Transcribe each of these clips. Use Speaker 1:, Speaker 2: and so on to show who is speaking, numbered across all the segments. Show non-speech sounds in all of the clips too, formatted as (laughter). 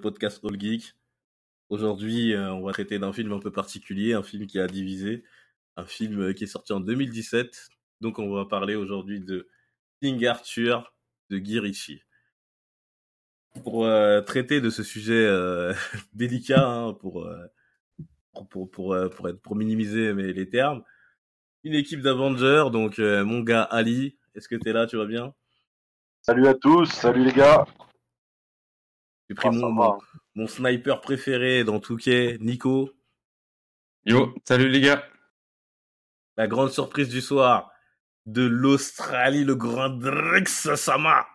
Speaker 1: podcast All Geek. Aujourd'hui, euh, on va traiter d'un film un peu particulier, un film qui a divisé, un film euh, qui est sorti en 2017. Donc, on va parler aujourd'hui de King Arthur de Guy Ritchie. Pour euh, traiter de ce sujet (laughs) délicat, hein, pour, pour, pour, pour, être, pour minimiser mais, les termes, une équipe d'Avengers, donc mon gars Ali, est-ce que tu es là, tu vas bien?
Speaker 2: Salut à tous, salut les gars.
Speaker 1: J'ai pris mon, mon, sniper préféré dans Touquet, Nico.
Speaker 3: Yo, salut les gars.
Speaker 1: La grande surprise du soir de l'Australie, le grand Drix Sama.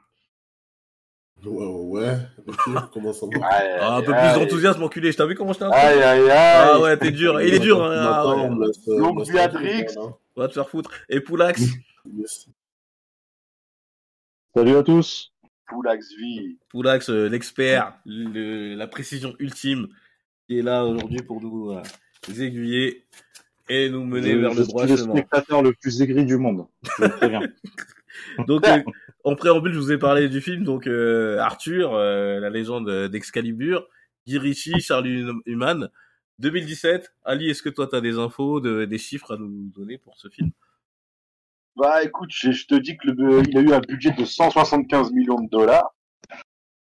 Speaker 4: Ouais, ouais, (laughs) comment ça va?
Speaker 1: Ah, Un peu plus d'enthousiasme, enculé. Je t'as vu comment je t'ai
Speaker 2: Aïe, aïe, aïe.
Speaker 1: Ah ouais, t'es dur. Il est dur. Hein. Ah,
Speaker 2: ouais. Donc.
Speaker 1: On va te faire foutre. Et Poulax?
Speaker 5: Salut à tous.
Speaker 2: Poulax V.
Speaker 1: Poulax, euh, l'expert, la précision ultime, qui est là aujourd'hui pour nous euh, aiguiller et nous mener vers le droit chemin.
Speaker 5: le spectateur le plus aigri du monde. Très bien. (laughs)
Speaker 1: donc, euh, en préambule, je vous ai parlé du film. Donc, Arthur, la légende d'Excalibur, Guy Ritchie, Charlie Human, 2017. Ali, est-ce que toi, tu as des infos, des chiffres à nous donner pour ce film?
Speaker 2: Bah écoute, je, te dis que le, il a eu un budget de 175 millions de dollars.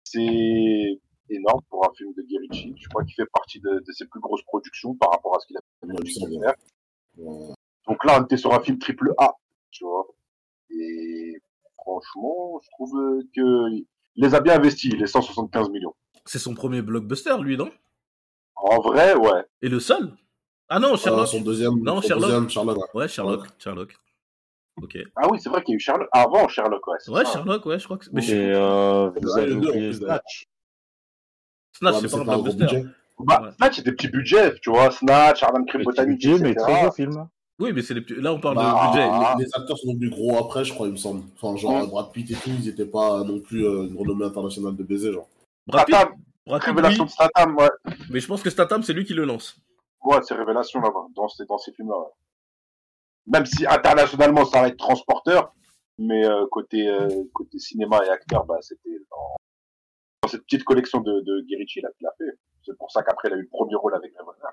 Speaker 2: C'est énorme pour un film de Guy Je crois qu'il fait partie de, ses plus grosses productions par rapport à ce qu'il a fait faire. Donc là, on était sur un film triple A, tu vois. Et franchement, je trouve que il les a bien investis, les 175 millions.
Speaker 1: C'est son premier blockbuster, lui, non?
Speaker 2: En vrai, ouais.
Speaker 1: Et le seul? Ah non, Sherlock. Euh,
Speaker 4: son deuxième.
Speaker 1: Non,
Speaker 4: Sherlock.
Speaker 1: Sherlock. Ouais, Sherlock. Sherlock.
Speaker 2: Ah oui, c'est vrai qu'il y a eu Sherlock. Avant Sherlock, ouais.
Speaker 1: Ouais, Sherlock, ouais, je crois que
Speaker 5: c'est. Mais euh, vous avez oublié Snatch.
Speaker 1: Snatch, c'est pas un blockbuster.
Speaker 2: Bah, Snatch, c'est des petits budgets, tu vois. Snatch, Arnhem Crime Botanique.
Speaker 5: mais très beau film.
Speaker 1: Oui, mais c'est les Là, on parle de
Speaker 4: bah,
Speaker 1: budget.
Speaker 4: Les, acteurs sont devenus gros après, je crois, il me semble. Enfin, genre, Brad Pitt et tout, ils n'étaient pas non plus euh, une renommée internationale de baiser, genre.
Speaker 2: Brad Pitt, Brad Pitt Révélation de Statham, ouais.
Speaker 1: Mais je pense que Statham, c'est lui qui le lance.
Speaker 2: Ouais, c'est Révélation là-bas, dans ces, dans ces films-là. Ouais même si internationalement ça va être transporteur, mais euh, côté euh, côté cinéma et acteur, bah c'était dans, cette petite collection de, de Guirichi là qu'il a fait. C'est pour ça qu'après il a eu le premier rôle avec Revolver.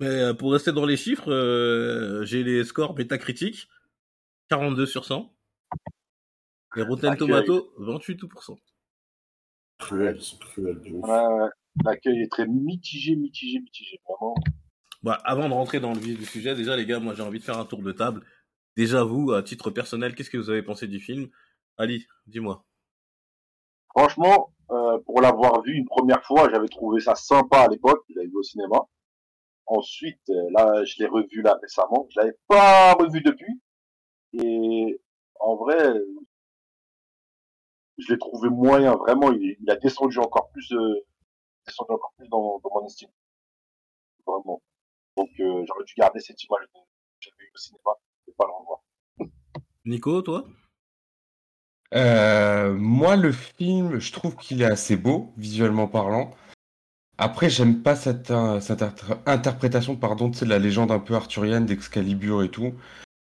Speaker 1: Mais euh, pour rester dans les chiffres, j'ai les scores métacritiques 42 sur 100 et Rotten Tomato 28%.
Speaker 4: Cruel, c'est cruel de ouf.
Speaker 2: Ouais, L'accueil est très mitigé, mitigé, mitigé, vraiment.
Speaker 1: Bah, avant de rentrer dans le vif du sujet, déjà les gars, moi j'ai envie de faire un tour de table. Déjà vous, à titre personnel, qu'est-ce que vous avez pensé du film? Ali, dis-moi.
Speaker 2: Franchement, euh, pour l'avoir vu une première fois, j'avais trouvé ça sympa à l'époque, je l'avais vu au cinéma. Ensuite, euh, là, je l'ai revu là récemment. Je l'avais pas revu depuis. Et en vrai, je l'ai trouvé moyen. Vraiment, il, a descendu encore plus, euh, descendu encore plus dans, dans mon estime. Vraiment. Donc euh, j'aurais dû garder cette image que j'avais eu au cinéma et pas le revoir.
Speaker 1: Nico, toi?
Speaker 3: Euh, Moi, le film, je trouve qu'il est assez beau, visuellement parlant. Après, j'aime pas cette, euh, cette interprétation pardon, de la légende un peu arthurienne d'Excalibur et tout.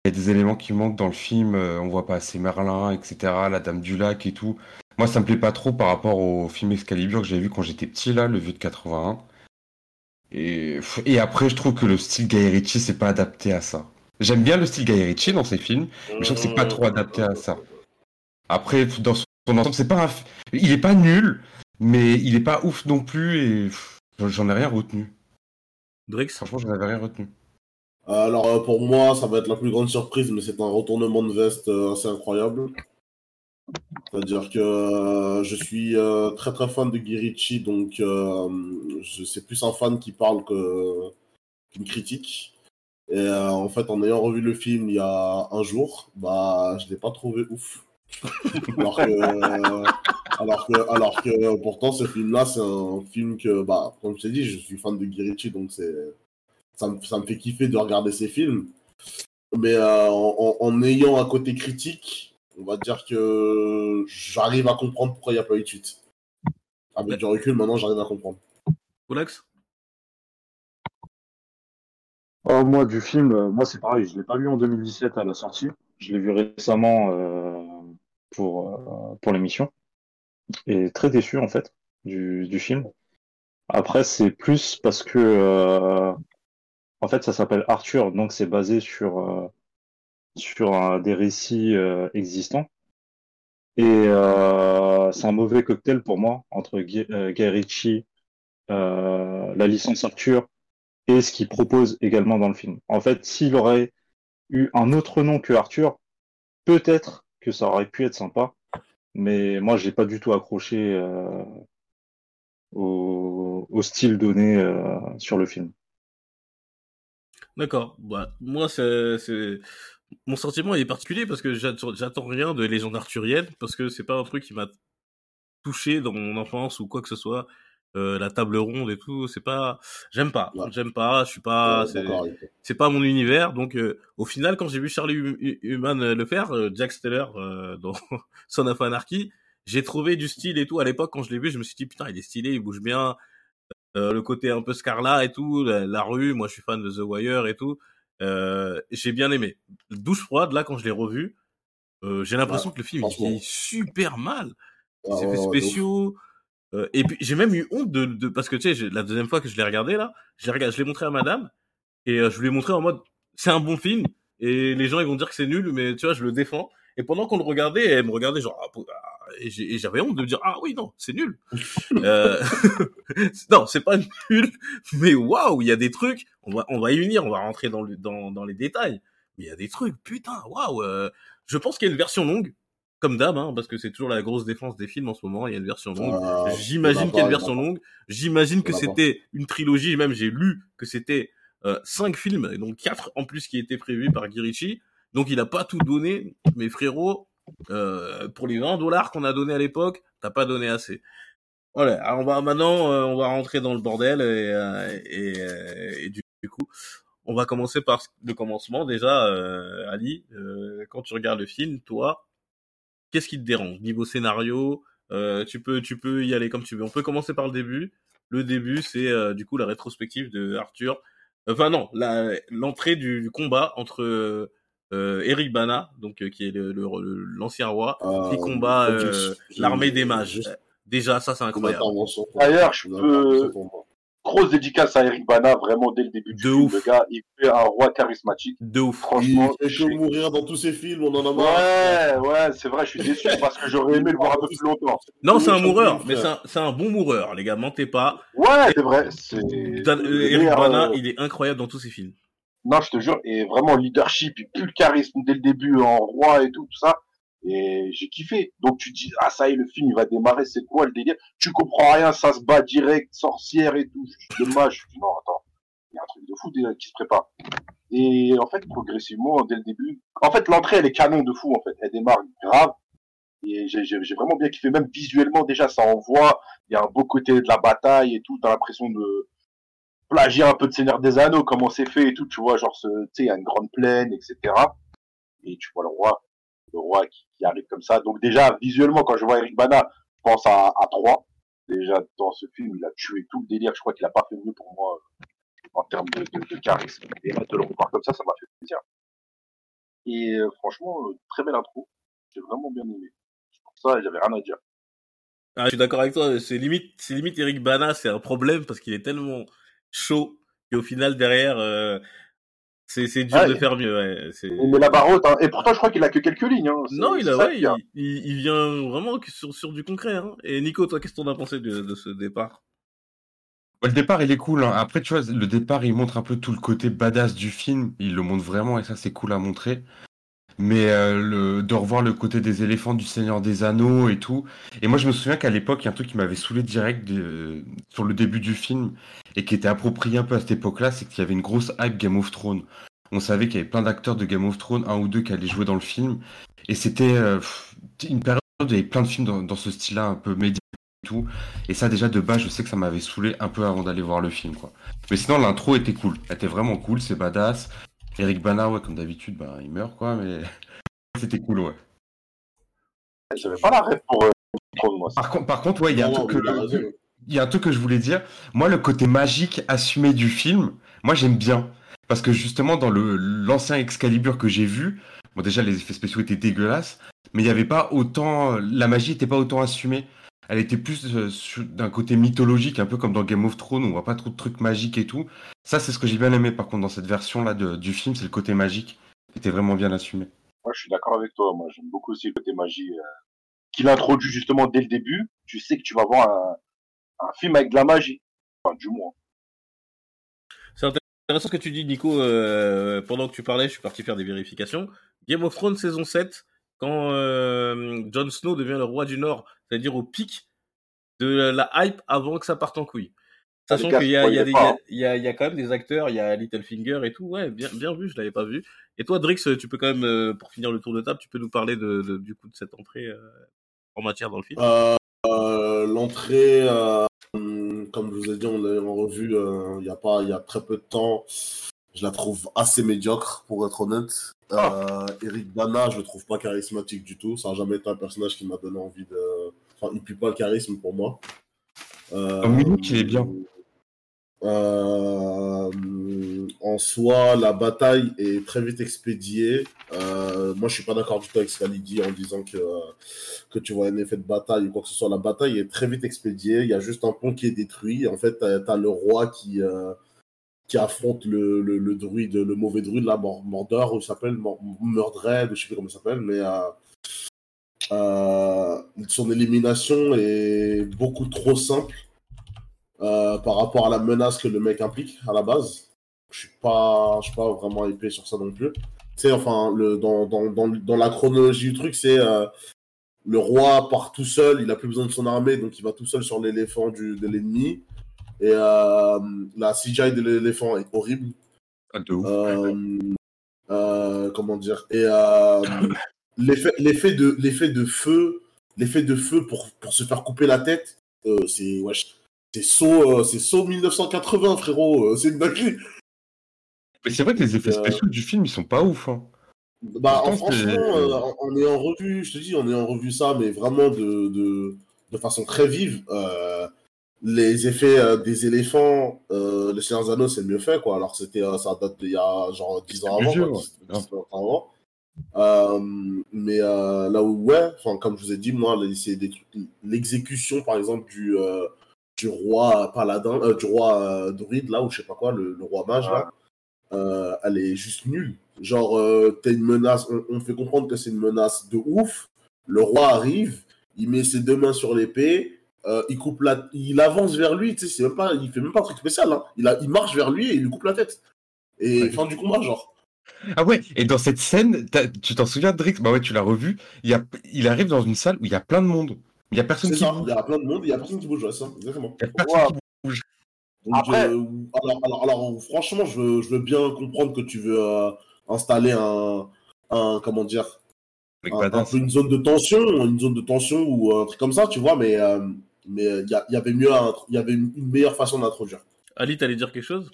Speaker 3: Il y a des éléments qui manquent dans le film, on voit pas assez Merlin, etc., la Dame du Lac et tout. Moi, ça me plaît pas trop par rapport au film Excalibur que j'ai vu quand j'étais petit, là, le vieux de 81. Et, après, je trouve que le style Guy Ritchie, c'est pas adapté à ça. J'aime bien le style Guy Ritchie dans ses films, mais je trouve que c'est pas trop adapté à ça. Après, dans son ensemble, c'est pas un... il est pas nul, mais il est pas ouf non plus, et j'en ai rien retenu.
Speaker 1: Drix
Speaker 3: Franchement, j'en avais rien retenu.
Speaker 4: Alors, euh, pour moi, ça va être la plus grande surprise, mais c'est un retournement de veste euh, assez incroyable. C'est-à-dire que euh, je suis euh, très très fan de Guy donc euh, c'est plus un fan qui parle qu'une critique. Et en fait, en ayant revu le film il y a un jour, bah je l'ai pas trouvé ouf. (laughs) alors, que, alors, que, alors que pourtant ce film-là, c'est un film que, bah, comme je t'ai dit, je suis fan de Guy donc ça me, ça me fait kiffer de regarder ses films. Mais en, en ayant un côté critique, on va dire que j'arrive à comprendre pourquoi il n'y a pas eu de suite. Avec du recul, maintenant, j'arrive à comprendre.
Speaker 1: Alex?
Speaker 5: Oh, Moi, du film, euh, moi, c'est pareil. Je ne l'ai pas vu en 2017 à la sortie. Je l'ai vu récemment euh, pour, euh, pour l'émission. Et très déçu, en fait. du, du film. Après, c'est plus parce que, euh, en fait, ça s'appelle Arthur, donc c'est basé sur, euh, sur des récits euh, existants. Et euh, c'est un mauvais cocktail pour moi entre Guy, euh, Ritchie, la licence Arthur et ce qu'il propose également dans le film. En fait, s'il aurait eu un autre nom que Arthur, peut-être que ça aurait pu être sympa, mais moi, j'ai pas du tout accroché au, style donné sur le film.
Speaker 1: D'accord. Bah, moi, c'est, mon sentiment est particulier parce que j'attends, rien de légende arthurienne parce que c'est pas un truc qui m'a touché dans mon enfance ou quoi que ce soit. Euh, la table ronde et tout, c'est pas, j'aime pas,
Speaker 4: Ouais.
Speaker 1: j'aime pas, je suis pas,
Speaker 4: Ouais,
Speaker 1: c'est, pas mon univers. Donc, euh, au final, quand j'ai vu Charlie Hum- Hum- Human le faire, euh, Jack Steller euh, dans (laughs) Son of Anarchy, j'ai trouvé du style et tout. À l'époque, quand je l'ai vu, je me suis dit putain, il est stylé, il bouge bien. Euh, le côté un peu Scarla et tout, la, la rue. Moi, je suis fan de The Wire et tout. Euh, j'ai bien aimé. Douche froide, là, quand je l'ai revu, euh, j'ai l'impression que le film il vieillit super mal.
Speaker 4: Ah,
Speaker 1: Les effets
Speaker 4: ouais,
Speaker 1: spéciaux. euh, et puis j'ai même eu honte de, de parce que tu sais la deuxième fois que je l'ai regardé là, je l'ai je l'ai montré à madame et euh, je lui ai montré en mode c'est un bon film et les gens ils vont dire que c'est nul mais tu vois je le défends et pendant qu'on le regardait elle me regardait genre ah, ah, et j'avais honte de me dire ah oui non c'est nul euh... (laughs) non c'est pas nul mais waouh il y a des trucs on va on va y unir on va rentrer dans le dans dans les détails mais il y a des trucs putain waouh euh, je pense qu'il y a une version longue comme d'hab hein, parce que c'est toujours la grosse défense des films en ce moment il y a une version longue
Speaker 4: Euh,
Speaker 1: J'imagine qu'il y a une version longue. J'imagine que c'était une trilogie. Même j'ai lu que c'était euh, cinq films, et donc quatre en plus qui étaient prévus par Guy Donc il a pas tout donné. Mais frérot, euh, pour les 20 dollars qu'on a donné à l'époque, t'as pas donné assez. Voilà. Alors on va maintenant, euh, on va rentrer dans le bordel et, euh, et, euh, et du, coup, on va commencer par le commencement déjà. Euh, Ali, quand tu regardes le film, toi, qu'est-ce qui te dérange niveau scénario tu peux tu peux y aller comme tu veux on peut commencer par le début le début c'est du coup la rétrospective de Arthur enfin non l'entrée du, du combat entre euh, Eric Bana donc euh, qui est le- le- le- l'ancien roi
Speaker 4: Euh,
Speaker 1: qui combat euh, l'armée des mages
Speaker 4: juste
Speaker 1: déjà ça c'est incroyable
Speaker 2: D'ailleurs, je peux-. Grosse dédicace à Eric Bana, vraiment dès le début du
Speaker 1: De
Speaker 2: film.
Speaker 1: ouf.
Speaker 2: Le gars, il fait un roi charismatique.
Speaker 1: de ouf
Speaker 2: Franchement,
Speaker 4: Il fait
Speaker 2: je
Speaker 4: que
Speaker 2: suis-
Speaker 4: mourir dans tous ses films, on en a marre.
Speaker 2: Ouais, ouais, c'est vrai, je suis déçu parce que j'aurais aimé le voir un peu plus longtemps.
Speaker 1: non c'est un moureur mais c'est un, c'est un bon moureur les gars mentez pas
Speaker 2: Ouais, c'est vrai.
Speaker 1: Eric Bana
Speaker 2: euh,
Speaker 1: il est incroyable dans tous ses films
Speaker 2: Non, je te jure, et vraiment leadership, il pue le charisme dès le début en roi et tout, tout ça. Et j'ai kiffé. Donc tu dis, ah ça y est, le film il va démarrer, c'est quoi le délire? Tu comprends rien, ça se bat direct, sorcière et tout. Dommage. Je dis, non, attends, il y a un truc de fou déjà qui se prépare. Et en fait, progressivement, dès le début, en fait, l'entrée elle est canon de fou en fait. Elle démarre grave. Et j'ai vraiment bien kiffé, même visuellement déjà, ça envoie. Il y a un beau côté de la bataille et tout. T'as l'impression de plagier un peu de Seigneur des Anneaux, comment c'est fait et tout, tu vois, genre, tu sais, il y a une grande plaine, etc. Et tu vois le roi, le roi qui, arrive comme ça. Donc déjà, visuellement, quand je vois Eric Bana, je pense à, à 3. Déjà, dans ce film, il a tué tout le délire. Je crois qu'il a pas fait mieux pour moi euh, en termes de charisme. Et là, de le revoir comme ça, ça m'a fait plaisir. Et euh, franchement, euh, très belle intro. J'ai vraiment bien aimé. Pour ça, j'avais rien à dire.
Speaker 1: Ah, je suis d'accord avec toi. C'est limite, c'est limite Eric Bana, c'est un problème parce qu'il est tellement chaud qu'au final derrière, euh, c'est c'est dur
Speaker 2: Ouais.
Speaker 1: de faire mieux. Ouais. C'est-
Speaker 2: met la barre haute, hein. Et pourtant, je crois qu'il a que quelques lignes. Hein.
Speaker 1: Non, il a, ouais, il, il, il vient vraiment que sur sur du concret. Hein. Et Nico, toi, qu'est-ce que t'en as pensé de, de ce départ?
Speaker 3: Le départ, il est cool. hein. Après, tu vois, le départ, il montre un peu tout le côté badass du film. Il le montre vraiment et ça, c'est cool à montrer. Mais euh, le, de revoir le côté des éléphants du Seigneur des Anneaux et tout. Et moi, je me souviens qu'à l'époque, il y a un truc qui m'avait saoulé direct sur le début du film et qui était approprié un peu à cette époque-là, c'est qu'il y avait une grosse hype Game of Thrones. On savait qu'il y avait plein d'acteurs de Game of Thrones, un ou deux qui allaient jouer dans le film. Et c'était euh, une période où il y avait plein de films dans, ce style-là, un peu médiéval et tout. Et ça, déjà, de base, je sais que ça m'avait saoulé un peu avant d'aller voir le film, quoi. Mais sinon, l'intro était cool. Elle était vraiment cool, c'est badass. Eric Bana, ouais, comme d'habitude, bah, il meurt, quoi, mais (laughs) c'était cool, ouais.
Speaker 2: J'avais pas la rêve pour euh, moi.
Speaker 3: Par, contre- par contre, ouais, il y a un truc que, il y a un truc que je voulais dire. Moi, le côté magique assumé du film, moi, j'aime bien. Parce que justement, dans l'ancien Excalibur que j'ai vu, bon, déjà, les effets spéciaux étaient dégueulasses, mais il n'y avait pas autant, la magie n'était pas autant assumée. Elle était plus euh, d'un côté mythologique, un peu comme dans Game of Thrones, où on voit pas trop de trucs magiques et tout. Ça, c'est ce que j'ai bien aimé, par contre, dans cette version-là du film, c'est le côté magique, qui était vraiment bien assumé.
Speaker 2: Moi, je suis d'accord avec toi. Moi, j'aime beaucoup aussi le côté magie euh, qu'il introduit justement dès le début. Tu sais que tu vas voir un, un film avec de la magie. Enfin, du moins.
Speaker 1: intéressant ce que tu dis, Nico. euh, pendant que tu parlais, je suis parti faire des vérifications. Game of Thrones saison 7, quand euh, Jon Snow devient le roi du Nord, c'est-à-dire au pic de la hype avant que ça parte en couille. Sachant qu'il y a, y, y, y quand même des acteurs, il y a Littlefinger et tout. Ouais, bien, bien vu, je l'avais pas vu. Et toi, Drix, tu peux quand même, euh, pour finir le tour de table, tu peux nous parler de, de- du coup de cette entrée euh, en matière dans le film?
Speaker 4: Euh, euh, L'entrée, comme je vous ai dit, on l'a en revue il y a pas, il y a très peu de temps. Je la trouve assez médiocre, pour être honnête. Euh, Eric Bana, je le trouve pas charismatique du tout. Ça n'a jamais été un personnage qui m'a donné envie de. Enfin, il pue pas le charisme pour moi. Euh,
Speaker 3: Dominique, il est bien.
Speaker 4: euh, en soi, la bataille est très vite expédiée. Euh, moi, je suis pas d'accord du tout avec ce qu'Ali dit en disant que, que tu vois un effet de bataille ou quoi que ce soit. La bataille est très vite expédiée. Il y a juste un pont qui est détruit. En fait, tu as, le roi qui, euh, qui affronte le, le, druide, le mauvais druide, là, Mor- Mordor, il s'appelle Mor- Mordred, je sais plus comment il s'appelle, mais euh, euh, son élimination est beaucoup trop simple euh, par rapport à la menace que le mec implique à la base. Je suis pas, je suis pas vraiment épais sur ça non plus. Tu enfin, le, dans, dans, dans, dans la chronologie du truc, c'est le roi part tout seul, il a plus besoin de son armée, donc il va tout seul sur l'éléphant de l'ennemi. Et euh, la CGI de l'éléphant est horrible.
Speaker 3: Ah, de ouf.
Speaker 4: Euh, euh, comment dire? Et (laughs) l'effet de, l'effet de feu, l'effet de feu pour, pour se faire couper la tête, c'est wesh. C'est saut, c'est saut 1980, frérot. c'est une dinguerie.
Speaker 3: Mais c'est vrai que les effets spéciaux du film, ils sont pas ouf. hein.
Speaker 4: Bah, en- franchement, on est en revue, je te dis, on est en revue ça, mais vraiment de, de, de façon très vive. Les effets euh, des éléphants, euh, le Seigneur Anneaux, c'est mieux fait, quoi. Alors, c'était, euh, ça date d'il y a genre 10 ans avant,
Speaker 3: vieux,
Speaker 4: quoi,
Speaker 3: ouais.
Speaker 4: 10, 10 ans avant. Euh, mais là où, ouais, comme je vous ai dit, moi, l'exécution, par exemple, du, du roi paladin, du roi druide, là, ou je sais pas quoi, le, le roi mage, là, elle est juste nulle. Genre, t'as une menace, on, on fait comprendre que c'est une menace de ouf. Le roi arrive, il met ses deux mains sur l'épée, euh, il coupe la, il avance vers lui, tu sais, c'est même pas, il fait même pas un truc spécial, hein. il, a, il marche vers lui et il lui coupe la tête. Et
Speaker 3: Ouais.
Speaker 4: fin du combat, genre.
Speaker 3: Ah ouais, et dans cette scène, tu t'en souviens, Drix? Bah ouais, tu l'as revu. Il, y a, il arrive dans une salle où il y a plein de monde. Il y a personne
Speaker 4: C'est
Speaker 3: qui
Speaker 4: ça,
Speaker 3: bouge.
Speaker 4: il y a plein de monde, il y a personne qui bouge, ouais, ça, exactement.
Speaker 3: Il y a personne qui bouge.
Speaker 4: Donc,
Speaker 2: Après-
Speaker 4: euh, alors, alors, alors, franchement, je veux, je veux bien comprendre que tu veux euh, installer un, un, comment dire, un, un
Speaker 3: badass.
Speaker 4: peu une zone de tension, une zone de tension ou un truc comme ça, tu vois, mais euh, mais il y, avait mieux, il y avait une, une meilleure façon d'introduire.
Speaker 1: Ali, t'allais dire quelque chose?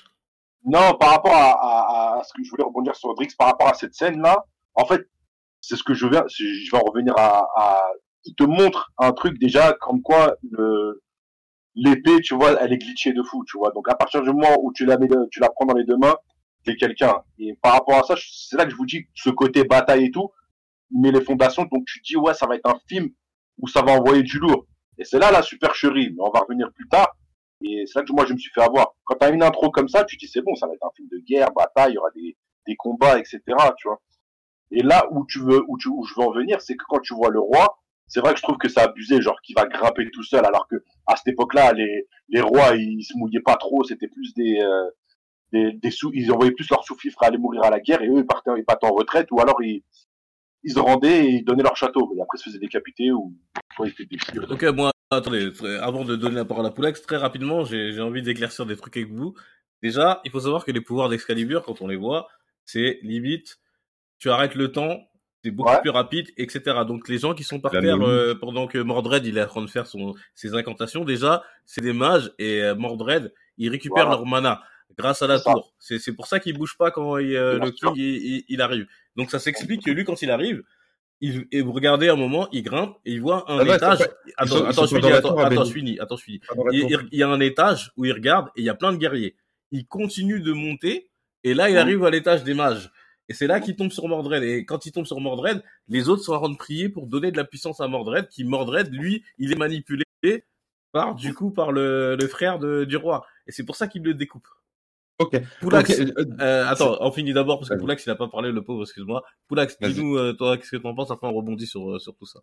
Speaker 2: Non, par rapport à, à, à ce que je voulais rebondir sur Drix, par rapport à cette scène-là, en fait, c'est ce que je viens, je vais en revenir à, à, il te montre un truc déjà comme quoi le, l'épée, tu vois, elle est glitchée de fou, tu vois. Donc à partir du moment où tu la mets, tu la prends dans les deux mains, t'es quelqu'un. Et par rapport à ça, c'est là que je vous dis ce côté bataille et tout, mais les fondations, donc tu te dis ouais, ça va être un film où ça va envoyer du lourd. Et c'est là la supercherie, mais on va revenir plus tard. Et c'est là que moi je me suis fait avoir. Quand t'as une intro comme ça, tu dis c'est bon, ça va être un film de guerre, bataille, il y aura des, combats, etc. Tu vois. Et là où tu veux, où, tu, je veux en venir, c'est que quand tu vois le roi, c'est vrai que je trouve que c'est abusé, genre qu'il va grimper tout seul, alors que à cette époque-là, les, rois ils se mouillaient pas trop, c'était plus des, euh, des sous, ils envoyaient plus leurs sous-fifres à aller mourir à la guerre et eux ils partaient, ils partaient en retraite ou alors ils, ils se rendaient et ils donnaient leur château. Et après ils se faisaient décapiter ou soit ils étaient des
Speaker 1: Ok, moi, attendez, très- avant de donner la parole à Poulax, très rapidement, j'ai j'ai envie d'éclaircir des trucs avec vous. Déjà, il faut savoir que les pouvoirs d'Excalibur, quand on les voit, c'est limite, tu arrêtes le temps, c'est beaucoup
Speaker 2: Ouais.
Speaker 1: plus rapide, etc. Donc les gens qui sont par
Speaker 3: La
Speaker 1: terre euh, pendant que Mordred il est en train de faire son, ses incantations, déjà, c'est des mages et euh, Mordred, ils récupèrent
Speaker 2: Voilà.
Speaker 1: leur mana grâce à la tour. C'est c'est pour ça qu'il bouge pas quand il, euh, le king il, il- il arrive. Donc ça s'explique que lui quand il arrive, il, et vous regardez un moment, il grimpe et il voit un
Speaker 3: Ah sont
Speaker 1: étage.
Speaker 3: pas-
Speaker 1: Attends,
Speaker 3: sont-
Speaker 1: je finis, attends, attends, finis, attends, finis. Il,
Speaker 3: tour.
Speaker 1: il- il y a un étage où il regarde et il y a plein de guerriers. Il continue de monter et là il arrive à l'étage des mages. Et c'est là qu'il tombe sur Mordred. Et quand il tombe sur Mordred, les autres sont en train de prier pour donner de la puissance à Mordred, qui Mordred, lui, il est manipulé par du coup par le, le frère de, du roi. Et c'est pour ça qu'il le découpe.
Speaker 3: Ok.
Speaker 1: Poulax,
Speaker 3: euh,
Speaker 1: euh, attends, on finit d'abord parce que. Poulax il a pas parlé, le pauvre, excuse-moi. Poulax, dis-nous euh, toi qu'est-ce que t'en penses, après on rebondit sur, sur tout ça.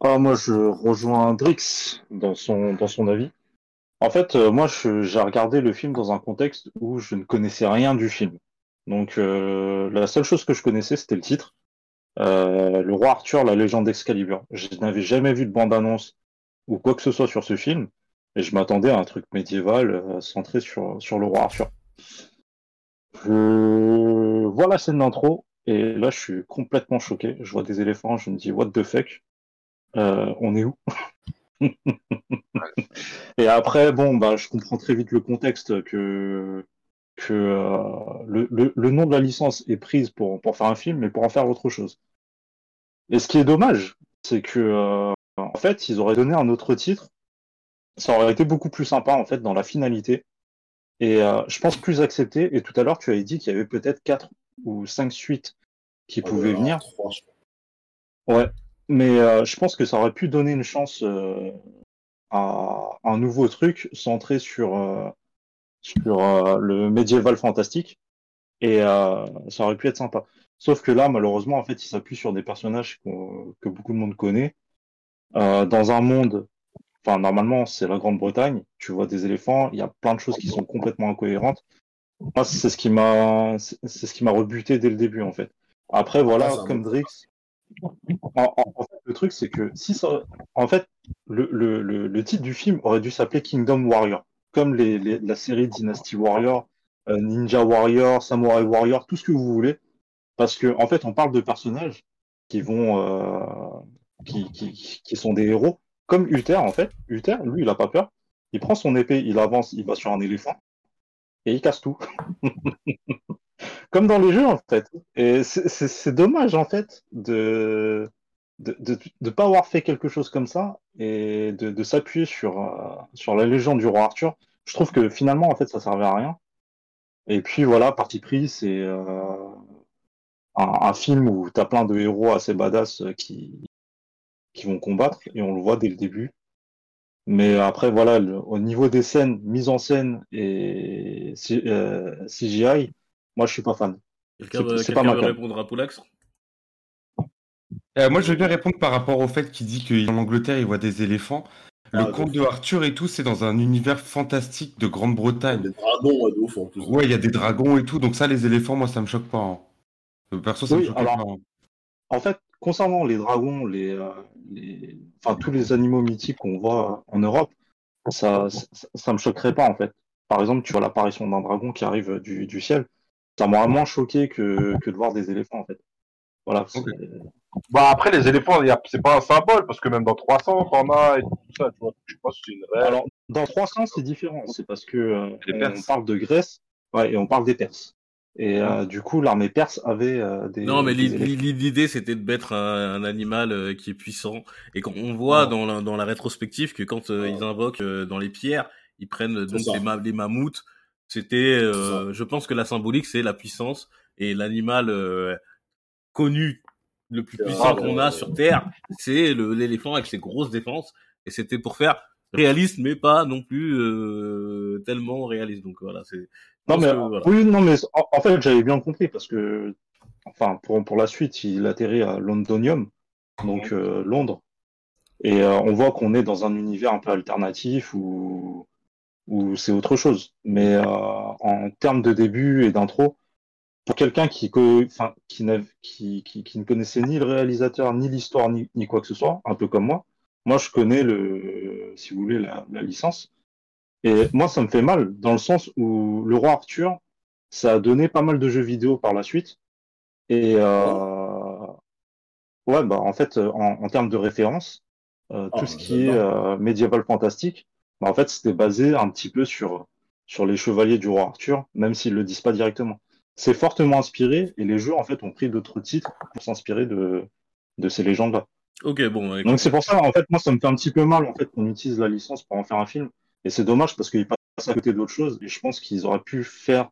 Speaker 5: Ah, moi, je rejoins Drix dans son, dans son avis. En fait, euh, moi, j'ai regardé le film dans un contexte où je ne connaissais rien du film. Donc, euh, la seule chose que je connaissais, c'était le titre. Euh, le roi Arthur, la légende d'Excalibur. Je n'avais jamais vu de bande-annonce ou quoi que ce soit sur ce film, et je m'attendais à un truc médiéval euh, centré sur, sur le roi Arthur. Je vois la scène d'intro, et là, je suis complètement choqué. Je vois des éléphants, je me dis, what the fuck? Euh, on est où? (laughs) Et après, bon, bah, je comprends très vite le contexte que, euh, le, nom de la licence est prise pour, faire un film, mais pour en faire autre chose. Et ce qui est dommage, c'est que en fait, ils auraient donné un autre titre. Ça aurait été beaucoup plus sympa en fait dans la finalité. Et euh, je pense plus accepté. Et tout à l'heure, tu avais dit qu'il y avait peut-être quatre ou cinq suites qui pouvaient
Speaker 4: Euh,
Speaker 5: venir.
Speaker 4: je.
Speaker 5: Ouais, mais euh, je pense que ça aurait pu donner une chance euh, à un nouveau truc centré sur, euh, sur euh, le médiéval fantastique et euh, ça aurait pu être sympa. Sauf que là, malheureusement, en fait, il s'appuie sur des personnages que beaucoup de monde connaît. Euh, dans un monde, enfin, normalement, c'est la Grande-Bretagne, tu vois des éléphants, il y a plein de choses qui sont complètement incohérentes. Moi, c'est ce qui m'a, c'est ce qui m'a rebuté dès le début, en fait. Après, voilà, comme Drix, en, en- en fait, le truc, c'est que si ça, en fait, le, le, le, le titre du film aurait dû s'appeler Kingdom Warrior, comme les, les- la série Dynasty Warrior, euh, Ninja Warrior, Samurai Warrior, tout ce que vous voulez, parce que en fait, on parle de personnages qui vont, euh, qui, qui, qui sont des héros, comme Uther en fait. Uther, lui, il a pas peur. Il prend son épée, il avance, il va sur un éléphant et il casse tout. (laughs) Comme dans les jeux en fait. Et c'est- dommage en fait de de, de pas avoir fait quelque chose comme ça et de, s'appuyer sur euh, sur la légende du roi Arthur. Je trouve que finalement en fait ça servait à rien. Et puis voilà, parti pris, c'est euh, un, un film où t'as plein de héros assez badass euh, qui qui vont combattre et on le voit dès le début. Mais après voilà, le- au niveau des scènes, mise en scène et C- euh, CGI, moi je suis pas fan.
Speaker 1: Quelqu'un
Speaker 5: C'est- pas ma
Speaker 1: veut
Speaker 5: cam.
Speaker 1: répondre à Poulax?
Speaker 3: Euh, moi, je veux bien répondre par rapport au fait qu'il dit qu'en Angleterre, il voit des éléphants. Le
Speaker 4: Ah,
Speaker 3: conte de Arthur et tout, c'est dans un univers fantastique de Grande-Bretagne.
Speaker 4: Les dragons, ouais, de ouf en plus.
Speaker 3: Ouais, il y a des dragons et tout, donc ça, les éléphants, moi, ça me choque pas. hein. Perso, ça me
Speaker 5: Oui,
Speaker 3: choque
Speaker 5: alors-
Speaker 3: pas. hein.
Speaker 5: En fait, concernant les dragons, les, euh, les... enfin tous les animaux mythiques qu'on voit en Europe, ça, ça, ça me choquerait pas en fait. Par exemple, tu vois l'apparition d'un dragon qui arrive du, du ciel, ça m'aurait moins choqué que, que de voir des éléphants en fait. Voilà.
Speaker 2: Bah après les éléphants, c'est pas un symbole parce que même dans 300 t'en as et tout ça, tu vois. Je pas si c'est une.
Speaker 5: Alors, dans 300, c'est différent. C'est parce que euh,
Speaker 3: Les
Speaker 5: on
Speaker 3: Perses.
Speaker 5: parle de Grèce, ouais, et on parle des Perses. Et euh, du coup, l'armée perse avait euh, des.
Speaker 1: Non, mais l'idée c'était de mettre un, un animal euh, qui est puissant. Et quand on voit dans, la, dans la rétrospective que quand euh, ils invoquent euh, dans les pierres, ils prennent euh, donc les, ma- les mammouths. C'était, euh, je pense que la symbolique c'est la puissance et l'animal euh, connu le plus puissant qu'on
Speaker 4: euh,
Speaker 1: a sur Terre, c'est l'éléphant avec ses grosses défenses. Et c'était pour faire réaliste, mais pas non plus euh, tellement réaliste. Donc voilà, c'est.
Speaker 5: Non, mais,
Speaker 1: que, voilà.
Speaker 5: oui, non, mais en, en fait, j'avais bien compris parce que, enfin, pour, pour la suite, il atterrit à Londonium, donc euh, Londres. Et euh, on voit qu'on est dans un univers un peu alternatif où, où c'est autre chose. Mais euh, en termes de début et d'intro, pour quelqu'un qui, qui, qui, qui, qui ne connaissait ni le réalisateur, ni l'histoire, ni, ni quoi que ce soit, un peu comme moi, moi je connais le, si vous voulez, la, la licence. Et moi, ça me fait mal, dans le sens où le roi Arthur, ça a donné pas mal de jeux vidéo par la suite. Et euh, ouais, bah en fait, en, en termes de référence, euh,
Speaker 4: Ah,
Speaker 5: tout ce qui est euh, médiéval fantastique, bah, en fait, c'était basé un petit peu sur, sur les chevaliers du roi Arthur, même s'ils le disent pas directement. C'est fortement inspiré, et les jeux, en fait, ont pris d'autres titres pour s'inspirer de, de ces légendes-là.
Speaker 1: Ok, bon. écoute,
Speaker 5: Donc c'est pour ça, en fait, moi, ça me fait un petit peu mal, en fait, qu'on utilise la licence pour en faire un film. Et c'est dommage parce qu'ils passent à côté d'autres choses. Et je pense qu'ils auraient pu faire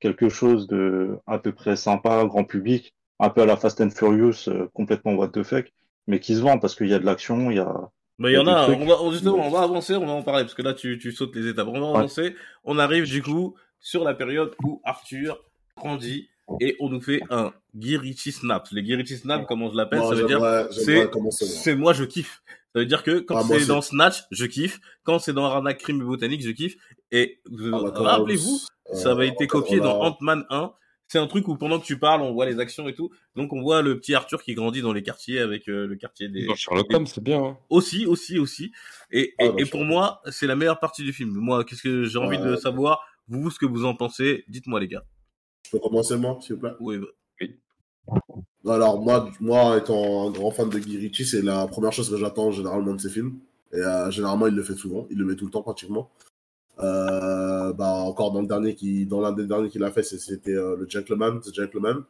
Speaker 5: quelque chose de à peu près sympa, grand public, un peu à la Fast and Furious, euh, complètement what the fuck, mais qui se vend parce qu'il y a de l'action, il y a,
Speaker 1: Bah, il y en
Speaker 5: y a
Speaker 1: on va, justement, on va avancer, on va en parler, parce que là, tu, tu sautes les étapes. On va
Speaker 5: Ouais.
Speaker 1: avancer. On arrive, du coup, sur la période où Arthur grandit et on nous fait un Guy Ritchie Snap. Les Guy Ritchie Snap, comment je l'appelle, ça veut dire, c'est
Speaker 4: moi,
Speaker 1: je kiffe. Ça veut dire que quand
Speaker 4: Ah,
Speaker 1: c'est dans Snatch, je kiffe. Quand c'est dans Arnaque Crime et Botanique, je kiffe. Et
Speaker 4: Ah, bah,
Speaker 1: rappelez-vous, ça avait été copié dans. Ant-Man 1. C'est un truc où pendant que tu parles, on voit les actions et tout. Donc on voit le petit Arthur qui grandit dans les quartiers avec euh, le quartier des,
Speaker 3: Dans Sherlock Holmes, c'est bien. hein.
Speaker 1: aussi, aussi, aussi. Et,
Speaker 4: Ah,
Speaker 1: et,
Speaker 4: bah,
Speaker 1: et pour moi, c'est la meilleure partie du film. Moi, qu'est-ce que j'ai envie de
Speaker 4: Ouais.
Speaker 1: savoir? Vous, ce que vous en pensez Dites-moi, les gars.
Speaker 4: Je peux commencer, moi, s'il vous plaît?
Speaker 1: Oui, bah,
Speaker 4: Alors, moi, moi, étant un grand fan de Guy Ritchie, c'est la première chose que j'attends généralement de ses films. Et euh, généralement, il le fait souvent. Il le met tout le temps, pratiquement. Euh, bah, encore dans le dernier qui, dans l'un des derniers qu'il a fait, c'était euh, le Gentleman, The Gentleman,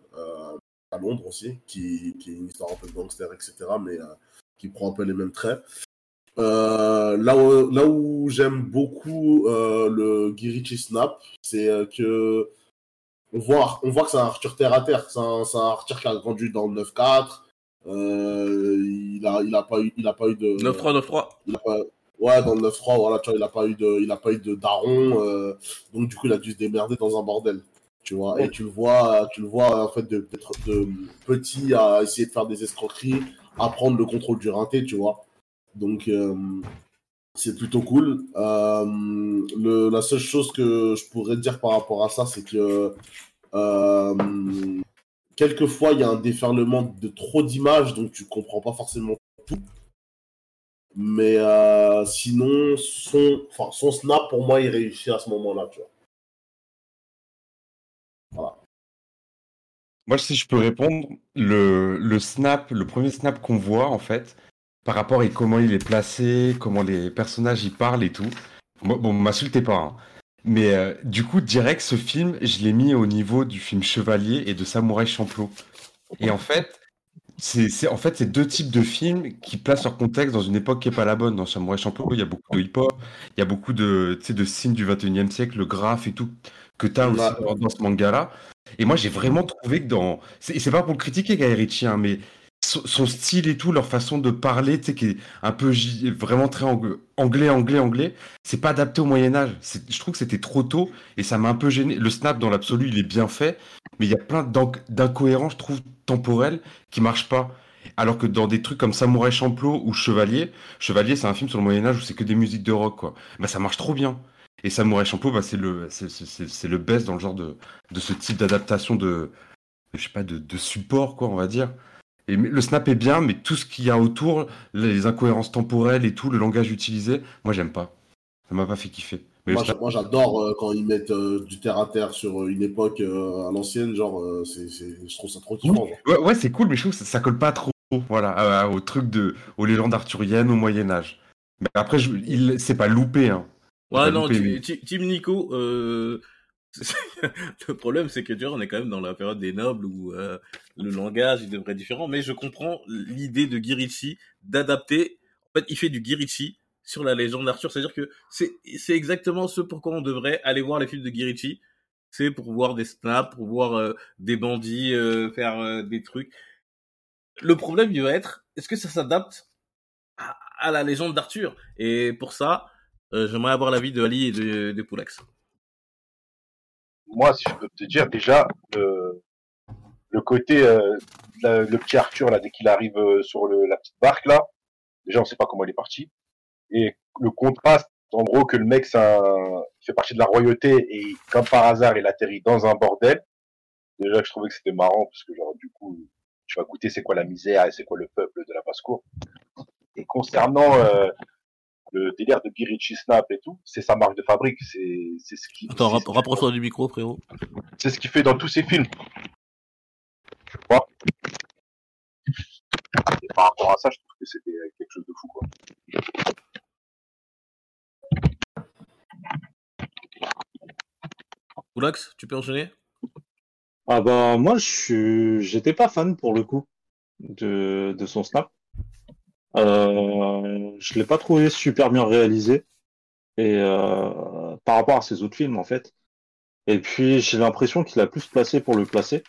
Speaker 4: à Londres aussi, qui, qui est une histoire un peu de gangster, etc., mais qui prend un peu les mêmes traits. Là où, là où j'aime beaucoup le Guy Ritchie Snap, c'est que on voit, on voit que c'est un Arthur terre à terre. C'est un, Arthur qui a grandi dans le 9-4. Euh, il a, il a pas eu, il a pas eu de.
Speaker 1: 9-3, 9-3.
Speaker 4: il a pas- ouais, dans le 9-3, voilà, tu vois, il a pas eu de, il a pas eu de daron. euh, donc du coup, il a dû se démerder dans un bordel. Tu vois, et tu le vois, tu le vois en fait de petit à essayer de faire des escroqueries, à prendre le contrôle du rinté, tu vois. Donc euh, c'est plutôt cool. Euh, la seule chose que je pourrais dire par rapport à ça, c'est que euh, quelquefois il y a un déferlement de trop d'images, donc tu comprends pas forcément tout. Mais euh, sinon, son, son snap pour moi il réussit à ce moment-là, vois.
Speaker 3: Moi, si je peux répondre, le, le snap, le premier snap qu'on voit, en fait, par rapport à comment il est placé, comment les personnages y parlent et tout. Moi, bon, m'insultez pas, hein. Mais euh, du coup, direct, ce film, je l'ai mis au niveau du film Chevalier et de Samouraï Champloo. Et en fait, c'est en fait, deux types de films qui placent leur contexte dans une époque qui est pas la bonne. Dans Samouraï Champloo, il y a beaucoup de hip-hop, il y a beaucoup de, tu sais, de signes du 21e siècle, le graphe et tout, que tu as aussi dans, ce manga-là. Et moi, j'ai vraiment trouvé que dans. C'est c'est pas pour le critiquer, Guy Ritchie, hein, mais son, style et tout, leur façon de parler, tu sais, qui est un peu vraiment très ang- anglais, anglais, anglais, c'est pas adapté au Moyen-Âge. C'est- Je trouve que c'était trop tôt et ça m'a un peu gêné. Le snap, dans l'absolu, il est bien fait, mais il y a plein d'inc- d'incohérences, je trouve, temporelles qui marchent pas. Alors que dans des trucs comme Samouraï Champloo ou Chevalier, Chevalier, c'est un film sur le Moyen-Âge où c'est que des musiques de rock, quoi. Bah, ça marche trop bien. Et Samouraï Champloo, bah, c'est le, le best dans le genre de, ce type d'adaptation de, de support, quoi, on va dire. Et le snap est bien, mais tout ce qu'il y a autour, les incohérences temporelles et tout, le langage utilisé, moi, j'aime pas. Ça m'a pas fait kiffer. Mais
Speaker 4: Moi,
Speaker 3: snap-
Speaker 4: j'a- moi, j'adore euh, quand ils mettent euh, du terre à terre sur euh, une époque euh, à l'ancienne, genre, euh, c'est, c'est- je trouve ça trop kiffant.
Speaker 3: Ouais, ouais, c'est cool, mais je trouve que ça, ça colle pas trop, voilà, au truc de, aux légendes arthuriennes au Moyen Âge. Mais après, je, il, c'est pas loupé, hein.
Speaker 1: Ouais,
Speaker 3: pas
Speaker 1: non,
Speaker 3: loupé,
Speaker 1: tu-
Speaker 3: mais-
Speaker 1: ti- Team Nico, euh, le problème, c'est que tu vois, on est quand même dans la période des nobles où euh, le langage il devrait être différent, mais je comprends l'idée de Guy Ritchie d'adapter. En fait, il fait du Guy Ritchie sur la légende d'Arthur, c'est-à-dire que c'est exactement ce pourquoi on devrait aller voir les films de Guy Ritchie. C'est pour voir des snaps, pour voir euh, des bandits euh, faire euh, des trucs. Le problème, il va être, est-ce que ça s'adapte à, à la légende d'Arthur? Et pour ça, euh, j'aimerais avoir l'avis de Ali et de, de Poulax.
Speaker 2: Moi, si je peux te dire, déjà, le, le côté, euh, le petit Arthur, là, dès qu'il arrive euh, sur le, la petite barque, là, déjà, on sait pas comment il est parti. Et le contraste, en gros, que le mec, il fait partie de la royauté et, comme par hasard, il atterrit dans un bordel. Déjà, je trouvais que c'était marrant, parce que, genre, du coup, tu vas goûter c'est quoi la misère et c'est quoi le peuple de la basse-cour. Et concernant, euh, le délire de Girichi Snap et tout, c'est sa marque de fabrique, c'est, c'est ce qui,
Speaker 1: Attends, rapproche-toi du micro, frérot.
Speaker 2: c'est ce qu'il fait dans tous ses films. Je crois. Et par rapport à ça, je trouve que c'était quelque chose de fou, quoi.
Speaker 1: Poulax, tu peux enchaîner?
Speaker 5: Ah bah moi je suis j'étais pas fan pour le coup de, de son snap. Euh, je l'ai pas trouvé super bien réalisé et euh, par rapport à ses autres films en fait. Et puis j'ai l'impression qu'il a plus placé pour le placer.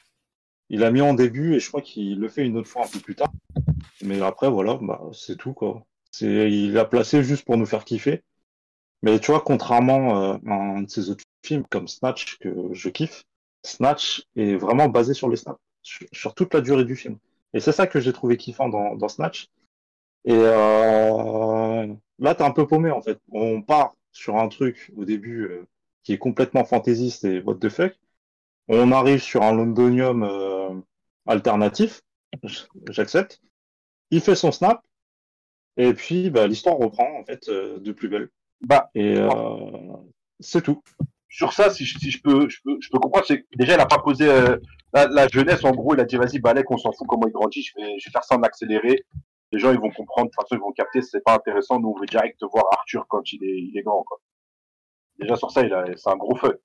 Speaker 5: Il a mis en début et je crois qu'il le fait une autre fois un peu plus tard. Mais après voilà, bah c'est tout quoi. C'est, il l'a placé juste pour nous faire kiffer. Mais tu vois, contrairement euh, à un de ces autres films comme Snatch que je kiffe, Snatch est vraiment basé sur les snaps, sur, sur toute la durée du film. Et c'est ça que j'ai trouvé kiffant dans, dans Snatch. Et euh, là, t'es un peu paumé en fait. On part sur un truc au début euh, qui est complètement fantaisiste et what the fuck. On arrive sur un londonium euh, alternatif, j'accepte. Il fait son snap, et puis bah, l'histoire reprend en fait de plus belle.
Speaker 2: Bah,
Speaker 5: Et c'est tout.
Speaker 2: sur ça, si je, si je peux, je peux, je peux comprendre, c'est que déjà, il a pas posé la, la jeunesse. En gros, il a dit, vas-y, Balek, on s'en fout comment il grandit. Je vais, je vais faire ça en accéléré. Les gens, ils vont comprendre. De toute façon, ils vont capter. C'est pas intéressant. Nous, on veut direct voir Arthur quand il est, il est grand. Quoi. Déjà sur ça, il a, c'est un gros feu.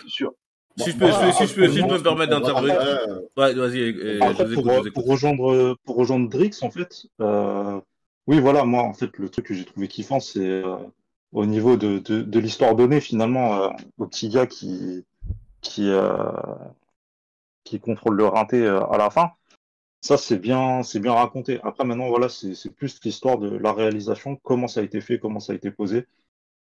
Speaker 2: C'est sûr.
Speaker 1: Si je peux,
Speaker 4: Voilà,
Speaker 1: si je peux, si je peux me permettre d'intervenir.
Speaker 4: Ouais,
Speaker 1: vas-y, euh,
Speaker 5: pour,
Speaker 1: je vous
Speaker 5: pour rejoindre pour rejoindre Drix, en fait, euh, oui, voilà, moi, en fait, le truc que j'ai trouvé kiffant, c'est euh, au niveau de, de, de l'histoire donnée, finalement, euh, au petit gars qui qui euh, qui contrôle le rinté euh, à la fin. Ça, c'est bien, c'est bien raconté. Après, maintenant, voilà, c'est plus l'histoire de la réalisation, comment ça a été fait, comment ça a été posé.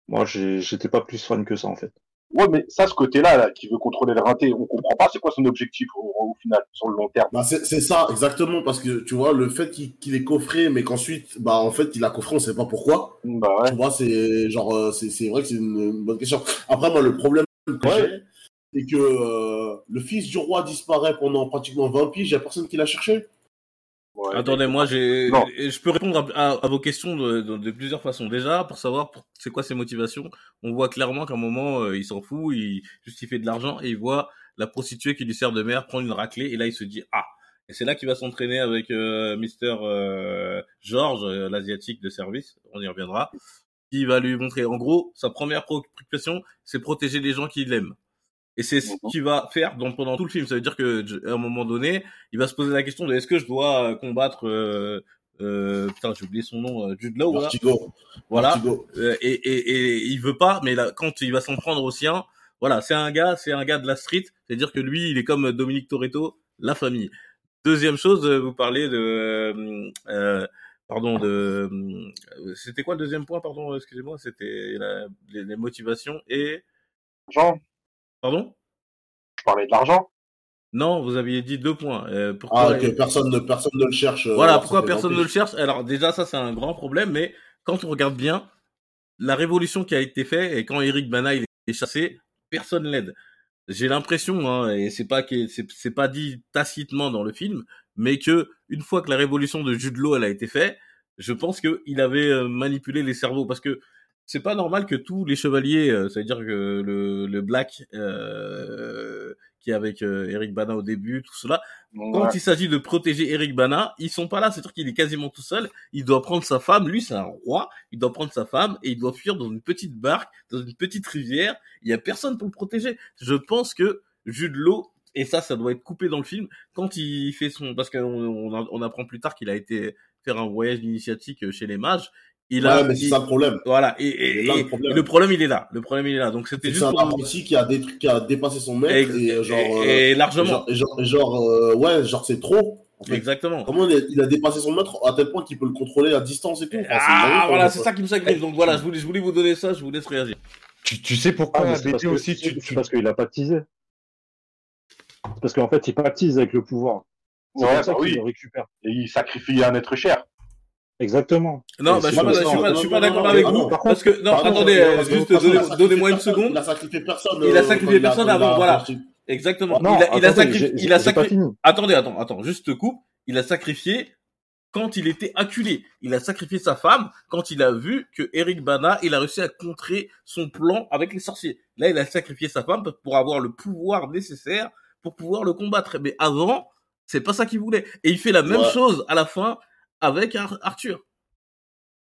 Speaker 5: Moi, j'étais pas plus fan que ça, en fait.
Speaker 2: Ouais, mais ça, ce côté-là, là, qui veut contrôler le rinté, on comprend pas. C'est quoi son objectif au, au final, sur le long terme
Speaker 4: Bah c'est ça, exactement, parce que tu vois, le fait qu'il ait coffré, mais qu'ensuite, bah en fait, il a coffré, on sait pas pourquoi.
Speaker 2: Bah ouais.
Speaker 4: Tu vois, c'est genre, euh, c'est c'est vrai que c'est une, une bonne question. Après, moi, le problème que
Speaker 2: Ouais.
Speaker 4: j'ai, c'est que euh, le fils du roi disparaît pendant pratiquement 20 piges, il y a personne qui l'a cherché.
Speaker 2: Ouais.
Speaker 1: Attendez, moi, j'ai, je peux répondre à, à- à vos questions de, de- de plusieurs façons. Déjà, pour savoir pour- c'est quoi ses motivations, on voit clairement qu'à un moment, euh, il s'en fout, il juste il fait de l'argent et il voit la prostituée qui lui sert de mère prendre une raclée et là il se dit ah. Et c'est là qu'il va s'entraîner avec euh, Mister euh, George, euh, l'asiatique de service. On y reviendra. Qui va lui montrer. En gros, sa première préoccupation, c'est protéger les gens qui l'aiment. Et c'est ce qu'il va faire dans, pendant tout le film. Ça veut dire que à un moment donné, il va se poser la question de est-ce que je dois euh, combattre euh, euh, putain j'ai oublié son nom euh, Jude Law là.
Speaker 4: Vertigo.
Speaker 1: voilà. Euh, et, et, et il veut pas mais là quand il va s'en prendre au sien voilà c'est un gars c'est un gars de la street c'est à dire que lui il est comme Dominique Toretto la famille deuxième chose euh, vous parlez de euh, euh, pardon de euh, c'était quoi le deuxième point pardon excusez-moi c'était la- les, les motivations et
Speaker 2: L'argent,
Speaker 1: pardon
Speaker 2: je parlais de l'argent.
Speaker 1: non vous aviez dit deux points Euh, pourquoi
Speaker 4: Ah, que personne ne, personne ne le cherche. euh,
Speaker 1: Voilà pourquoi personne
Speaker 4: 20
Speaker 1: ne le cherche? Alors déjà ça c'est un grand problème, mais quand on regarde bien, la révolution qui a été faite et quand Eric Bana il est chassé, personne l'aide. J'ai l'impression, hein, et c'est pas que c'est pas dit tacitement dans le film, mais que une fois que la révolution de Jude Law elle a été faite, je pense que il avait euh, manipulé les cerveaux parce que c'est pas normal que tous les chevaliers, euh, ça veut dire que le, le Black euh, qui est avec euh, Eric Bana au début, tout cela, quand il s'agit de protéger Eric Bana, ils sont pas là. C'est-à-dire qu'il est quasiment tout seul. Il doit prendre sa femme. Lui, c'est un roi. Il doit prendre sa femme et il doit fuir dans une petite barque, dans une petite rivière. Il y a personne pour le protéger. Je pense que Jude Law, et ça, ça doit être coupé dans le film, quand il fait son, parce qu'on on, on apprend plus tard qu'il a été faire un voyage initiatique chez les mages. Il
Speaker 4: Ouais,
Speaker 1: a,
Speaker 4: mais c'est ça le problème.
Speaker 1: voilà. Et, et-
Speaker 4: C'est là le problème.
Speaker 1: et le problème, il est là. Le problème, il est là. Donc c'était
Speaker 4: C'est
Speaker 1: juste
Speaker 4: un
Speaker 1: pour...
Speaker 4: apprenti qui a, dé- qui a dépassé son maître
Speaker 1: Ex-
Speaker 4: et, euh, genre, euh,
Speaker 1: et- et largement.
Speaker 4: genre, et genre, et genre, euh, ouais, genre c'est trop. En fait.
Speaker 1: Exactement.
Speaker 4: Comment il a, il a dépassé son maître à tel point qu'il peut le contrôler à distance et tout. Enfin, c'est
Speaker 1: Ah, voilà, c'est ça qui me sacrifie. Donc voilà, je voulais, je voulais vous donner ça, je vous laisse réagir.
Speaker 3: Tu, tu sais pourquoi
Speaker 5: Ah, mais c'est parce que-
Speaker 3: aussi tu,
Speaker 5: c'est
Speaker 3: tu-
Speaker 5: parce qu'il a. C'est Parce qu'en fait, il pactise avec le pouvoir. C'est
Speaker 2: Ouais,
Speaker 5: pour ça
Speaker 2: bah
Speaker 5: qu'il
Speaker 2: oui.
Speaker 5: le récupère.
Speaker 2: Et il sacrifie un être cher.
Speaker 5: Exactement.
Speaker 1: Non, bah, je suis pas,
Speaker 5: pas
Speaker 1: d'accord avec vous.
Speaker 5: par
Speaker 1: Parce que, non,
Speaker 4: Pardon,
Speaker 1: attendez,
Speaker 4: euh,
Speaker 1: euh, juste, donnez-
Speaker 4: sacrifié
Speaker 1: donnez-moi une seconde.
Speaker 4: Il a sacrifié personne.
Speaker 1: Il a
Speaker 4: euh,
Speaker 1: sacrifié personne avant, voilà. Exactement.
Speaker 5: Non,
Speaker 1: il a, il a,
Speaker 5: attendez,
Speaker 1: sacri-
Speaker 5: j'ai-
Speaker 1: il a sacrifié, attendez, attends, attends, juste te coupe. Il a sacrifié quand il était acculé. Il a sacrifié sa femme quand il a vu que Eric Bana, il a réussi à contrer son plan avec les sorciers. Là, il a sacrifié sa femme pour avoir le pouvoir nécessaire pour pouvoir le combattre. Mais avant, c'est pas ça qu'il voulait. Et il fait la même
Speaker 4: Ouais.
Speaker 1: chose à la fin avec Ar- Arthur.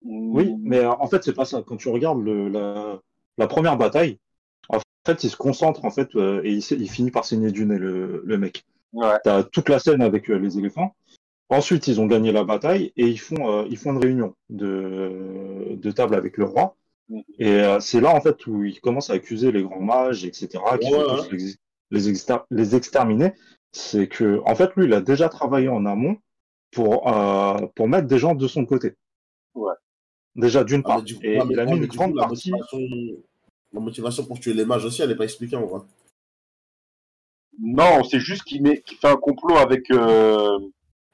Speaker 5: Oui, mais euh, en fait, c'est pas ça. Quand tu regardes le, la, la première bataille, en fait, il se concentre en fait euh, et il, il finit par saigner du nez le, le mec.
Speaker 2: Ouais.
Speaker 5: T'as toute la scène avec euh, les éléphants. Ensuite, ils ont gagné la bataille et ils font euh, ils font une réunion de de table avec le roi.
Speaker 2: Mhm.
Speaker 5: Et euh, c'est là en fait où ils commencent à accuser les grands mages, etc. Qui
Speaker 4: Ouais,
Speaker 5: vont
Speaker 4: ouais.
Speaker 5: tous les, les, exter- les exterminer. C'est que en fait lui, il a déjà travaillé en amont pour euh, pour mettre des gens de son côté.
Speaker 2: Ouais.
Speaker 5: Déjà, d'une part.
Speaker 4: mais du coup,
Speaker 5: et
Speaker 4: ouais, mais-
Speaker 5: il a
Speaker 4: ouais,
Speaker 5: mis
Speaker 4: mais
Speaker 5: une
Speaker 4: du
Speaker 5: grande
Speaker 4: coup, la
Speaker 5: partie.
Speaker 4: motivation, la motivation pour tuer les mages aussi, elle n'est pas expliquée en vrai.
Speaker 2: Non, c'est juste qu'il met, qu'il fait un complot avec. Euh...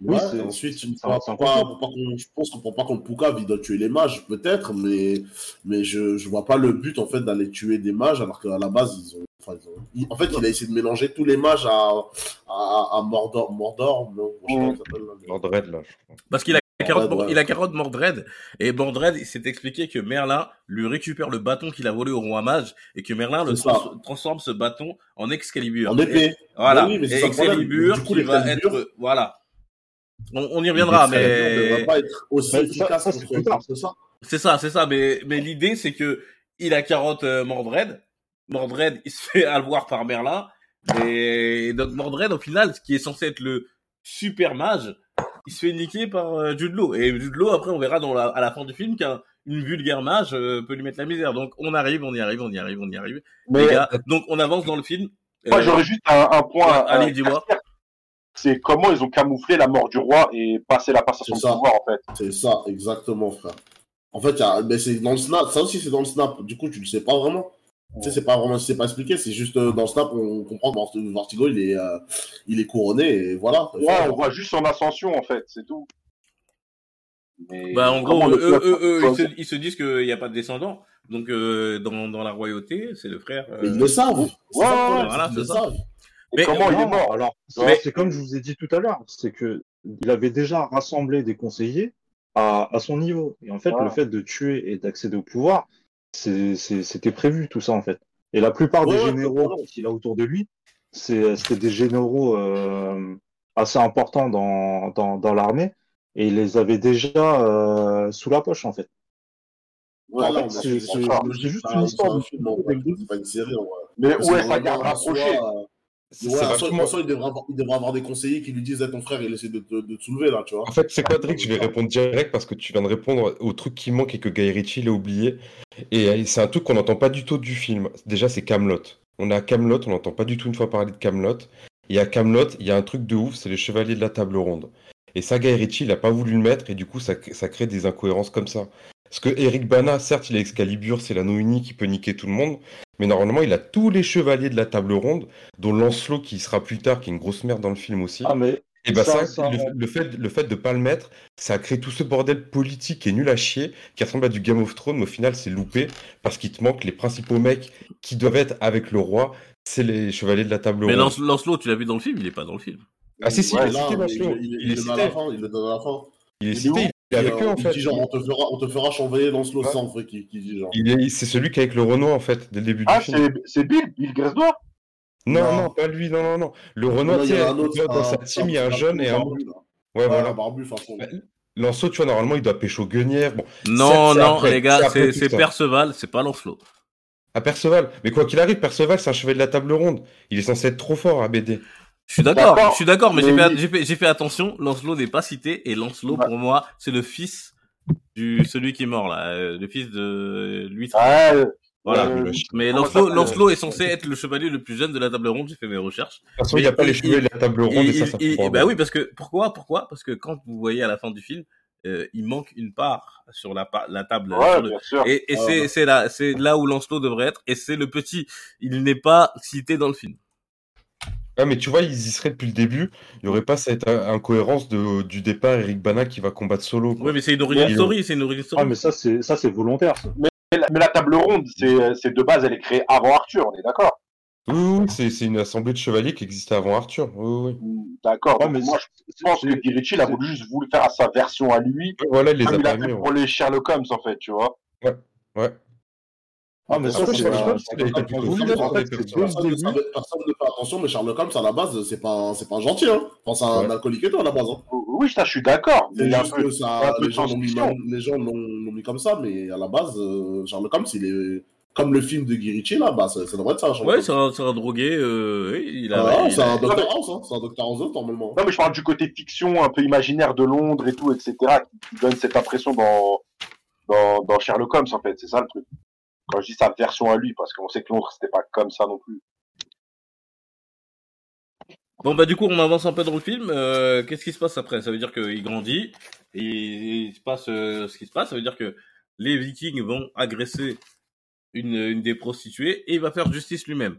Speaker 5: Oui,
Speaker 4: Ouais,
Speaker 5: c'est-
Speaker 4: ensuite, pour pas- pour pas je pense que pour pas qu'on Poucave, il doit tuer les mages, peut-être, mais, mais je, je vois pas le but, en fait, d'aller tuer des mages, alors qu'à la base, ils ont, enfin, ils ont- il- en fait, il a essayé de mélanger tous les mages à, à, à Mordor, Mordor, non, je sais pas comment ça s'appelle, là, mais-
Speaker 3: Lord Red, là, je crois.
Speaker 1: Parce qu'il a carotte,
Speaker 4: ouais.
Speaker 1: il a carotte Mordred, et Mordred, il s'est expliqué que Merlin lui récupère le bâton qu'il a volé au roi mage, et que Merlin le trans- transforme ce bâton en Excalibur.
Speaker 4: En épée.
Speaker 1: Et- voilà.
Speaker 4: Mais oui, mais
Speaker 1: et. Excalibur
Speaker 4: Du coup,
Speaker 1: qui va
Speaker 4: l'Excalibur-
Speaker 1: être, voilà. On, on y reviendra,
Speaker 4: ne
Speaker 1: mais
Speaker 4: devrait pas être aussi
Speaker 5: Mais ça-
Speaker 4: efficace
Speaker 5: ça, c'est
Speaker 4: ça?
Speaker 1: c'est ça, c'est ça, mais, mais l'idée, c'est que il a carotte euh, Mordred. Mordred, il se fait (laughs) avoir par Merlin. Et donc Mordred, au final, ce qui est censé être le super mage, il se fait niquer par euh, Jude Law. Et Jude Law, après, on verra dans la, à la fin du film qu'un une vulgaire mage euh, peut lui mettre la misère. Donc on arrive, on y arrive, on y arrive, on y arrive.
Speaker 2: Mais
Speaker 1: Les gars, donc on avance dans le film.
Speaker 2: moi,
Speaker 1: Euh,
Speaker 2: j'aurais juste un, un point.
Speaker 1: ouais, allez,
Speaker 2: à
Speaker 1: dis-moi.
Speaker 2: C'est comment ils ont camouflé la mort du roi et passé la passation de pouvoir, en fait.
Speaker 4: C'est ça, exactement, frère. En fait, il y a- mais c'est dans le snap, ça aussi c'est dans le snap. Du coup, tu le sais pas vraiment. Tu sais, c'est pas vraiment, c'est pas expliqué, c'est juste euh, dans le snap, on comprend que Vertigo, il est, euh, il est couronné et voilà.
Speaker 2: Ouais, on voit juste son ascension, en fait, c'est tout. Mais
Speaker 1: Bah, en gros, eux,
Speaker 2: peuple
Speaker 1: eux, eux, ils, se, ils se disent qu'il n'y a pas de descendants. Donc, euh, dans, dans la royauté, c'est le frère. euh,
Speaker 4: Mais ils le savent.
Speaker 2: Ouais,
Speaker 4: ça le
Speaker 1: voilà,
Speaker 4: savent.
Speaker 1: Mais-
Speaker 2: comment il est mort
Speaker 5: Alors, c'est
Speaker 1: Mais-
Speaker 5: c'est comme je vous ai dit tout à l'heure, c'est que il avait déjà rassemblé des conseillers à, à son niveau. Et en fait,
Speaker 2: Voilà.
Speaker 5: le fait de tuer et d'accéder au pouvoir, c'était prévu tout ça en fait. Et la plupart
Speaker 4: Ouais,
Speaker 5: des généraux qu'il a autour de lui, c'est- c'était des généraux euh, assez importants dans, dans, dans l'armée. Et il les avait déjà euh, sous la poche en fait.
Speaker 2: Ouais,
Speaker 5: En fait,
Speaker 2: non,
Speaker 5: c'est- juste une
Speaker 4: un-
Speaker 5: histoire
Speaker 4: c'est pas une série.
Speaker 2: Mais où
Speaker 4: que
Speaker 2: est sa
Speaker 4: vraiment, Ouais, en soi,
Speaker 3: vachement-
Speaker 4: en soi, il devrait, avoir, il devrait avoir des conseillers qui lui disent Eh, ton frère, il essaie de te, de te soulever là, tu vois.
Speaker 3: En fait, c'est quoi, Drake Je vais répondre direct parce que tu viens de répondre au truc qui manque et que Guy Ritchie l'a oublié. Et euh, c'est un truc qu'on n'entend pas du tout du film. Déjà, c'est Camelot. On a Camelot, on n'entend pas du tout une fois parler de Camelot. Et à Camelot, il y a un truc de ouf, c'est les chevaliers de la table ronde. Et ça, Guy Ritchie, il a pas voulu le mettre et du coup, ça, ça crée des incohérences comme ça. Parce que Eric Bana, certes, il a Excalibur, c'est l'anneau unique qui peut niquer tout le monde. Mais normalement, il a tous les chevaliers de la table ronde, dont Lancelot, qui sera plus tard, qui est une grosse merde dans le film aussi.
Speaker 5: Ah, mais
Speaker 3: Et bah ça,
Speaker 5: Ça, ça,
Speaker 3: le, fait, le fait de pas le mettre, ça a créé tout ce bordel politique qui est nul à chier, qui ressemble à du Game of Thrones, mais au final c'est loupé, parce qu'il te manque les principaux mecs qui doivent être avec le roi, c'est les chevaliers de la table
Speaker 1: Mais
Speaker 3: ronde.
Speaker 1: Lance- Lancelot, tu l'as vu dans le film, il est pas dans le film.
Speaker 3: Ah si, si,
Speaker 4: Ouais,
Speaker 3: il est
Speaker 4: là,
Speaker 3: cité,
Speaker 4: mais
Speaker 3: Lancelot.
Speaker 4: il, il,
Speaker 3: Il
Speaker 4: il
Speaker 3: est cité.
Speaker 4: il.
Speaker 3: Il est
Speaker 4: Il
Speaker 3: cité, il est avec
Speaker 4: Et,
Speaker 3: eux
Speaker 4: euh,
Speaker 3: en fait.
Speaker 4: dit genre, on te fera, on te fera qui, qui dit genre.
Speaker 3: Il est, c'est celui qui est avec le Renoir en fait, dès le début
Speaker 2: Ah,
Speaker 3: du film.
Speaker 2: c'est c'est Bill, Bill Gresdois
Speaker 3: Non,
Speaker 4: Non.
Speaker 3: non, pas lui, non, non, non. Le tu
Speaker 4: il y
Speaker 3: sais,
Speaker 4: a un autre,
Speaker 3: dans sa team, il y a un
Speaker 4: un
Speaker 3: jeune et un autre.
Speaker 4: barbu, là.
Speaker 3: Ouais,
Speaker 4: Ouais,
Speaker 3: voilà.
Speaker 4: barbu, façon.
Speaker 3: Lancelot, tu vois, normalement, il doit pécho Guenière. Bon,
Speaker 1: Non, non,
Speaker 3: après,
Speaker 1: les gars,
Speaker 3: c'est.
Speaker 1: Perceval, c'est pas Lancelot.
Speaker 3: à Perceval. Mais quoi qu'il arrive, Perceval, c'est un chevalier de la table ronde. Il est censé être trop fort à BD.
Speaker 1: Je suis d'accord, je suis d'accord, mais, j'ai
Speaker 2: mais
Speaker 1: fait, j'ai fait, j'ai fait attention. Lancelot n'est pas cité et Lancelot,
Speaker 2: Ouais.
Speaker 1: pour moi, c'est le fils du celui qui est mort là, euh, le fils de lui.
Speaker 2: Ah, euh,
Speaker 1: Voilà.
Speaker 2: euh,
Speaker 1: Mais Lancelot, Lancelot est censé être le chevalier le plus jeune de la table ronde. J'ai fait mes recherches.
Speaker 3: De toute façon, il n'y a pas les chevaliers de la table ronde et,
Speaker 1: Et,
Speaker 3: ça, ça
Speaker 1: et-
Speaker 3: fait
Speaker 1: et- bah oui, parce que pourquoi, pourquoi? Parce que quand vous voyez à la fin du film, euh, il manque une part sur la, table.
Speaker 2: ouais,
Speaker 1: sur le-
Speaker 2: bien sûr.
Speaker 1: Et, et
Speaker 4: Ah,
Speaker 1: c'est c'est là, c'est là où Lancelot devrait être. Et c'est le petit. Il n'est pas cité dans le film.
Speaker 3: Ah, mais tu vois, ils y seraient depuis le début. Il n'y aurait pas cette euh, incohérence de, du départ, Eric Bana qui va combattre solo. quoi.
Speaker 1: Oui, mais c'est une origin
Speaker 3: Il-
Speaker 1: story. C'est une origin story.
Speaker 5: Ah, mais ça, c'est ça, c'est volontaire. Ça.
Speaker 2: Mais la, mais la table ronde, c'est c'est de base, elle est créée avant Arthur, on est d'accord
Speaker 3: Oui, oui, oui, c'est c'est une assemblée de chevaliers qui existait avant Arthur. Oui, oui.
Speaker 2: Mm, D'accord.
Speaker 5: Ouais, mais
Speaker 2: moi, je pense que Guy Ritchie, il a voulu juste voulu faire à sa version à lui,
Speaker 3: Voilà, il les a
Speaker 2: il a fait
Speaker 3: mis.
Speaker 2: pour les Sherlock Holmes, en fait, tu vois.
Speaker 3: Ouais.
Speaker 5: Ah, mais ça,
Speaker 3: Après,
Speaker 5: c'est
Speaker 3: Sherlock Holmes,
Speaker 4: Personne ne, fait attention, mais Sherlock Holmes, à la base, c'est pas, c'est pas un gentil, hein. Enfin, c'est un
Speaker 3: Ouais.
Speaker 4: alcoolique et tout, à la base, hein.
Speaker 2: Oui, ça, je suis d'accord.
Speaker 4: les gens l'ont mis, les gens l'ont mis comme ça, mais à la base, euh, Sherlock Holmes, il est, comme le film de Guy Ritchie, là, bah, ça, ça devrait être ça,
Speaker 1: Ouais, c'est un, c'est un drogué. Euh, il a.
Speaker 4: Ah, c'est un Dr House, hein. C'est un House, normalement.
Speaker 2: Non, mais je parle du côté fiction, un peu imaginaire de Londres et tout, etc., qui, qui donne cette impression dans, dans, dans Sherlock Holmes, en fait. C'est ça le truc. Quand je dis sa version à lui, parce qu'on sait que Londres, c'était pas comme ça non plus.
Speaker 1: Bon bah du coup on avance un peu dans le film. Euh, Qu'est-ce qui se passe après? Ça veut dire qu'il grandit il se passe euh, ce qui se passe. Ça veut dire que les Vikings vont agresser une des prostituées et il va faire justice lui-même.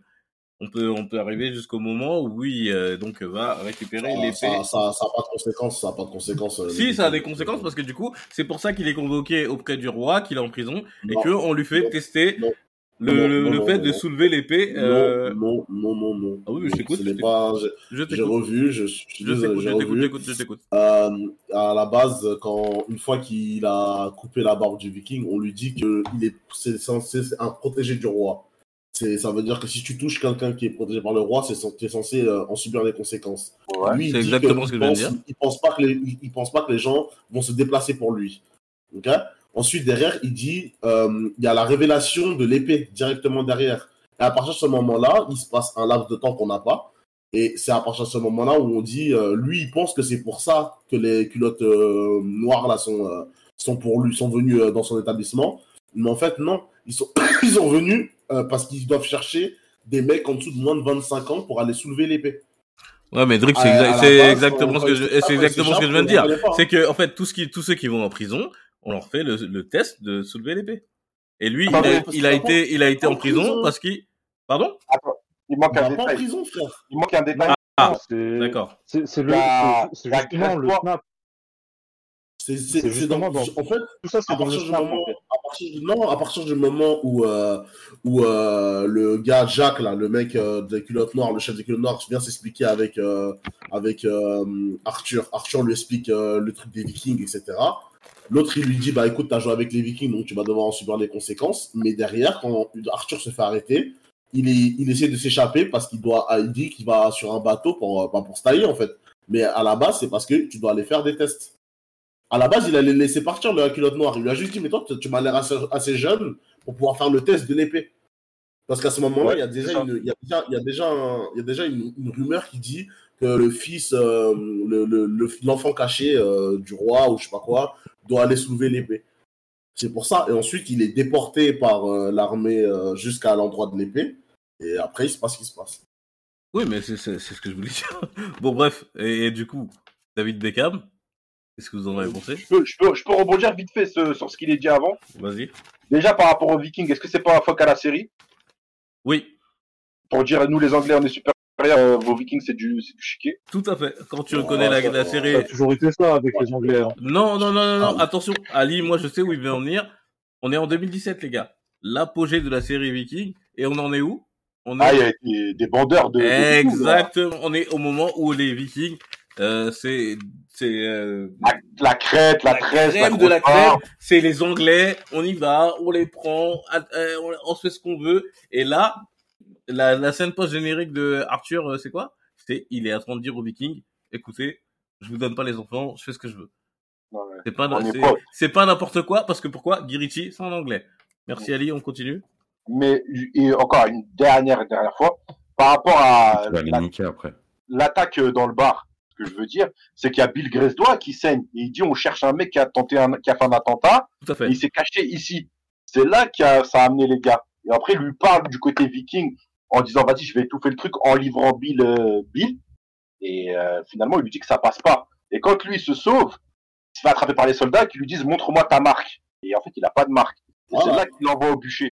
Speaker 1: On peut, on peut arriver jusqu'au moment où lui, euh, donc, va récupérer
Speaker 4: Ça,
Speaker 1: l'épée.
Speaker 4: ça, ça, ça a pas de conséquences, ça a pas de conséquences. euh,
Speaker 1: Si, ça a des conséquences parce que du coup, c'est pour ça qu'il est convoqué auprès du roi, qu'il est en prison, et que on lui fait
Speaker 4: Non.
Speaker 1: tester
Speaker 4: Non.
Speaker 1: le,
Speaker 4: Non,
Speaker 1: le, le fait de soulever l'épée. Euh...
Speaker 4: Non, non, non, non.
Speaker 1: Ah oui, mais je t'écoute, je
Speaker 4: pas, j'ai-
Speaker 1: t'écoute,
Speaker 4: revu, je, je
Speaker 1: je t'écoute, je t'écoute, je t'écoute, je t'écoute.
Speaker 4: Euh, à la base, quand une fois qu'il a coupé la barbe du viking, on lui dit que il est c'est un protégé du roi. C'est ça veut dire que si tu touches quelqu'un qui est protégé par le roi, c'est tu es censé euh, en subir les conséquences.
Speaker 2: Ouais.
Speaker 4: Lui,
Speaker 1: C'est exactement ce que je
Speaker 4: pense-
Speaker 1: dire.
Speaker 4: Il pense pas que les il, pense pas que les gens vont se déplacer pour lui. OK? Ensuite derrière, il dit euh, il y a la révélation de l'épée directement derrière. Et à partir de ce moment-là, il se passe un laps de temps qu'on n'a pas. Et c'est à partir de ce moment-là où on dit, euh, lui, il pense que c'est pour ça que les culottes noires là sont, sont pour lui, sont venus dans son établissement. Mais en fait, non, ils sont, (coughs) ils sont venus euh, parce qu'ils doivent chercher des mecs en dessous de moins de 25 ans pour aller soulever l'épée.
Speaker 1: Ouais, mais Drake, c'est exa- exactement ce que je,
Speaker 4: ils
Speaker 1: et c'est
Speaker 4: s'échappent,
Speaker 1: exactement ce que je viens de dire. C'est que, en fait, tout ce qui, tous ceux qui vont en prison, on leur fait le, le test de soulever l'épée. Et lui, il a, il été, il a été
Speaker 4: en
Speaker 1: en prison
Speaker 4: prison.
Speaker 1: parce qu'il, pardon?
Speaker 2: Il manque
Speaker 4: Il
Speaker 2: un
Speaker 4: pas en
Speaker 2: détail.
Speaker 4: prison, frère.
Speaker 2: Il manque un détail.
Speaker 1: Ah,
Speaker 5: c'est-
Speaker 1: D'accord.
Speaker 5: C'est le, c'est- justement le snap.
Speaker 4: C'est
Speaker 5: C'est
Speaker 4: c'est- c'est dans,
Speaker 5: justement dans-
Speaker 4: en fait,
Speaker 5: Tout ça, c'est dans le snap.
Speaker 4: moment,
Speaker 5: en fait.
Speaker 4: Non, à partir du moment où, euh, où euh, le gars Jacques, là, le mec euh, des culottes noires, le chef des culottes noires, vient s'expliquer avec, euh, avec Arthur. Arthur lui explique le truc des Vikings, etc. L'autre, il lui dit, bah écoute, t'as joué avec les Vikings, donc tu vas devoir en subir les conséquences. Mais derrière, quand Arthur se fait arrêter, il, il essaie de s'échapper parce qu'il doit, il dit qu'il va sur un bateau pour, pour se tailler, en fait. Mais à la base, c'est parce que tu dois aller faire des tests. À la base, il allait laisser partir le culotte noire. Il lui a juste dit, mais toi, tu- m'as l'air assez, assez jeune pour pouvoir faire le test de l'épée. Parce qu'à ce moment-là,
Speaker 2: Ouais,
Speaker 4: il y a déjà, une, il y a déjà, il y a déjà, un- il y a déjà une, une rumeur qui dit que le fils, euh, le- le- le- l'enfant caché euh, du roi ou je sais pas quoi, doit aller soulever l'épée. C'est pour ça. Et ensuite, il est déporté par euh, l'armée jusqu'à l'endroit de l'épée. Et après, il se passe ce qui se passe.
Speaker 1: Oui, mais c'est, ce que je voulais dire. (laughs) Bon, bref. Et, et du coup, David Beckham, qu'est-ce que vous en avez pensé?
Speaker 2: Je peux, je, peux, je peux rebondir vite fait ce- sur ce qu'il est dit avant.
Speaker 1: Vas-y.
Speaker 2: Déjà par rapport aux Vikings, est-ce que c'est pas un fuck à la série?
Speaker 1: Oui,
Speaker 2: Pour dire nous les Anglais on est supérieurs, euh, vos Vikings c'est du, c'est du chiquet.
Speaker 1: tout à fait. Quand tu reconnais la, série,
Speaker 5: Ça a toujours été ça avec les Anglais. hein.
Speaker 1: Non, non, non, non, non.
Speaker 4: Ah.
Speaker 1: attention. Ali, moi, je sais où il veut en venir. On est en 2017, les gars. L'apogée de la série Viking. Et on en est où? On
Speaker 2: Ah, il y a des, des bandeurs de.
Speaker 1: Exactement. On est au moment où les Vikings, euh, c'est, c'est, euh,
Speaker 2: La, la crête, la, tresse, la
Speaker 1: crème de la crème. C'est les Anglais. On y va, on les prend, euh, on, on se fait ce qu'on veut. Et là, la, la scène post-générique de Arthur, c'est quoi? C'est, il est en train de dire aux Vikings, écoutez, je vous donne pas les enfants, je fais ce que je veux.
Speaker 2: Ouais.
Speaker 1: C'est pas, c'est-
Speaker 2: pas-
Speaker 1: n'importe quoi, parce que pourquoi? Guirichi, c'est en anglais. Merci Ali, on continue.
Speaker 2: Mais et encore une dernière dernière fois, par rapport à la- l'attaque dans le bar, que je veux dire, c'est qu'il y a Bill Gresdois qui saigne. Et il dit on cherche un mec qui a tenté un, qui a fait un attentat,
Speaker 1: Tout à
Speaker 2: et
Speaker 1: fait.
Speaker 2: il s'est caché ici. C'est là que ça a amené les gars. Et après, il lui parle du côté viking en disant vas-y, je vais étouffer le truc en livrant Bill. euh, Bill. Et euh, finalement, il lui dit que ça passe pas. Et quand lui il se sauve, il se fait attraper par les soldats qui lui disent montre-moi ta marque. Et en fait, il a pas de marque. C'est là qu'il l'envoie au bûcher.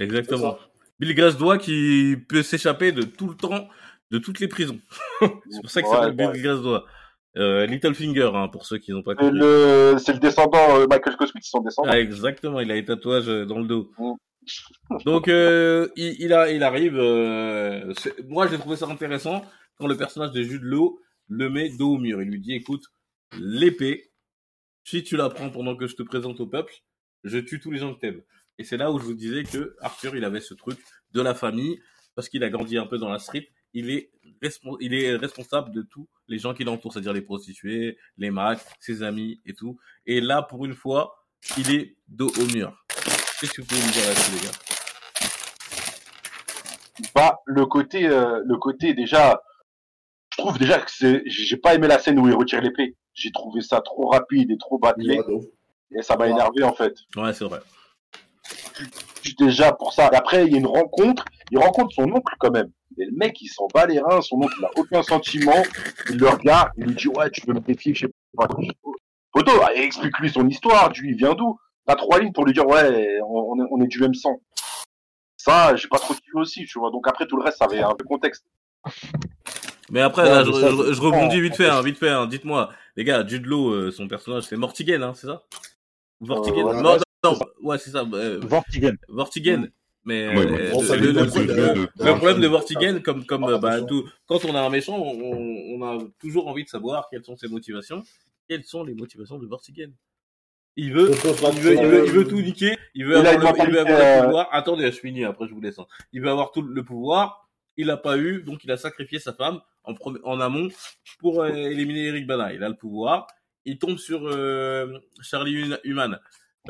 Speaker 1: Exactement. Bill Grasdois qui peut s'échapper de tout le temps, de toutes les prisons. (laughs) c'est pour ça que ça s'appelle. Bill Grasdois. Euh, Littlefinger, hein, pour ceux qui n'ont pas
Speaker 2: C'est
Speaker 1: compris.
Speaker 2: le, c'est le descendant euh, Michael Scott Smith, son descendant.
Speaker 1: Ah, exactement, il a les tatouages euh, dans le dos.
Speaker 2: Mm.
Speaker 1: Donc, euh, il, il, a, il arrive. moi, j'ai trouvé ça intéressant quand le personnage de Jude Law le met dos au mur. Il lui dit écoute, l'épée, si tu la prends pendant que je te présente au peuple, je tue tous les gens que t'aimes. Et c'est là où je vous disais que Arthur, il avait ce truc de la famille, parce qu'il a grandi un peu dans la street. Il est, il est responsable de tous les gens qui l'entourent, c'est-à-dire les prostituées, les macs, ses amis et tout. Et là, pour une fois, il est dos au mur. Qu'est-ce que vous pouvez me dire là-dessus, les gars?
Speaker 2: Bah, le côté, euh, le côté déjà, je trouve déjà que c'est, j'ai pas aimé la scène où il retire l'épée. J'ai trouvé ça trop rapide et trop bâclé. Et ça m'a énervé, en fait.
Speaker 1: Ouais, c'est vrai.
Speaker 2: Déjà pour ça. Et après, il y a une rencontre. Il rencontre son oncle, quand même. Et le mec, il s'en bat les reins. Son oncle, il a aucun sentiment. Il le regarde. Il lui dit, ouais, tu peux me défier, je sais pas. Photo, explique-lui son histoire. Tu lui, il vient d'où? t'as trois lignes pour lui dire ouais, on, on est, du même sang. Ça, j'ai pas trop kiffé aussi, tu vois. Donc après tout le reste, ça avait un peu contexte.
Speaker 1: Mais après,
Speaker 2: Ouais,
Speaker 1: là, je,
Speaker 2: ça,
Speaker 1: je-
Speaker 2: c'est
Speaker 1: je rebondis vite fait, hein, vite fait. Hein. Dites-moi, les gars, Jude Law, euh, son personnage, c'est Mortigen, hein, c'est ça?
Speaker 2: Ouais,
Speaker 1: non, non, ouais, c'est ça. euh,
Speaker 5: Vortigen.
Speaker 1: Vortigen. Mais
Speaker 3: Ouais,
Speaker 1: euh, le, problème de Vortigen, comme, comme
Speaker 4: Ah,
Speaker 1: euh, bah, tout, quand on a un méchant, on, on a toujours envie de savoir quelles sont ses motivations. Quelles sont les motivations de Vortigen Il veut, il veut, il veut, il veut tout niquer. Il veut
Speaker 2: Il
Speaker 1: avoir, le, il veut avoir
Speaker 2: mentalité,
Speaker 1: le
Speaker 2: euh,
Speaker 1: pouvoir. Attendez, je finis. Après, je vous laisse. hein. Il veut avoir tout le pouvoir. Il l'a pas eu, donc il a sacrifié sa femme en, amont pour euh, éliminer Eric Bana. Il a le pouvoir. Il tombe sur euh, Charlie Human.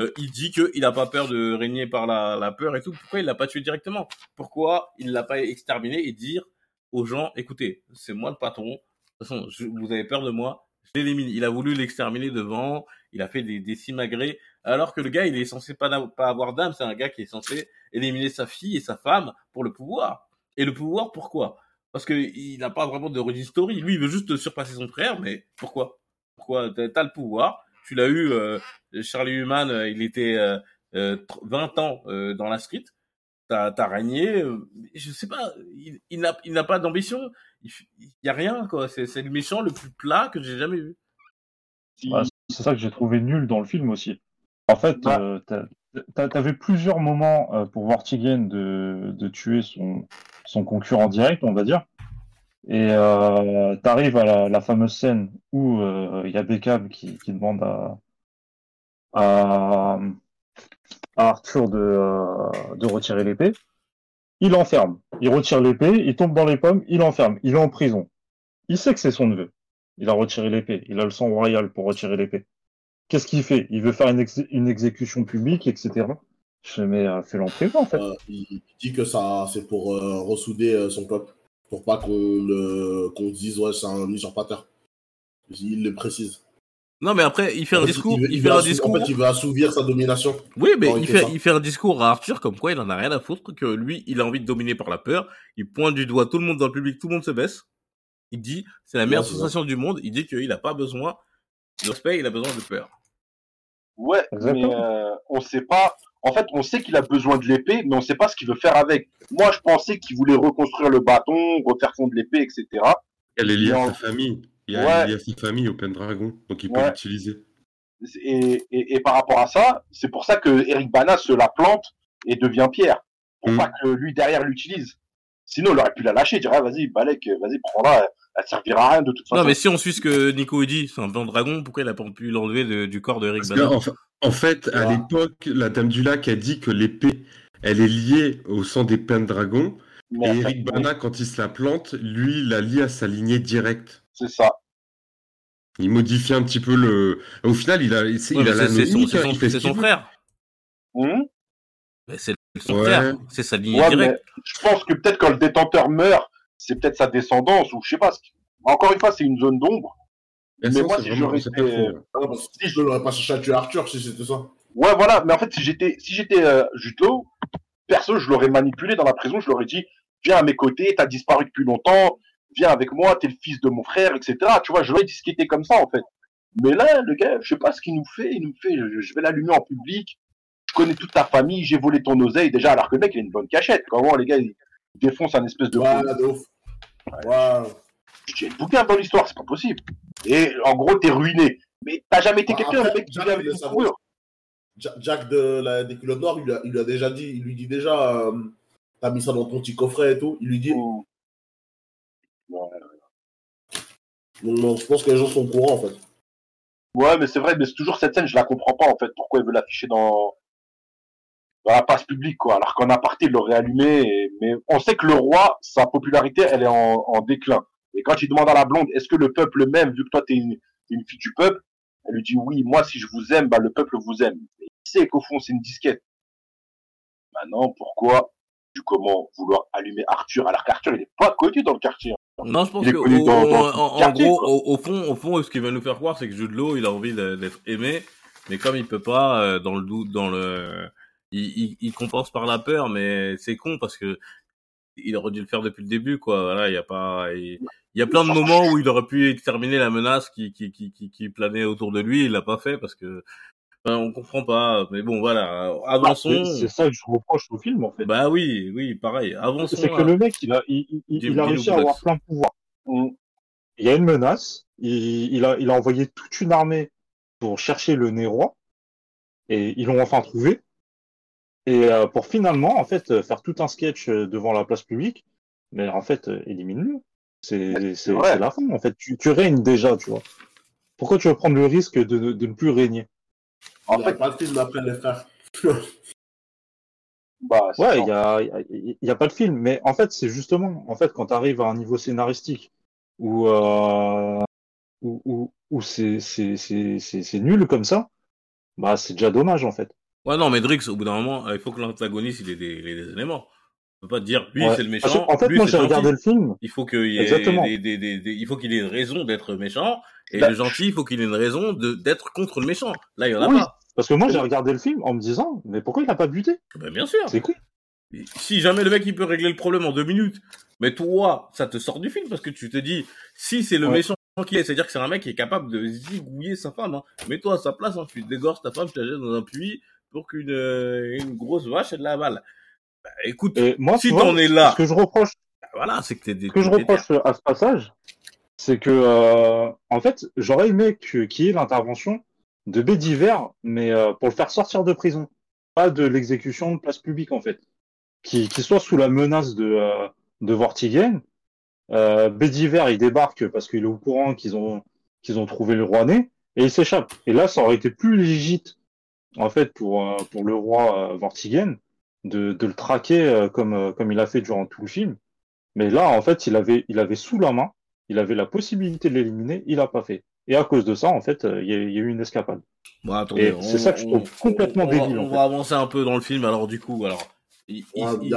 Speaker 1: Euh, il dit qu'il n'a pas peur de régner par la, la peur et tout. Pourquoi il l'a pas tué directement? Pourquoi il l'a pas exterminé et dire aux gens, écoutez, c'est moi le patron. De toute façon, je- vous avez peur de moi, je l'élimine. Il a voulu l'exterminer devant. Il a fait des, des simagrées. Alors que le gars, il est censé pas, pas avoir d'âme. C'est un gars qui est censé éliminer sa fille et sa femme pour le pouvoir. Et le pouvoir, pourquoi? Parce que il n'a pas vraiment de story. Lui, il veut juste surpasser son frère, mais pourquoi? Pourquoi? T'as le pouvoir. Tu l'as eu, euh, Charlie Human, euh, il était euh, euh, tr- 20 ans euh, dans la street. T'as as régné. euh, je sais pas. Il, il n'a il n'a pas d'ambition. Il, il y a rien quoi. C'est le méchant le plus plat que j'ai jamais vu.
Speaker 5: C'est ça que j'ai trouvé nul dans le film aussi. En fait,
Speaker 2: Bah.
Speaker 5: euh, t'as- t'as- t'avais plusieurs moments euh, pour Vortigen de, de tuer son, son concurrent direct, on va dire. Et euh, t'arrives à la, fameuse scène où euh, il y a Beckham qui, qui demande à, Arthur de, euh, de retirer l'épée. Il l'enferme. Il retire l'épée, il tombe dans les pommes, il l'enferme. Il est en prison. Il sait que c'est son neveu. Il a retiré l'épée. Il a le sang royal pour retirer l'épée. Qu'est-ce qu'il fait? Il veut faire une, ex- une exécution publique, etc. Je fais, mais euh, fais-le en fait.
Speaker 4: Euh, il dit que ça, c'est pour euh, ressouder euh, son peuple, pour pas qu'on le- qu'on se dise ouais c'est un usurpateur. Il le précise.
Speaker 1: Non, mais après, il fait
Speaker 4: En
Speaker 1: un discours.
Speaker 4: veut-
Speaker 1: Il, fait un
Speaker 4: assou-
Speaker 1: discours.
Speaker 4: En fait, il veut assouvir sa domination.
Speaker 1: Oui, mais il
Speaker 4: fait
Speaker 1: il fait un discours à Arthur comme quoi il en a rien à foutre, que lui, il a envie de dominer par la peur. Il pointe du doigt tout le monde dans le public, tout le monde se baisse. Il dit, c'est la meilleure
Speaker 4: Ouais,
Speaker 1: sensation du monde. Il dit qu'il a pas besoin de respect, il a besoin de peur.
Speaker 2: Ouais,
Speaker 5: Exactement.
Speaker 2: mais euh, on sait pas. En fait, on sait qu'il a besoin de l'épée, mais on sait pas ce qu'il veut faire avec. Moi, je pensais qu'il voulait reconstruire le bâton, refaire fondre l'épée, etc.
Speaker 3: Elle est liée à sa famille. Il y a
Speaker 2: Ouais.
Speaker 3: il y a sa famille au Pendragon, donc il peut
Speaker 2: Ouais.
Speaker 3: l'utiliser.
Speaker 2: Et, et, et par rapport à ça, c'est pour ça que Eric Bana se la plante et devient pierre, pour
Speaker 3: Mm.
Speaker 2: pas que lui derrière l'utilise. Sinon, il aurait pu la lâcher, dire ah, vas-y, Balek, vas-y, prends-la, elle servira à rien de toute façon.
Speaker 1: Non, mais si on suit ce que Nico dit, c'est un plan dragon, pourquoi il a pas pu l'enlever du corps de Eric
Speaker 3: Parce
Speaker 1: Bana
Speaker 3: que, en, fa- en fait, à l'époque, la Dame du Lac a dit que l'épée, elle est liée au sang des Pendragons.
Speaker 2: Mais
Speaker 3: Et Eric Bana, quand il se la plante, lui, il la lie à sa lignée directe.
Speaker 2: C'est ça.
Speaker 3: Il modifie un petit peu le. Au final, il a,
Speaker 1: Ouais,
Speaker 3: il a la
Speaker 1: c'est c'est son,
Speaker 3: mimique,
Speaker 1: c'est son- frère. Mais C'est son
Speaker 3: Ouais.
Speaker 1: frère. C'est sa
Speaker 2: Ouais,
Speaker 1: directe.
Speaker 2: je pense que peut-être quand le détenteur meurt, c'est peut-être sa descendance, ou je sais pas. Encore une fois, c'est une zone d'ombre. Mais moi, si j'aurais été-
Speaker 3: ouais.
Speaker 4: Ah si je l'aurais pas cherché à tuer Arthur si c'était ça.
Speaker 2: Ouais, voilà. Mais en fait, si j'étais, si j'étais euh, Jutlo, perso, je l'aurais manipulé dans la prison. Je leur ai dit, viens à mes côtés, t'as disparu depuis longtemps, viens avec moi, t'es le fils de mon frère, etc. Tu vois, je l'aurais disquetté comme ça, en fait. Mais là, le gars, je sais pas ce qu'il nous fait. Il nous fait, je, je vais l'allumer en public. Je connais toute ta famille, j'ai volé ton oseille. Déjà, alors que le mec, il a une bonne cachette. Comment les gars, ils défoncent un espèce de.
Speaker 4: Ouais, de ouf. Ouais.
Speaker 2: J'ai le bouquin dans l'histoire, c'est pas possible. Et en gros, t'es ruiné. Mais t'as jamais été
Speaker 4: Bah,
Speaker 2: quelqu'un, le mec qui vient avec une
Speaker 4: Jack de la, des culottes noires, il lui, a, il a déjà dit, il lui dit déjà, euh, t'as mis ça dans ton petit coffret et tout. Il lui dit,
Speaker 2: Ou-
Speaker 4: donc, non, je pense que les gens sont au courant en fait.
Speaker 2: Ouais, mais c'est vrai, mais c'est toujours cette scène, je la comprends pas en fait. Pourquoi il veut l'afficher dans... dans la passe publique, quoi. Alors qu'en aparté, il l'aurait allumé. et- Mais on sait que le roi, sa popularité, elle est en, en déclin. Et quand il demande à la blonde, est-ce que le peuple m'aime, vu que toi, t'es une, une fille du peuple, elle lui dit oui, moi, si je vous aime, bah, le peuple vous aime. Et il sait qu'au fond, c'est une disquette. Maintenant, pourquoi, du comment vouloir allumer Arthur, alors qu'Arthur, il est pas connu dans le quartier.
Speaker 1: Non, je pense que
Speaker 2: connu
Speaker 1: au-
Speaker 2: dans- dans
Speaker 1: en, en gros, au, au fond, au fond, ce qu'il veut nous faire croire, c'est que Jude il a envie d'être aimé, mais comme il peut pas, euh, dans le doute, dans le, il, il, il compense par la peur, mais c'est con parce que il aurait dû le faire depuis le début, quoi. Voilà, il y a pas, il, il y a plein de moments où il aurait pu exterminer la menace qui, qui, qui, qui, qui planait autour de lui, il l'a pas fait parce que Enfin, on comprend pas, mais bon, voilà. Avançons.
Speaker 5: c'est c'est ça que je reproche au film, en fait.
Speaker 1: Bah oui, oui, pareil. Avançons.
Speaker 5: c'est que le mec, il a, il, il- il
Speaker 1: Dis-
Speaker 5: a réussi à avoir plein de pouvoirs.
Speaker 2: Mm.
Speaker 5: Il y a une menace. Il, il a, il a envoyé toute une armée pour chercher le nez roi. Et ils l'ont enfin trouvé. Et euh, pour finalement, en fait, euh, faire tout un sketch euh, devant la place publique. Mais en fait, euh, élimine-le. C'est c'est la fin, en fait. Tu, tu règnes déjà, tu vois. Pourquoi tu veux prendre le risque de, de ne plus régner?
Speaker 2: En
Speaker 4: Il n'y a
Speaker 2: fait,
Speaker 4: pas de film après (laughs) les frères.
Speaker 2: bah,
Speaker 5: Ouais, il y a, y a- il y a pas de film, mais en fait, c'est justement, en fait, quand tu arrives à un niveau scénaristique où, euh, où, où, où c'est, c'est, c'est, c'est, c'est nul comme ça, bah, c'est déjà dommage, en fait.
Speaker 1: Ouais, non, mais Drix, au bout d'un moment, il faut que l'antagoniste, il ait des, il ait des éléments. On peut pas dire, lui,
Speaker 5: Ouais.
Speaker 1: c'est le méchant.
Speaker 5: en fait,
Speaker 1: lui,
Speaker 5: moi, j'ai regardé le film.
Speaker 1: Il faut qu'il ait des, des, des, des- il faut qu'il ait une raison d'être méchant. Et
Speaker 2: Bah,
Speaker 1: le gentil, il faut qu'il ait une raison d'être contre le méchant. Là, il y en a
Speaker 5: Oui.
Speaker 1: pas.
Speaker 5: Parce que moi, j'ai regardé le film en me disant, mais pourquoi il a pas buté?
Speaker 1: Ben, bien sûr.
Speaker 5: C'est cool.
Speaker 1: Si jamais le mec, il peut régler le problème en deux minutes, mais toi, ça te sort du film parce que tu te dis, si c'est le
Speaker 5: Ouais.
Speaker 1: méchant qui est, c'est-à-dire que c'est un mec qui est capable de zigouiller sa femme, hein. Mets-toi à sa place, hein. Tu dégorges ta femme, tu la jettes dans un puits pour qu'une, euh, une grosse vache, elle la avale. Bah, écoute,
Speaker 5: Et moi,
Speaker 1: Si t'en es là.
Speaker 5: ce que je reproche,
Speaker 1: bah, voilà, c'est que t'es
Speaker 5: ce que je reproche à ce passage, c'est que, euh, en fait, j'aurais aimé qu'il y ait l'intervention de Bédiver, mais euh, pour le faire sortir de prison, pas de l'exécution de place publique, en fait. Qui, qui soit sous la menace de, euh, de Vortigern. Euh, Bédiver, il débarque parce qu'il est au courant qu'ils ont, qu'ils ont trouvé le roi né, et il s'échappe. Et là, ça aurait été plus légite, en fait, pour, euh, pour le roi euh, Vortigern, de, de le traquer euh, comme, comme il a fait durant tout le film. Mais là, en fait, il avait, il avait sous la main, il avait la possibilité de l'éliminer, il a pas fait. Et à cause de ça, en fait, il y, a- il y a eu une escapade.
Speaker 1: Bon, attendez,
Speaker 5: Et c'est ça que je trouve complètement
Speaker 1: on,
Speaker 5: débile,
Speaker 1: Va, on
Speaker 5: fait.
Speaker 1: va avancer un peu dans le film. Alors du coup, alors il,
Speaker 4: il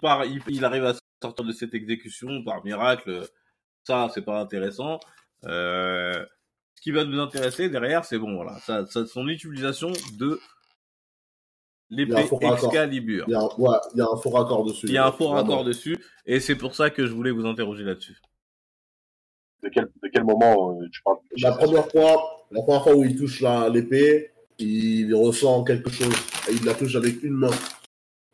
Speaker 1: part, arrive à sortir de cette exécution par miracle. Ça, c'est pas intéressant. Euh, qui va nous intéresser derrière, c'est bon, voilà, ça, ça, son utilisation de l'épée. Excalibur.
Speaker 4: Il y a, ouais, il y a un faux raccord dessus.
Speaker 1: Il y a un fort
Speaker 4: Vraiment.
Speaker 1: accord dessus, et c'est pour ça que je voulais vous interroger là-dessus.
Speaker 2: De quel, de quel moment euh, tu parles
Speaker 4: La première fois, la première fois où il touche l'épée, il ressent quelque chose. Et il la touche avec une main.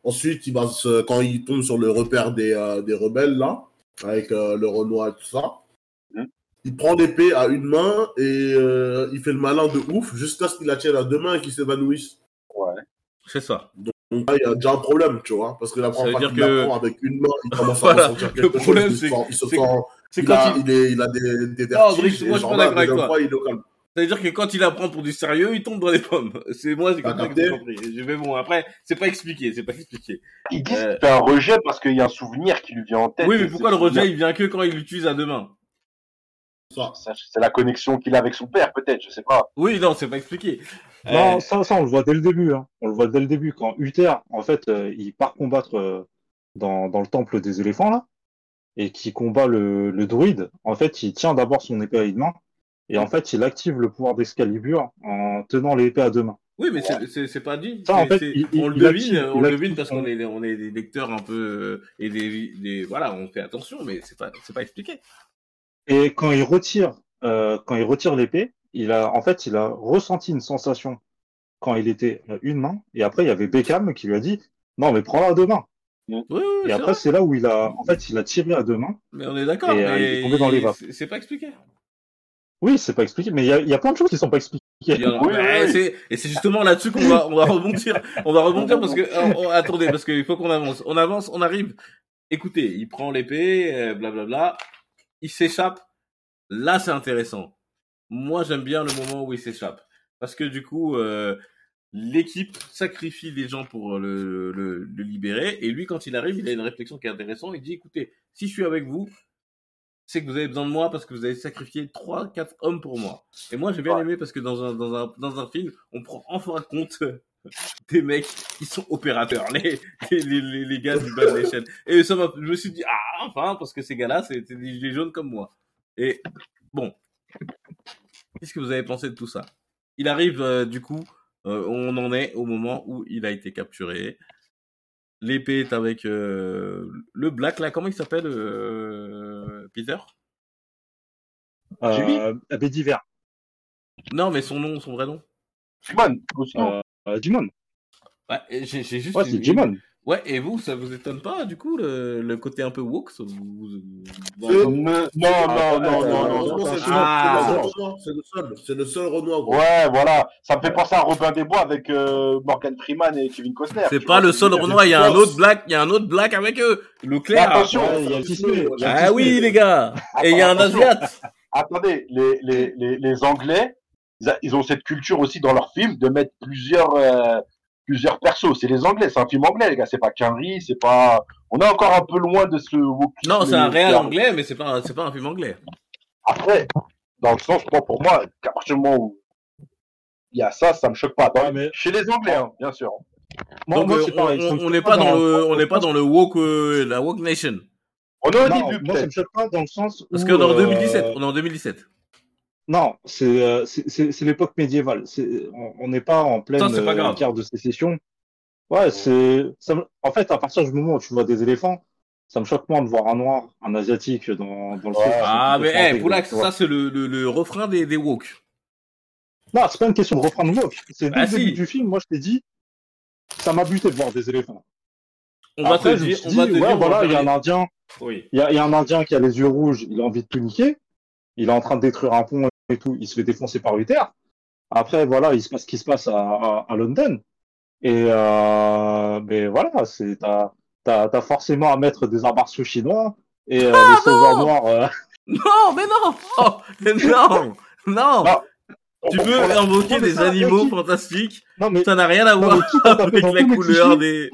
Speaker 4: Ensuite, il va se, quand il tombe sur le repère des, euh, des rebelles, là, avec euh, le Renoir et tout ça. Il prend l'épée à une main et euh, il fait le malin de ouf jusqu'à ce qu'il la tienne à deux mains et qu'il s'évanouisse.
Speaker 2: Ouais.
Speaker 1: C'est ça.
Speaker 4: Donc là, il y a déjà un problème, tu vois, parce que la première fois qu'il
Speaker 1: que-
Speaker 4: la prend avec une main, il commence
Speaker 1: Voilà,
Speaker 4: à ressentir
Speaker 1: le
Speaker 4: quelque
Speaker 1: problème,
Speaker 4: chose.
Speaker 1: c'est-
Speaker 4: Il, sent- il se sent...
Speaker 1: C'est
Speaker 4: Il
Speaker 1: quand
Speaker 4: a,
Speaker 1: il,
Speaker 4: il, est, il a des, des
Speaker 1: Non,
Speaker 4: vertiges.
Speaker 1: Brice, moi, je suis pas d'accord avec
Speaker 4: deuxième
Speaker 1: toi.
Speaker 4: fois, il est au calme.
Speaker 1: C'est-à-dire que quand il apprend pour du sérieux, il tombe dans les pommes. (laughs) C'est moi, c'est comme ça que j'ai compris. Je vais bon, après, c'est pas expliqué, c'est pas expliqué.
Speaker 2: Il dit
Speaker 1: Euh,
Speaker 2: que c'est un rejet parce qu'il y a un souvenir qui lui vient en tête.
Speaker 1: Oui, mais pourquoi le
Speaker 2: souvenir-
Speaker 1: rejet, il vient que quand il l'utilise à deux mains?
Speaker 2: C'est la connexion qu'il a avec son père, peut-être, je sais pas.
Speaker 1: Oui, non, c'est pas expliqué.
Speaker 5: Non,
Speaker 1: Euh,
Speaker 5: ça, ça, on le voit dès le début. Hein. On le voit dès le début. Quand Uther, en fait, euh, il part combattre euh, dans, dans le temple des éléphants, là, et qui combat le, le druide, en fait, il tient d'abord son épée à une main, et en fait, il active le pouvoir d'Excalibur en tenant l'épée à deux mains.
Speaker 1: oui, mais c'est- c'est pas dit.
Speaker 5: Ça, en fait, il-
Speaker 1: on le devine,
Speaker 5: active-
Speaker 1: on le devine parce qu'on est, on est des lecteurs un peu et des, des voilà, on fait attention, mais c'est pas, c'est pas expliqué.
Speaker 5: Et quand il retire, euh, quand il retire l'épée, il a, en fait, il a ressenti une sensation quand il était à une main, et après, il y avait Beckham qui lui a dit, non, mais prends-la à deux mains. Et après, c'est là où il a, en fait, il a tiré à deux mains.
Speaker 1: mais on est d'accord.
Speaker 5: et, euh, il est
Speaker 1: mais
Speaker 5: tombé dans les vapes.
Speaker 1: c'est- pas expliqué.
Speaker 5: Oui, c'est pas expliqué, mais il y a, il y a plein de choses qui sont pas expliquées.
Speaker 2: Oui, oui, oui.
Speaker 1: Et c'est justement là-dessus qu'on va, on va rebondir. On va rebondir parce que, euh, oh, attendez, parce qu'il faut qu'on avance. On avance, on arrive. Écoutez, il prend l'épée, euh, blablabla. Il s'échappe. Là, c'est intéressant. Moi, j'aime bien le moment où il s'échappe. Parce que du coup, euh, l'équipe sacrifie des gens pour le, le, le libérer. Et lui, quand il arrive, il a une réflexion qui est intéressante. Il dit, écoutez, si je suis avec vous, c'est que vous avez besoin de moi parce que vous avez sacrifié trois, quatre hommes pour moi. Et moi, j'ai bien
Speaker 2: Ouais.
Speaker 1: aimé parce que dans un, dans un, dans un film, on prend enfin compte (laughs) des mecs qui sont opérateurs, les, les, les, gars du bas de l'échelle. Et ça m'a, je me suis dit, ah, enfin, parce que ces gars-là, c'est c'est des gilets jaunes comme moi. Et bon, qu'est-ce que vous avez pensé de tout ça? Il arrive, euh, du coup, euh, on en est au moment où il a été capturé. L'épée est avec euh, le Black, là, comment il s'appelle, euh, Peter?
Speaker 5: Euh, Bédiver.
Speaker 1: Non, mais son nom, son vrai nom.
Speaker 2: Freeman,
Speaker 5: euh, Jimon.
Speaker 1: Ouais, j'ai j'ai juste.
Speaker 5: Ouais, c'est
Speaker 1: une-
Speaker 5: Jimon.
Speaker 1: Ouais, et vous, ça vous étonne pas, du coup, le, le côté un peu woke ça vous-
Speaker 4: Euh,
Speaker 2: Non, non, non, non, non, non, non.
Speaker 4: c'est
Speaker 1: Ah.
Speaker 4: le seul Renoir, c'est le seul, Renoir.
Speaker 2: Ouais, voilà. Ça me fait penser à Robin des Bois avec euh, Morgan Freeman et Kevin Costner.
Speaker 1: C'est pas
Speaker 2: vois,
Speaker 1: le seul Renoir, il y a un autre black, il y a un autre black avec eux. Le
Speaker 2: Mais
Speaker 1: clair.
Speaker 2: attention,
Speaker 5: Ouais, il y a Disney. il y a
Speaker 1: Ah oui, les gars. Et il y a un. Asiate.
Speaker 2: attendez, les, les, les, les Anglais, ils, a- ils ont cette culture aussi dans leurs films de mettre plusieurs, euh, plusieurs persos. C'est les Anglais, c'est un film anglais, les gars. C'est pas Quinry, c'est pas. On est encore un peu loin de ce.
Speaker 1: Non, c'est un réel anglais, mais c'est pas, un- c'est pas un film anglais.
Speaker 2: Après, dans le sens, pour moi, qu'à partir du moment où il y a ça, ça me choque pas. Dans-
Speaker 5: Ouais, mais-
Speaker 2: Chez les Anglais, hein, bien sûr.
Speaker 5: Moi,
Speaker 1: Donc,
Speaker 5: moi,
Speaker 1: euh,
Speaker 5: pareil.
Speaker 1: on- n'est pas dans le, on n'est pas dans le woke, euh, la woke nation.
Speaker 2: On est au
Speaker 5: Non,
Speaker 2: début,
Speaker 5: moi, ça me
Speaker 2: peut-être.
Speaker 5: choque pas dans le sens où.
Speaker 1: Parce que dans
Speaker 5: euh,
Speaker 1: 2017, on est en 2017.
Speaker 5: Non, c'est euh, c'est- l'époque médiévale. On n'est pas en pleine
Speaker 1: pas
Speaker 5: euh,
Speaker 1: grave.
Speaker 5: guerre de sécession. Ouais, c'est. En fait, à partir du moment où tu vois des éléphants, ça me choque moins de voir un noir, un asiatique dans, dans le
Speaker 2: Ouais.
Speaker 5: film.
Speaker 1: Ah, mais,
Speaker 5: tu vois.
Speaker 1: ça, c'est le, le, le refrain des, des woke.
Speaker 5: Non, c'est pas une question de reprendre woke. C'est
Speaker 1: Ah,
Speaker 5: le début
Speaker 1: si.
Speaker 5: du film, moi je t'ai dit, ça m'a buté de voir des éléphants.
Speaker 1: On va te
Speaker 5: je
Speaker 1: dire, on
Speaker 5: dit,
Speaker 1: va te
Speaker 5: ouais,
Speaker 1: dire,
Speaker 5: voilà, il y a un Indien,
Speaker 1: Oui.
Speaker 5: y, a, y a un Indien qui a les yeux rouges, il a envie de tout niquer, il est en train de détruire un pont et tout, il se fait défoncer par Uther. Après, voilà, il se passe ce qui se passe à, à, à London. Et euh, mais voilà, c'est t'as t'as t'as forcément à mettre des arts martiaux chinois et euh, les sauveurs noirs. euh,
Speaker 1: Non, mais non! Oh, mais non! Non!
Speaker 2: Non.
Speaker 1: Tu peux invoquer
Speaker 5: Non, mais
Speaker 1: des
Speaker 5: ça,
Speaker 1: animaux
Speaker 5: qui-
Speaker 1: fantastiques,
Speaker 5: Non mais
Speaker 1: ça n'a rien à voir avec la couleur des.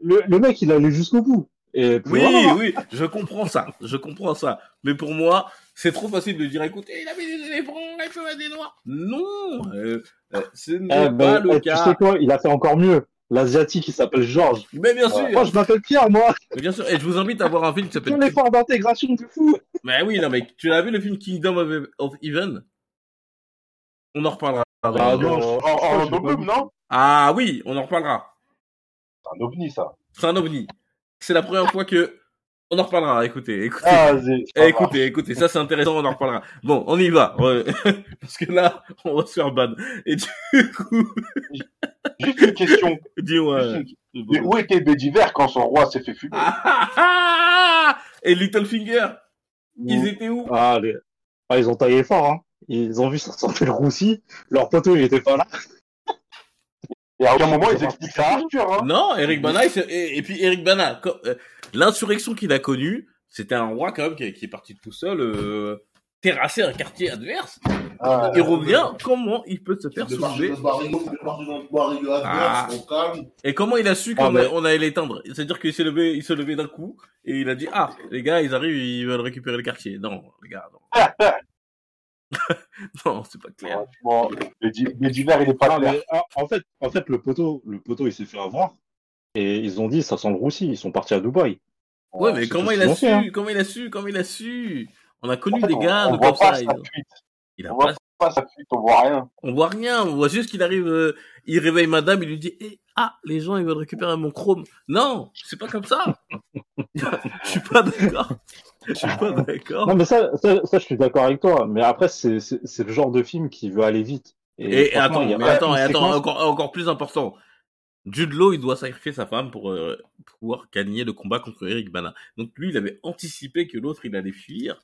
Speaker 5: le, le mec il allait jusqu'au bout. Et
Speaker 1: Oui,
Speaker 5: voilà.
Speaker 1: oui, je comprends ça, je comprends ça. Mais pour moi, c'est trop facile de dire, écoutez, il avait des éléphants, il peut mettre des noirs. Non, euh, euh, ce n'est
Speaker 5: Eh
Speaker 1: pas
Speaker 5: ben,
Speaker 1: le
Speaker 5: eh, tu
Speaker 1: cas.
Speaker 5: sais quoi, il a fait encore mieux. L'asiatique, il s'appelle Georges.
Speaker 1: Mais bien sûr,
Speaker 5: Moi, je m'appelle Pierre, moi.
Speaker 1: mais bien sûr. Et je vous invite à voir un film qui
Speaker 5: Quel
Speaker 1: s'appelle.
Speaker 5: effort d'intégration de fou.
Speaker 1: Mais oui, non, mais tu l'as vu le film Kingdom of, Heaven On en reparlera.
Speaker 5: Ah,
Speaker 2: En-
Speaker 5: non, pas vu.
Speaker 2: non
Speaker 1: Ah oui, on en reparlera.
Speaker 2: C'est un ovni, ça.
Speaker 1: C'est un ovni. C'est la première fois que on en reparlera. Écoutez, écoutez.
Speaker 2: Ah,
Speaker 1: écoutez, écoutez, ça c'est intéressant, on en reparlera. Bon, on y va. Ouais. (laughs) Parce que là, on va se faire ban. Et du coup.
Speaker 2: Juste une question. (laughs)
Speaker 1: dis-moi.
Speaker 2: Une- Mais où était Bédiver quand son roi s'est fait fumer?
Speaker 1: Ah, ah, ah Et Littlefinger, ils étaient où?
Speaker 5: Ah, les- ah, ils ont taillé fort, hein. Ils ont vu sortir le roussi. Leur poteau, il était pas là.
Speaker 2: Et à aucun moment, ils expliquent ça à Arthur. Hein.
Speaker 1: Non, Eric Bana, et, et puis Eric Bana, euh, l'insurrection qu'il a connue, c'était un roi quand même qui, est- qui est parti tout seul, euh, terrasser un quartier adverse.
Speaker 2: Ah,
Speaker 1: Il revient, comment il peut se faire soulever Ah. Et comment il a su
Speaker 5: Ah,
Speaker 1: qu'on
Speaker 5: mais-
Speaker 1: a- on allait l'éteindre? C'est-à-dire qu'il s'est levé, il s'est levé d'un coup et il a dit ah les gars ils arrivent ils veulent récupérer le quartier. Non les gars non. (laughs) (laughs) non c'est pas clair.
Speaker 2: Franchement, Bédiver, il est pas clair.
Speaker 5: mais, ah, en fait, en fait, le poteau, le poteau, il s'est fait avoir. Et ils ont dit, ça sent le roussi. Ils sont partis à Dubaï.
Speaker 1: Ouais mais comment il a su
Speaker 5: hein.
Speaker 1: Comment il a su Comment il a su? On a connu
Speaker 2: En fait,
Speaker 1: des
Speaker 2: on-
Speaker 1: gars
Speaker 2: on
Speaker 1: de
Speaker 2: voit
Speaker 1: comme
Speaker 2: pas
Speaker 1: ça.
Speaker 2: fuite.
Speaker 1: Il a
Speaker 2: On voit
Speaker 1: pas
Speaker 2: pas sa fuite, on voit rien.
Speaker 1: On voit rien, on voit juste qu'il arrive, euh, il réveille madame, il lui dit Eh, Ah, les gens ils veulent récupérer mon chrome. Non, c'est pas comme ça. (laughs) Je suis pas d'accord. Je suis pas d'accord.
Speaker 5: Non, mais ça, ça, ça, je suis d'accord avec toi. Mais après, c'est le genre de film qui veut aller vite.
Speaker 1: Et,
Speaker 5: franchement,
Speaker 1: attends, mais attends, et attends, encore, encore plus important. Jude Law, il doit sacrifier sa femme pour euh, pouvoir gagner le combat contre Eric Bana. Donc lui, il avait anticipé que l'autre, il allait fuir.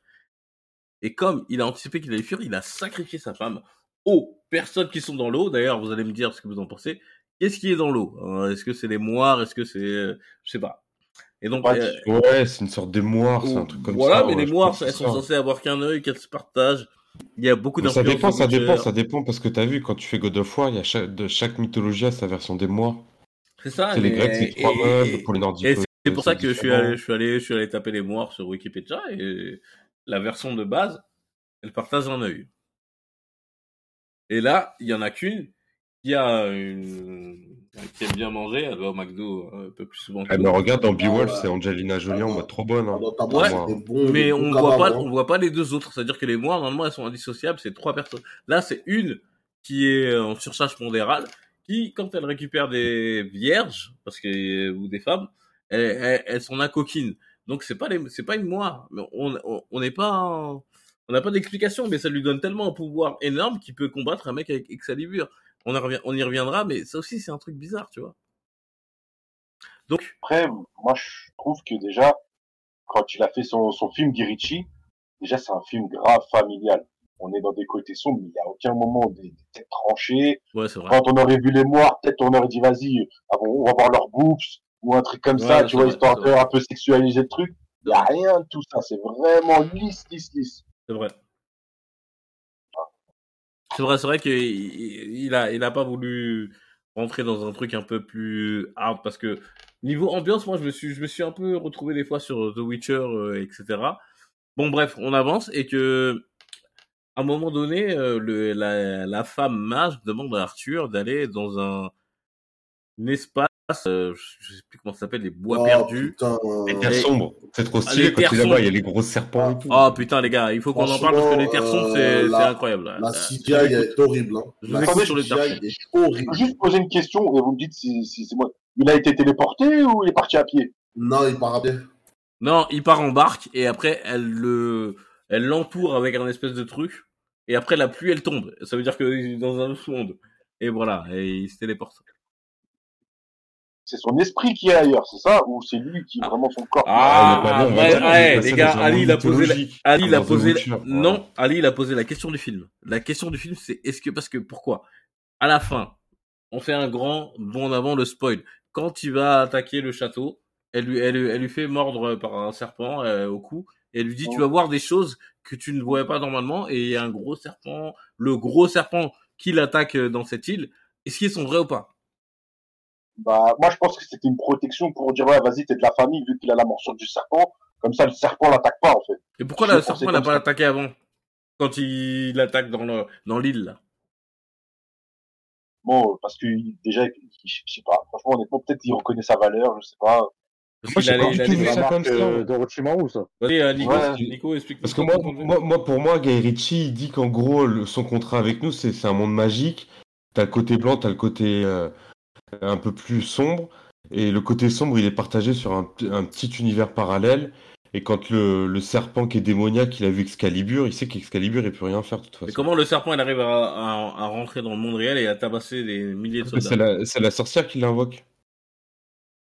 Speaker 1: Et comme il a anticipé qu'il allait fuir, il a sacrifié sa femme aux personnes qui sont dans l'eau. D'ailleurs, vous allez me dire ce que vous en pensez. Qu'est-ce qui est dans l'eau? Euh, Est-ce que c'est les moires? Est-ce que c'est... euh, je sais pas. Et donc...
Speaker 2: Pas
Speaker 1: euh.
Speaker 3: Ouais, c'est une sorte d'émoire, c'est un truc comme
Speaker 1: voilà,
Speaker 3: ça.
Speaker 1: mais
Speaker 3: ouais,
Speaker 1: les moires, elles sont censées avoir qu'un œil, qu'elles se partagent. Il y a beaucoup
Speaker 3: Mais ça
Speaker 1: d'influences.
Speaker 3: dépend, ça
Speaker 1: de
Speaker 3: dépend, ça dépend, parce que t'as vu, quand tu fais God of War, il y a chaque, de chaque mythologie a sa version des moires.
Speaker 1: C'est ça.
Speaker 3: C'est les
Speaker 1: mais-
Speaker 3: Grecs, c'est trois meufs, pour les Nordiques.
Speaker 1: Et c'est pour ça que je suis,
Speaker 3: différent.
Speaker 1: allé, je, suis allé, je suis allé taper les moires sur Wikipédia et la version de base, elle partage un œil. Et là, il y en a qu'une qui a une... qui aime bien manger, elle va au McDo un peu plus souvent
Speaker 3: mais
Speaker 1: nous.
Speaker 3: regarde, dans Beowulf,
Speaker 4: Ah
Speaker 3: c'est Angelina Jolie en
Speaker 4: Ah,
Speaker 3: mode trop bonne. hein.
Speaker 1: Ouais,
Speaker 4: bon,
Speaker 1: Mais on voit pas, on voit pas les deux autres. C'est-à-dire que les moires, normalement, elles sont indissociables. C'est trois personnes. Là, c'est une qui est en surcharge pondérale, qui, quand elle récupère des vierges, parce que ou des femmes, elles, elles, sont là coquines. Donc c'est pas les, c'est pas une moire. Mais on, on, on n'est pas, en- On n'a pas d'explication, mais ça lui donne tellement un pouvoir énorme qu'il peut combattre un mec avec Excalibur. On, y revient- on y reviendra, mais ça aussi, c'est un truc bizarre, tu vois. Donc,
Speaker 2: Après, moi, je trouve que déjà, quand il a fait son, son film Guy déjà, c'est un film grave familial. On est dans des côtés sombres, mais il n'y a aucun moment des, des têtes tranchées.
Speaker 1: ouais, c'est vrai.
Speaker 2: Quand on aurait vu les morts, peut-être on aurait dit, vas-y, ah bon, on va voir leurs boobs, ou un truc comme ça, tu vois,
Speaker 1: vrai,
Speaker 2: histoire de un peu sexualiser le truc. Il n'y a rien de tout ça. C'est vraiment lisse, lisse, lisse.
Speaker 1: C'est vrai. C'est vrai, vrai qu'il il il a pas voulu rentrer dans un truc un peu plus hard parce que niveau ambiance, moi, je me suis, je me suis un peu retrouvé des fois sur The Witcher, euh, etc. Bon, bref, on avance et que à un moment donné, euh, la, femme mage demande à Arthur d'aller dans un espace, euh, je sais plus comment ça s'appelle, les bois
Speaker 4: Oh,
Speaker 1: perdus.
Speaker 4: putain.
Speaker 3: Les terres sombres. C'est trop
Speaker 1: Ah,
Speaker 3: stylé
Speaker 1: les
Speaker 3: quand tu es là-bas,
Speaker 1: sombres.
Speaker 3: il y a les gros serpents et tout.
Speaker 1: Oh putain les gars, il faut qu'on en parle parce que les terres sombres c'est
Speaker 4: euh,
Speaker 1: incroyable.
Speaker 4: La
Speaker 1: Euh,
Speaker 4: CGI est horrible. Hein.
Speaker 1: Je vous écoute sur les terres
Speaker 4: est
Speaker 2: Je peux juste poser une question et vous me dites si, si c'est moi. Il a été téléporté ou il est parti à pied?
Speaker 4: Non, il part à pied.
Speaker 1: Non, il part en barque et après elle le, elle l'entoure avec un espèce de truc et après la pluie elle tombe. Ça veut dire qu'il est dans un autre monde. Et voilà, et il se téléporte.
Speaker 2: C'est son esprit qui est ailleurs, c'est ça Ou c'est lui qui est vraiment son corps?
Speaker 1: Ah,
Speaker 3: il y a pas long, on va
Speaker 1: ouais, les gars, Ali, il a posé la- Ali il a posé non. Ali il a posé la question du film. La question du film c'est est-ce que parce que pourquoi? À la fin on fait un grand bond en avant le spoil. Quand il va attaquer le château, elle lui elle, lui- elle lui fait mordre par un serpent euh, au cou et elle lui dit tu vas voir des choses que tu ne voyais pas normalement et il y a un gros serpent, le gros serpent qui l'attaque euh, dans cette île. Est-ce qu'ils sont vrais ou pas?
Speaker 2: Bah, moi, je pense que c'était une protection pour dire, ouais, vas-y, t'es de la famille, vu qu'il a la morsure du serpent. Comme ça, le serpent l'attaque pas, en fait.
Speaker 1: Et pourquoi le serpent n'a pas attaqué avant? Quand il attaque dans le dans l'île là
Speaker 2: Bon, parce que déjà, je sais pas. Franchement, honnêtement, peut-être qu'il reconnaît sa valeur, je sais pas.
Speaker 1: Parce
Speaker 3: Moi, j'ai pas du tout vu ça comme ça.
Speaker 6: euh, d'Orochimaru, ça.
Speaker 1: Vas-y, euh, Nico,
Speaker 2: Ouais.
Speaker 1: Nico, explique.
Speaker 3: Parce que moi, moi, moi, pour moi, Guy Ritchie, il dit qu'en gros, le- son contrat avec nous, c'est c'est un monde magique. T'as le côté blanc, t'as le côté euh, un peu plus sombre. Et le côté sombre, il est partagé sur un, petit univers parallèle. Et quand le, le serpent qui est démoniaque, il a vu Excalibur, il sait qu'Excalibur, il peut rien faire de toute
Speaker 1: Mais
Speaker 3: façon.
Speaker 1: comment le serpent il arrive à, à, à rentrer dans le monde réel et à tabasser des milliers de soldats
Speaker 3: C'est la, c'est la sorcière qui l'invoque.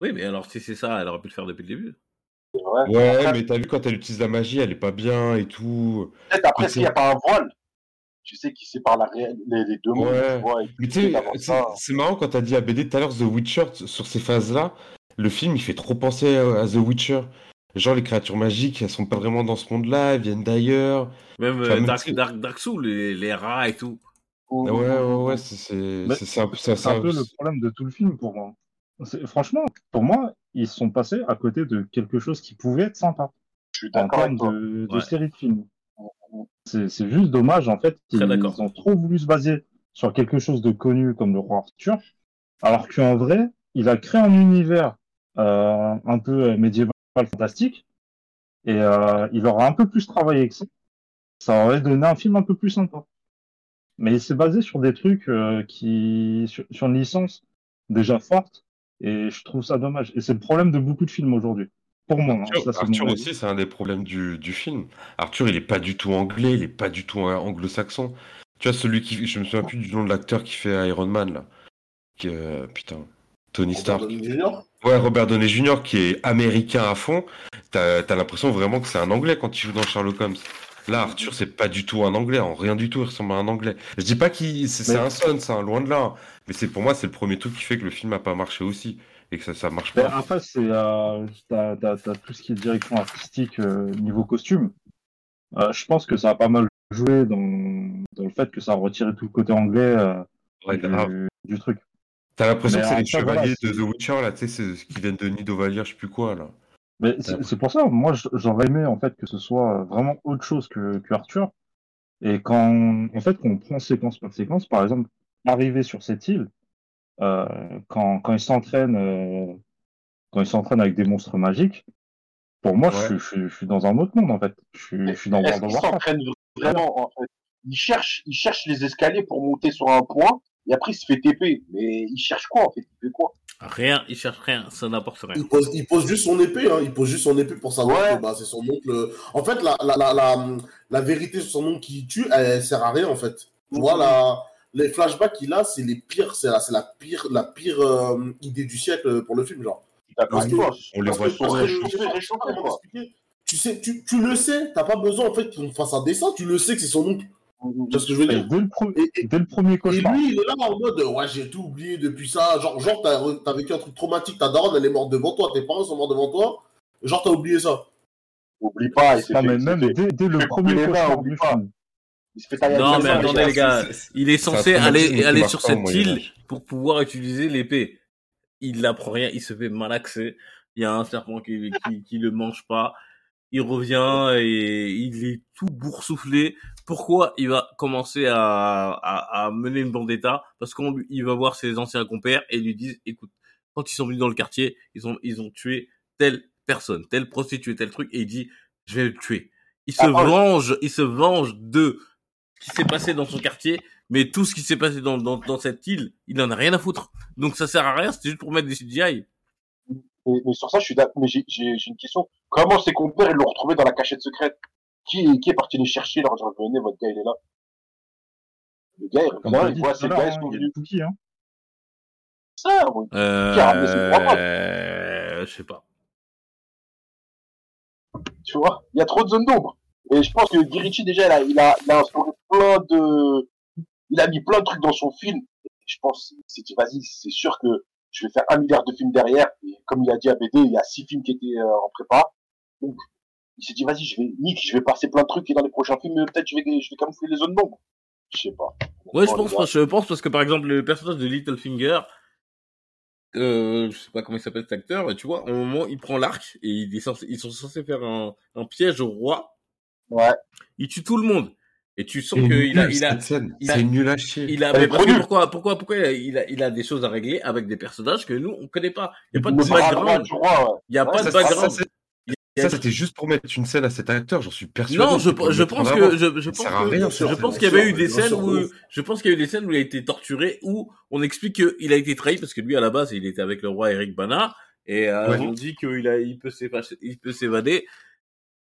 Speaker 1: Oui, mais alors si c'est ça, elle aurait pu le faire depuis le début.
Speaker 3: Ouais, mais t'as vu quand elle utilise la magie, elle est pas bien et tout.
Speaker 2: Peut-être après,
Speaker 3: Mais
Speaker 2: s'il n'y a pas un voile, tu sais, qui sépare la réelle, les, les deux mondes,
Speaker 3: Ouais.
Speaker 2: tu vois. et
Speaker 3: Mais tu sais, c'est marrant quand t'as dit à BD tout à l'heure The Witcher, sur ces phases-là, le film il fait trop penser à, à The Witcher. Genre les créatures magiques, elles sont pas vraiment dans ce monde-là, elles viennent d'ailleurs.
Speaker 1: Même
Speaker 3: Enfin, même
Speaker 1: Dark, Dark, Dark Souls, les, les rats et tout.
Speaker 2: Ou-
Speaker 3: Ouais, ouais, ouais, c'est c'est
Speaker 5: Mais
Speaker 3: c'est- c'est un peu
Speaker 5: un le problème de tout le film pour moi. Franchement, pour moi, ils sont passés à côté de quelque chose qui pouvait être sympa
Speaker 2: Je suis
Speaker 5: en
Speaker 2: d'accord avec
Speaker 5: termes
Speaker 2: toi.
Speaker 5: de, de
Speaker 1: Ouais.
Speaker 5: série de films. C'est juste dommage en fait qu'ils
Speaker 1: d'accord.
Speaker 5: ont trop voulu se baser sur quelque chose de connu comme le roi Arthur, alors qu'en vrai, il a créé un univers euh, un peu euh, médiéval fantastique et euh, il aura un peu plus travaillé que ça. Ça aurait donné un film un peu plus sympa. Mais il s'est basé sur des trucs euh, qui sur, sur une licence déjà forte et je trouve ça dommage. Et c'est le problème de beaucoup de films aujourd'hui. Pour moi, hein,
Speaker 3: Arthur,
Speaker 5: ça,
Speaker 3: aussi, c'est un des problèmes du, du film. Arthur, il est pas du tout anglais, il est pas du tout anglo-saxon. Tu vois, celui qui. Je me souviens plus du nom de l'acteur qui fait Iron Man, là. Qui, euh, putain. Tony Stark.
Speaker 4: Robert Downey Jr.
Speaker 3: Ouais, Robert Downey Jr. qui est américain à fond. T'as as, l'impression vraiment que c'est un anglais quand il joue dans Sherlock Holmes. Là, Arthur, c'est pas du tout un anglais, en rien du tout, il ressemble à un anglais. Je dis pas qu'il c'est c'est
Speaker 5: Mais-
Speaker 3: un son, c'est un loin de là. Mais c'est pour moi, c'est le premier truc qui fait que le film a pas marché aussi et que ça, ça marche pas.
Speaker 5: après, c'est euh, t'as, t'as- t'as tout ce qui est direction artistique euh, niveau costume. Euh, je pense que ça a pas mal joué dans, dans le fait que ça a retiré tout le côté anglais euh,
Speaker 3: Ouais,
Speaker 5: du, du truc.
Speaker 3: T'as l'impression
Speaker 5: Mais
Speaker 3: que c'est les chevaliers
Speaker 5: voilà,
Speaker 3: de The Witcher là, tu sais, c'est ce qui viennent de Nidovalir, je sais plus quoi là.
Speaker 5: Mais c'est, c'est pour ça, moi j'aurais aimé en fait que ce soit vraiment autre chose que, que Arthur. Et quand en fait qu'on prend séquence par séquence, par exemple, arriver sur cette île, quand, quand il s'entraîne euh, quand il s'entraîne avec des monstres magiques, pour moi
Speaker 3: Ouais.
Speaker 5: je, suis- je, suis- je suis dans un autre monde en fait. Je suis, je suis dans World of Warcraft.
Speaker 2: vraiment, en fait? Il cherche, il cherche les escaliers pour monter sur un point, Et après, il se fait TP. Mais il cherche quoi, en fait? Il fait quoi?
Speaker 1: Rien, il cherche rien, ça n'apporte rien.
Speaker 4: Il pose, il pose juste son épée, hein. il pose juste son épée pour savoir
Speaker 2: Ouais.
Speaker 4: que bah, c'est son oncle. En fait, la, la, la, la, la vérité sur son oncle qui tue, elle, sert à rien en fait. Tu vois, la, les flashbacks qu'il a, c'est les pires, c'est la, c'est la pire, la pire euh, idée du siècle pour le film, genre. Parce que-.
Speaker 3: On les voit.
Speaker 4: Tu sais, tu, tu le sais, t'as pas besoin en fait qu'on fasse un dessin, tu le sais que c'est son oncle. Tu vois ce que je veux
Speaker 7: Et
Speaker 4: dire
Speaker 7: dès, le
Speaker 4: Et- et-
Speaker 7: dès le premier
Speaker 4: Et
Speaker 7: cauchemar.
Speaker 4: lui, il est là en mode ouais, j'ai tout oublié depuis ça. Genre, genre t'as, vécu un truc traumatique, ta daronne elle est morte devant toi, tes parents sont morts devant toi. Genre, t'as oublié ça.
Speaker 2: Oublie pas, il s'est fait,
Speaker 7: même dès, dès le premier cauchemar
Speaker 2: oublie pas.
Speaker 7: film.
Speaker 1: Non, mais attendez, les gars, il est censé aller, aller sur cette île pour pouvoir utiliser l'épée. Il n'apprend rien, il se fait malaxer. Il y a un serpent qui, qui, qui le mange pas. Il revient et il est tout boursouflé. Pourquoi il va commencer à, à, à mener une vendetta? Parce qu'il va voir ses anciens compères et lui disent, écoute, quand ils sont venus dans le quartier, ils ont, ils ont tué telle personne, telle prostituée, tel truc, et il dit, je vais le tuer. Il se
Speaker 2: oh.
Speaker 1: venge, il se venge de qui s'est passé dans son quartier, mais tout ce qui s'est passé dans, dans, dans cette île, il en a rien à foutre. Donc ça sert à rien, c'était juste pour mettre des CGI.
Speaker 2: Mais, mais sur ça, je suis d'accord. Mais j'ai, une question. Comment ses compères, ils l'ont retrouvé dans la cachette secrète? Qui, qui est parti les chercher, leur dire, venez, votre gars, il est là. Le gars, il revient, il voit ses gars, ils
Speaker 7: hein,
Speaker 2: sont
Speaker 7: a
Speaker 2: venus.
Speaker 7: cookie, hein.
Speaker 2: Ça, oui. ramené ses propres
Speaker 1: Euh, je sais pas.
Speaker 2: tu vois. Il y a trop de zones d'ombre. Et je pense que Guirichi, déjà, il a, il a, il a instauré plein de, il a mis plein de trucs dans son film. Et je pense, il s'est dit, vas-y, c'est sûr que je vais faire un milliard de films derrière. Et comme il a dit à BD, il y a six films qui étaient euh, en prépa. Donc, il s'est dit, vas-y, je vais, Nick, je vais passer plein de trucs et dans les prochains films, peut-être je vais, je vais camoufler les zones d'ombre. Je sais pas.
Speaker 1: Ouais, je pense, je pense parce que par exemple le personnage de Littlefinger, euh, je sais pas comment il s'appelle cet acteur, tu vois, au moment il prend l'arc et il est censé, ils sont censés faire un, un piège au roi.
Speaker 2: Ouais.
Speaker 1: il tue tout le monde. Et tu sens qu'il a, il a, il a-
Speaker 3: C'est nul à chier.
Speaker 1: il a, mais pourquoi, pourquoi, pourquoi il a, il a, des choses à régler avec des personnages que nous on connaît pas. Il y a pas de background. Il y a pas de background.
Speaker 3: Ça, c'était juste pour mettre une scène à cet acteur, j'en suis persuadé.
Speaker 1: Non, je, je pense
Speaker 3: en
Speaker 1: que je, je pense que
Speaker 3: rien,
Speaker 1: je pense qu'il y avait eu des scènes où je pense qu'il y a eu des scènes où il a été torturé où on explique qu'il a été trahi parce que lui à la base il était avec le roi Eric Bana et euh,
Speaker 3: Ouais.
Speaker 1: on dit qu'il a il peut s'évader il peut s'évader.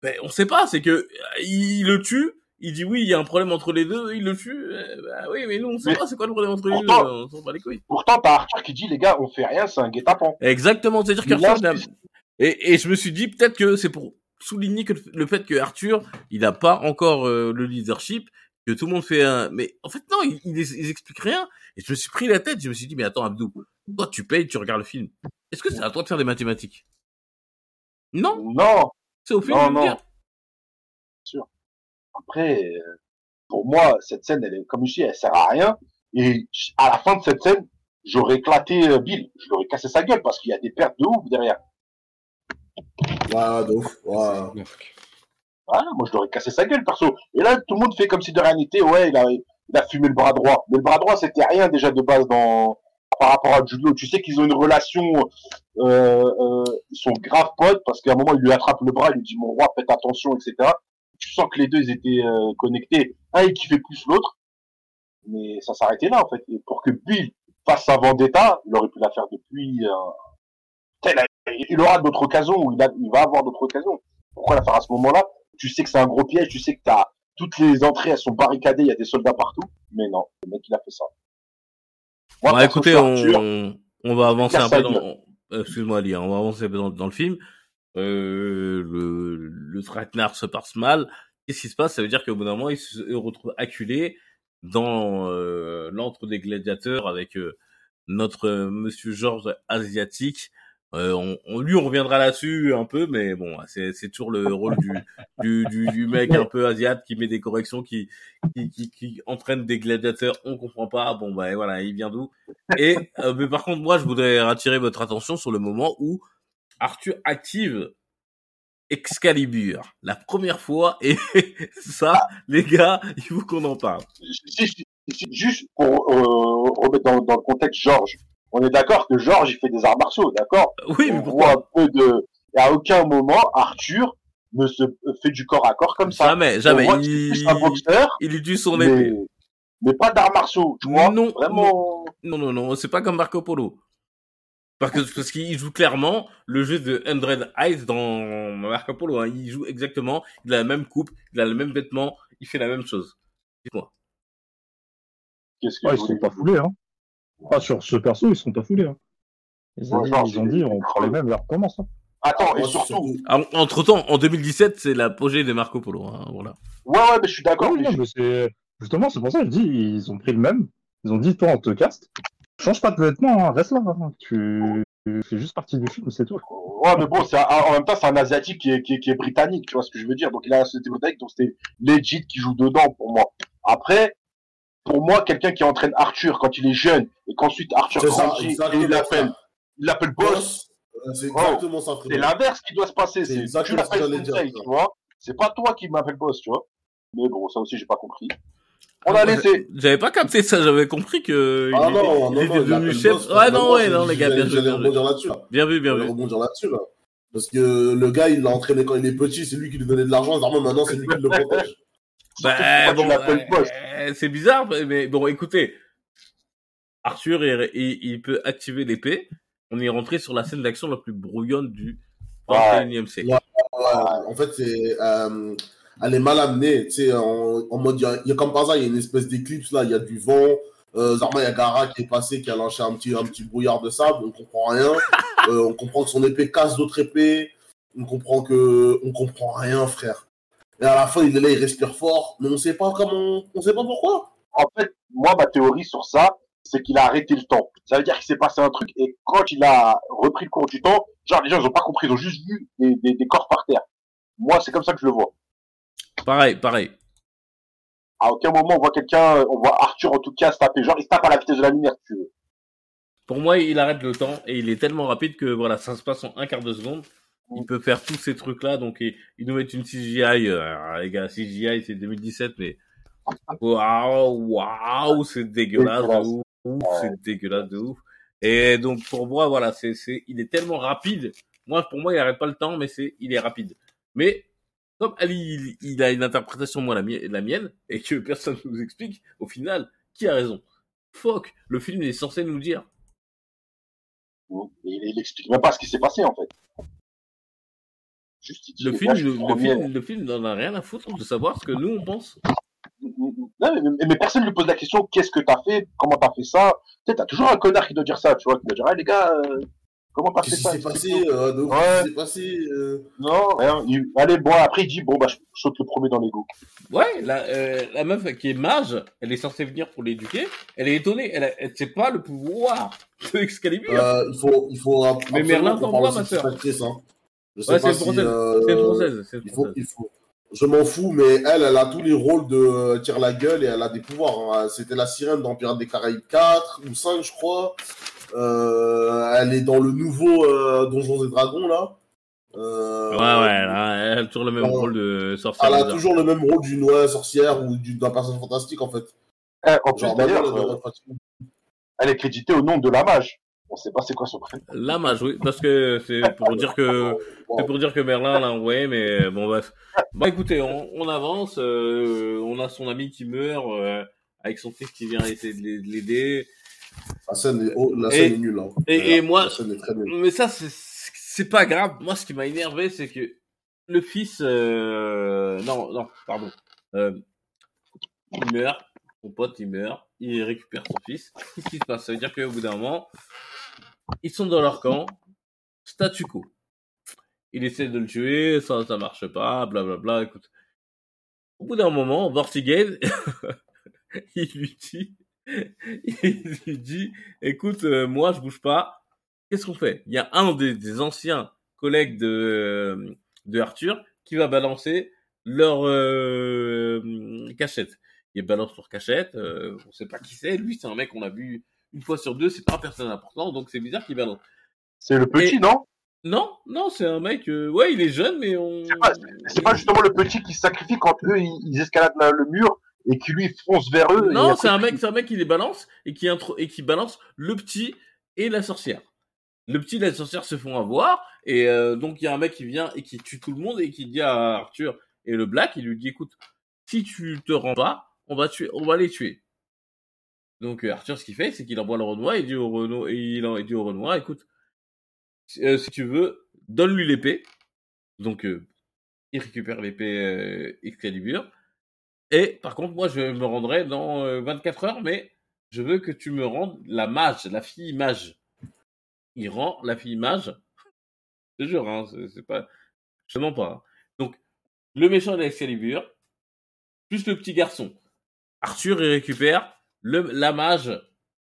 Speaker 1: Ben on sait pas, c'est que euh, il le tue, il dit oui il y a un problème entre les deux, il le tue. bah oui mais nous on sait
Speaker 2: Mais
Speaker 1: pas c'est quoi le problème entre les deux,
Speaker 2: pourtant-
Speaker 1: on s'en bat les couilles.
Speaker 2: Pourtant, t'as Arthur qui dit, les gars, on fait rien, c'est un guet-apens.
Speaker 1: Exactement, c'est-à-dire qu'Arthur et, et je me suis dit peut-être que c'est pour souligner que le- fait que Arthur, il n'a pas encore euh, le leadership, que tout le monde fait un... Mais en fait non, il, il, il explique rien. Et je me suis pris la tête, je me suis dit mais attends Abdou, toi tu payes, tu regardes le film. Est-ce que c'est à toi de faire des mathématiques? Non,
Speaker 2: Non,
Speaker 1: c'est au film
Speaker 2: Non,
Speaker 1: de
Speaker 2: non.
Speaker 1: dire.
Speaker 2: Après, euh, pour moi, cette scène, elle est, comme je dis, elle sert à rien. Et à la fin de cette scène, j'aurais éclaté euh, Bill. Je l'aurais cassé sa gueule parce qu'il y a des pertes de ouf derrière.
Speaker 4: De ouf. Ouais.
Speaker 2: Ah, moi, je l'aurais cassé sa gueule, perso. Et là, tout le monde fait comme si de rien n'était. Ouais, il a, il a fumé le bras droit. Mais le bras droit, c'était rien déjà de base dans, par rapport à Law. Tu sais qu'ils ont une relation, euh, euh, ils sont grave potes parce qu'à un moment, il lui attrape le bras, il lui dit, mon roi, faites attention, etc. Tu sens que les deux, ils étaient euh, connectés. Un, il kiffait plus l'autre. Mais ça s'arrêtait là, en fait. Et pour que Bill fasse sa vendetta, il aurait pu la faire depuis, euh... il, aura d'autres occasions, ou il, il va avoir d'autres occasions. Pourquoi la faire à ce moment-là? Tu sais que c'est un gros piège, tu sais que t'as, toutes les entrées, elles sont barricadées, il y a des soldats partout. Mais non, le mec, il a fait ça. Moi,
Speaker 1: Bon,
Speaker 2: perso,
Speaker 1: écoutez, on, on va avancer un peu dans... Excuse-moi Ali, hein, on va avancer un peu dans, dans le film. Euh, le, le traquenard se passe mal. Qu'est-ce qui se passe? Ça veut dire qu'au bout d'un moment, il se retrouve acculé dans euh, l'antre des gladiateurs avec euh, notre euh, Monsieur Georges asiatique. Euh, on, on- lui, on reviendra là-dessus un peu, mais bon, c'est c'est toujours le rôle du, du, du, du mec un peu asiate qui met des corrections, qui, qui, qui, entraîne des gladiateurs. On comprend pas. Bon, bah voilà, il vient d'où Et euh, mais par contre, moi, je voudrais attirer votre attention sur le moment où Arthur active Excalibur, la première fois, et (laughs) ça, les gars, il faut qu'on en parle.
Speaker 2: Juste pour euh, remettre dans, dans le contexte Georges. On est d'accord que Georges, il fait des arts martiaux, d'accord
Speaker 1: Oui, mais
Speaker 2: On
Speaker 1: pourquoi
Speaker 2: voit un peu de... Et à aucun moment, Arthur ne se fait du corps à corps comme ça.
Speaker 1: Jamais,
Speaker 2: On
Speaker 1: jamais.
Speaker 2: voit c'est plus un
Speaker 1: Il,
Speaker 2: boxeur,
Speaker 1: il utilise son
Speaker 2: mais...
Speaker 1: épée.
Speaker 2: mais pas d'arts martiaux, tu vois.
Speaker 1: Non,
Speaker 2: Vraiment.
Speaker 1: Non, non, non, c'est pas comme Marco Polo. Parce que parce qu'il joue clairement le jeu de Hundred Eyes dans Marco Polo. Hein. Il joue exactement, il a la même coupe, il a le même vêtement, il fait la même chose. Dis-moi.
Speaker 2: Qu'est-ce que
Speaker 7: Ouais, ils sont pas foulés, hein. Pas sur ce perso, ils sont pas foulés. Hein. Ils, ont
Speaker 2: Ouais,
Speaker 7: dit,
Speaker 2: genre,
Speaker 7: ils ont
Speaker 2: c'est-
Speaker 7: dit, on prend les mêmes, là, on recommence. Hein.
Speaker 2: Attends, et surtout,
Speaker 1: Entre temps, en 2017, c'est l'apogée de Marco Polo. Hein, voilà.
Speaker 2: ouais, ouais, mais je suis d'accord.
Speaker 7: Oui. Justement, c'est pour ça que je dis, ils ont pris le même. Ils ont dit, toi, on te caste. Change pas de vêtements, hein, reste là. hein. Tu... tu fais juste partie du film, c'est tout.
Speaker 2: Ouais, mais bon, c'est un- en même temps, c'est un asiatique qui est, qui, est, qui est britannique, tu vois ce que je veux dire. Donc, il a la société britannique, donc c'était legit qui joue dedans pour moi. Après, pour moi, quelqu'un qui entraîne Arthur quand il est jeune et qu'ensuite Arthur
Speaker 4: C'est ça,
Speaker 2: grandit et il l'appelle, il l'appelle boss,
Speaker 4: euh, c'est exactement ça,
Speaker 2: c'est l'inverse qui doit se passer.
Speaker 4: C'est
Speaker 2: tu
Speaker 4: exactement ce que
Speaker 2: l'appelles
Speaker 4: j'allais dire,
Speaker 2: Sensei,
Speaker 4: ça.
Speaker 2: tu vois. C'est pas toi qui m'appelles boss, tu vois. Mais bon, ça aussi, j'ai pas compris. On
Speaker 1: Ah,
Speaker 2: a laissé.
Speaker 1: J'avais pas capté ça, j'avais compris que
Speaker 4: Ah
Speaker 1: il
Speaker 4: non,
Speaker 1: était,
Speaker 4: non,
Speaker 1: il
Speaker 4: non,
Speaker 1: était
Speaker 4: il
Speaker 1: devenu chef.
Speaker 4: boss,
Speaker 1: Ouais,
Speaker 4: non,
Speaker 1: ouais, non, les gars, bien joué,
Speaker 4: J'allais rebondir là-dessus, là.
Speaker 1: Bien vu, bien vu.
Speaker 4: rebondir là-dessus, là. Parce que le gars, il l'a entraîné quand il est petit, c'est lui qui lui donnait de l'argent, normalement, maintenant, c'est lui qui le protège.
Speaker 1: Bah, bon, euh, c'est bizarre, mais bon, écoutez. Arthur, il, il- il peut activer l'épée. On est rentré sur la scène d'action la plus brouillonne du 21e siècle.
Speaker 4: Ouais. Ouais, en fait, c'est, euh, elle est mal amenée, en, en mode, il y a, il y a comme par hasard, il y a une espèce d'éclipse, là, il y a du vent, euh, Zarma Yagara qui est passé, qui a lâché un petit, un petit brouillard de sable, on comprend rien, (laughs) Euh, on comprend que son épée casse d'autres épées, on comprend que, on comprend rien, frère. Et à la fin, il est là, il respire fort, mais on sait pas comment, on sait pas pourquoi.
Speaker 2: En fait, moi, ma théorie sur ça, c'est qu'il a arrêté le temps. Ça veut dire qu'il s'est passé un truc et quand il a repris le cours du temps, genre les gens ils ont pas compris, ils ont juste vu des, des, des corps par terre. Moi, c'est comme ça que je le vois.
Speaker 1: Pareil, pareil.
Speaker 2: À aucun moment on voit quelqu'un, on voit Arthur en tout cas se taper, genre il se tape à la vitesse de la lumière, si tu veux.
Speaker 1: Pour moi, il arrête le temps et il est tellement rapide que voilà, ça se passe en un quart de seconde. Il peut faire tous ces trucs-là, donc il, il nous met une CGI. euh, alors, les gars, CGI c'est 2017, mais waouh, waouh, c'est dégueulasse de
Speaker 2: Dégueulasse.
Speaker 1: ouf, c'est dégueulasse de ouf. Et donc pour moi, voilà, c'est, c'est, il est tellement rapide. Moi, pour moi, il arrête pas le temps, mais c'est, il est rapide. Mais comme Ali, il, il a une interprétation moi la, mi- la mienne et que personne nous explique, au final, qui a raison? Fuck, le film est censé nous dire.
Speaker 2: Il, il explique même pas ce qui s'est passé en fait. Juste, il dit,
Speaker 1: Le film, le, film, le film n'en a rien à foutre de savoir ce que nous on pense.
Speaker 2: Non, mais, mais personne lui pose la question qu'est-ce que t'as fait, comment t'as fait ça? Tu sais, t'as toujours un connard qui doit dire ça, tu vois, qui doit dire ah les gars, euh, comment t'as fait
Speaker 4: Qu'est-ce qui
Speaker 2: ça?
Speaker 4: s'est passé, euh,
Speaker 2: Ouais.
Speaker 4: qu'est-ce qui s'est passé, euh,
Speaker 2: Non, rien. Il- Allez, bon, après il dit bon bah je saute le premier dans les go.
Speaker 1: Ouais, la, euh, la meuf qui est mage, elle est censée venir pour l'éduquer. Elle est étonnée, elle, a- elle sait pas le pouvoir de Excalibur.
Speaker 4: euh, il faut, il faut
Speaker 1: Mais Merlin t'envoie, ma
Speaker 4: hein. Je sais
Speaker 1: ouais, c'est
Speaker 4: pas
Speaker 1: une
Speaker 4: si,
Speaker 1: française.
Speaker 4: euh,
Speaker 1: française.
Speaker 4: Il faut, il faut. Je m'en fous, mais elle, elle a tous les rôles de euh, tire la gueule et elle a des pouvoirs. hein. C'était la sirène dans Pirates des Caraïbes 4 ou 5, je crois. Euh, elle est dans le nouveau euh, Donjons et Dragons, là. Euh,
Speaker 1: Ouais, ouais, là, elle a toujours le même
Speaker 4: euh,
Speaker 1: rôle de sorcière.
Speaker 4: Elle a
Speaker 1: bizarre.
Speaker 4: toujours le même rôle d'une ouais, sorcière ou d'une- d'un personnage fantastique, en fait.
Speaker 2: Eh, en plus
Speaker 4: Genre,
Speaker 2: d'ailleurs,
Speaker 4: maintenant, elle
Speaker 2: euh, elle est créditée au nom de la mage. On sait pas c'est quoi son prénom.
Speaker 1: La oui, parce que c'est pour dire que (laughs) c'est pour dire que Merlin l'a envoyé, mais bon bref. Bon, écoutez, on, on avance. euh, on a son ami qui meurt euh, avec son fils qui vient essayer de l'ai- de l'aider.
Speaker 4: La scène est, oh, la
Speaker 1: Et-
Speaker 4: scène est nulle. Hein.
Speaker 1: et- et moi-
Speaker 4: La scène est très nulle.
Speaker 1: Mais ça, c'est c'est pas grave. Moi, ce qui m'a énervé, c'est que le fils, euh... non, non, pardon, euh, il meurt, son pote, il meurt, il récupère son fils. Qu'est-ce qui se passe? Ça veut dire qu'au bout d'un moment, ils sont dans leur camp, statu quo. Il essaie de le tuer, ça, ça marche pas, blablabla. Écoute, au bout d'un moment, Vortigern, (laughs) il lui dit, il lui dit, écoute, euh, moi, je bouge pas. Qu'est-ce qu'on fait? Il y a un des, anciens collègues de, de Arthur qui va balancer leur euh, cachette. Il balance leur cachette, euh, on sait pas qui c'est. Lui, c'est un mec qu'on a vu une fois sur deux, c'est pas un personnage important, donc c'est bizarre qu'il balance.
Speaker 2: C'est le petit,
Speaker 1: Et-
Speaker 2: non?
Speaker 1: Non, non, c'est un mec, euh, ouais, il est jeune, mais on...
Speaker 2: C'est pas- justement le petit qui se sacrifie quand eux ils, escaladent la- le mur et qui lui fonce vers eux.
Speaker 1: Non, c'est un mec, c'est un mec qui les balance et qui intro et qui balance le petit et la sorcière. Le petit et la sorcière se font avoir et euh, donc il y a un mec qui vient et qui tue tout le monde et qui dit à Arthur et le Black, il lui dit écoute, si tu te rends pas, on va tuer, on va les tuer. Donc euh, Arthur, ce qu'il fait, c'est qu'il envoie le Renoir, il dit au Renoir, il, dit au Renoir, écoute, si, euh, tu veux, donne-lui l'épée. Donc euh, il récupère l'épée Excalibur. Et par contre, moi, je me rendrai dans euh, 24 heures, mais je veux que tu me rendes la mage, la fille mage. Il rend la fille mage. Je te jure, hein, c'est pas, je mens pas. hein. Donc le méchant d'Excalibur, plus le petit garçon. Arthur, il récupère le, la mage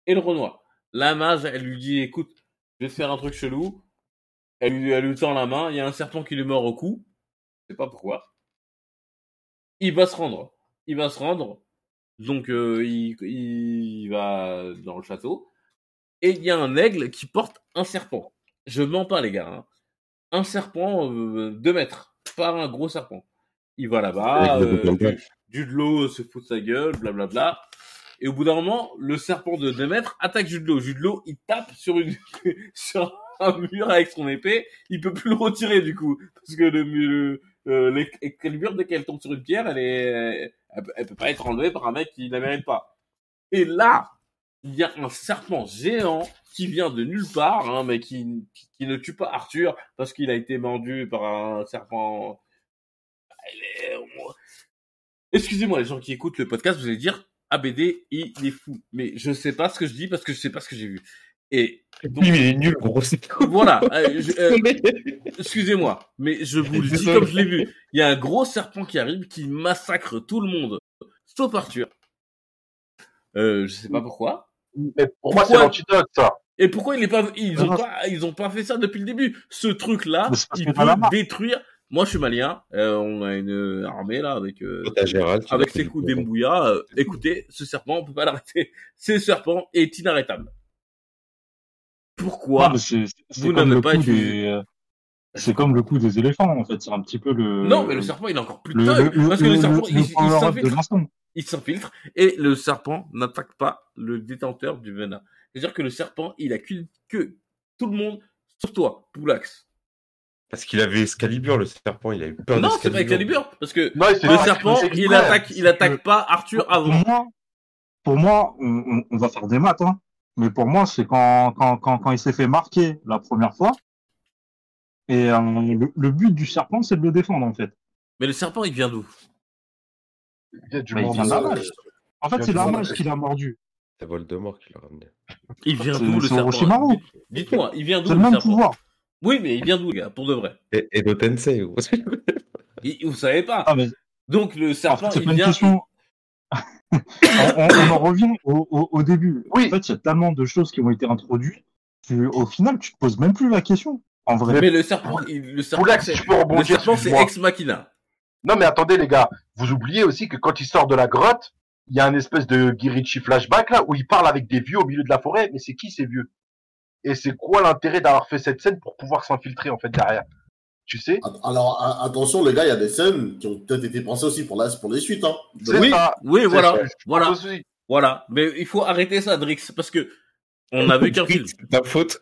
Speaker 1: et le Renoir. La mage, elle lui dit, écoute, je vais te faire un truc chelou. Elle lui, elle lui tend la main, il y a un serpent qui lui mord au cou. Je sais pas pourquoi. Il va se rendre. Il va se rendre. Donc, euh, il, il va dans le château. Et il y a un aigle qui porte un serpent. Je mens pas, les gars. hein. Un serpent euh, 2 mètres. Pas un gros serpent. Il va là-bas. Euh,
Speaker 3: de
Speaker 1: du de l'eau se fout de sa gueule, blablabla. Et au bout d'un moment, le serpent de 2 mètres attaque Jude Jude Law, il tape sur une, (laughs) sur un mur avec son épée. Il peut plus le retirer, du coup. Parce que le, le, euh, l'Excalibur, dès qu'elle tombe sur une pierre, elle est, elle, peut- pas être enlevée par un mec qui la mérite pas. Et là, il y a un serpent géant qui vient de nulle part, hein, mais qui, qui, ne tue pas Arthur parce qu'il a été mordu par un serpent. Excusez-moi, les gens qui écoutent le podcast, vous allez dire ABD, il est fou. Mais je sais pas ce que je dis parce que je sais pas ce que j'ai vu. Et donc,
Speaker 3: Oui, mais il est nul, gros,
Speaker 1: voilà, euh, euh, (laughs) excusez-moi, mais je vous le dis comme je l'ai vu. Il y a un gros serpent qui arrive qui massacre tout le monde, sauf Arthur. Euh, je sais pas pourquoi.
Speaker 2: Mais pour moi, c'est
Speaker 1: Pourquoi
Speaker 2: l'antidote, ça.
Speaker 1: Et pourquoi il est pas, ils ont
Speaker 7: Non,
Speaker 1: pas, ils ont pas fait ça depuis le début? Ce truc-là, il peut détruire. Moi, je suis malien. euh, on a une armée là avec euh,
Speaker 3: Gérald,
Speaker 1: avec ses coups
Speaker 3: coup.
Speaker 1: d'embouilla. euh, écoutez, ce serpent, on peut pas (laughs) l'arrêter. Ce serpent est inarrêtable. Pourquoi Vous
Speaker 7: comme
Speaker 1: n'avez
Speaker 7: le
Speaker 1: pas
Speaker 7: coup
Speaker 1: utilisé-
Speaker 7: des, euh, c'est comme le coup des éléphants en fait. C'est un petit peu le.
Speaker 1: Non, mais le serpent, il a encore plus de
Speaker 7: le,
Speaker 1: taille.
Speaker 7: le,
Speaker 1: parce que le, serpent, il,
Speaker 7: le
Speaker 1: il. Il s'infiltre. Et le serpent n'attaque pas le détenteur du venin. C'est-à-dire que le serpent, il a qu'une que tout le monde, sauf toi, Poulax.
Speaker 3: Parce qu'il avait Excalibur, le serpent, il a eu peur
Speaker 1: Non, c'est pas. Excalibur. Parce que
Speaker 2: Non,
Speaker 1: le
Speaker 2: pas-
Speaker 1: serpent, il attaque, il attaque pas Arthur
Speaker 7: Pour
Speaker 1: avant.
Speaker 7: moi, pour moi, on, on- on va faire des maths, hein. Mais pour moi, c'est quand, quand, quand, quand il s'est fait marquer la première fois. Et euh, le, le but du serpent, c'est de le défendre en fait.
Speaker 1: Mais le serpent, il vient d'où?
Speaker 2: Il
Speaker 7: vient d'un mage. En fait, c'est la mage qui l'a mordu.
Speaker 3: C'est Voldemort qui l'a ramené.
Speaker 1: Il vient d'où le
Speaker 7: c'est
Speaker 1: serpent? Dites-moi, il vient d'où
Speaker 7: C'est
Speaker 1: le
Speaker 7: le même
Speaker 1: serpent?
Speaker 7: pouvoir.
Speaker 1: Oui, mais il vient d'où, les gars, pour de vrai?
Speaker 3: Et, et de Tensei. (laughs)
Speaker 1: Il- Vous savez pas.
Speaker 7: Ah, mais
Speaker 1: Donc le
Speaker 7: en
Speaker 1: serpent, il vient.
Speaker 7: question. (laughs) on, en revient au, au, au début.
Speaker 2: Oui.
Speaker 7: En fait, il y a tellement de choses qui ont été introduites. que, au final, tu te poses même plus la question. En vrai.
Speaker 1: Mais le serpent, il- le serpent, c'est ex machina.
Speaker 2: Non, mais attendez, les gars. Vous oubliez aussi que quand il sort de la grotte, il y a un espèce de Girichi flashback, là, où il parle avec des vieux au milieu de la forêt. Mais c'est qui ces vieux? Et c'est quoi l'intérêt d'avoir fait cette scène pour pouvoir s'infiltrer, en fait, derrière? Tu sais?
Speaker 4: Alors, a- attention, les gars, il y a des scènes qui ont peut-être été pensées aussi pour, la, pour les suites. Hein.
Speaker 1: Oui,
Speaker 2: ça.
Speaker 1: oui,
Speaker 2: C'est
Speaker 1: voilà, voilà, voilà. Mais il faut arrêter ça, Drix, parce que on a vu qu'un film.
Speaker 3: C'est ta faute.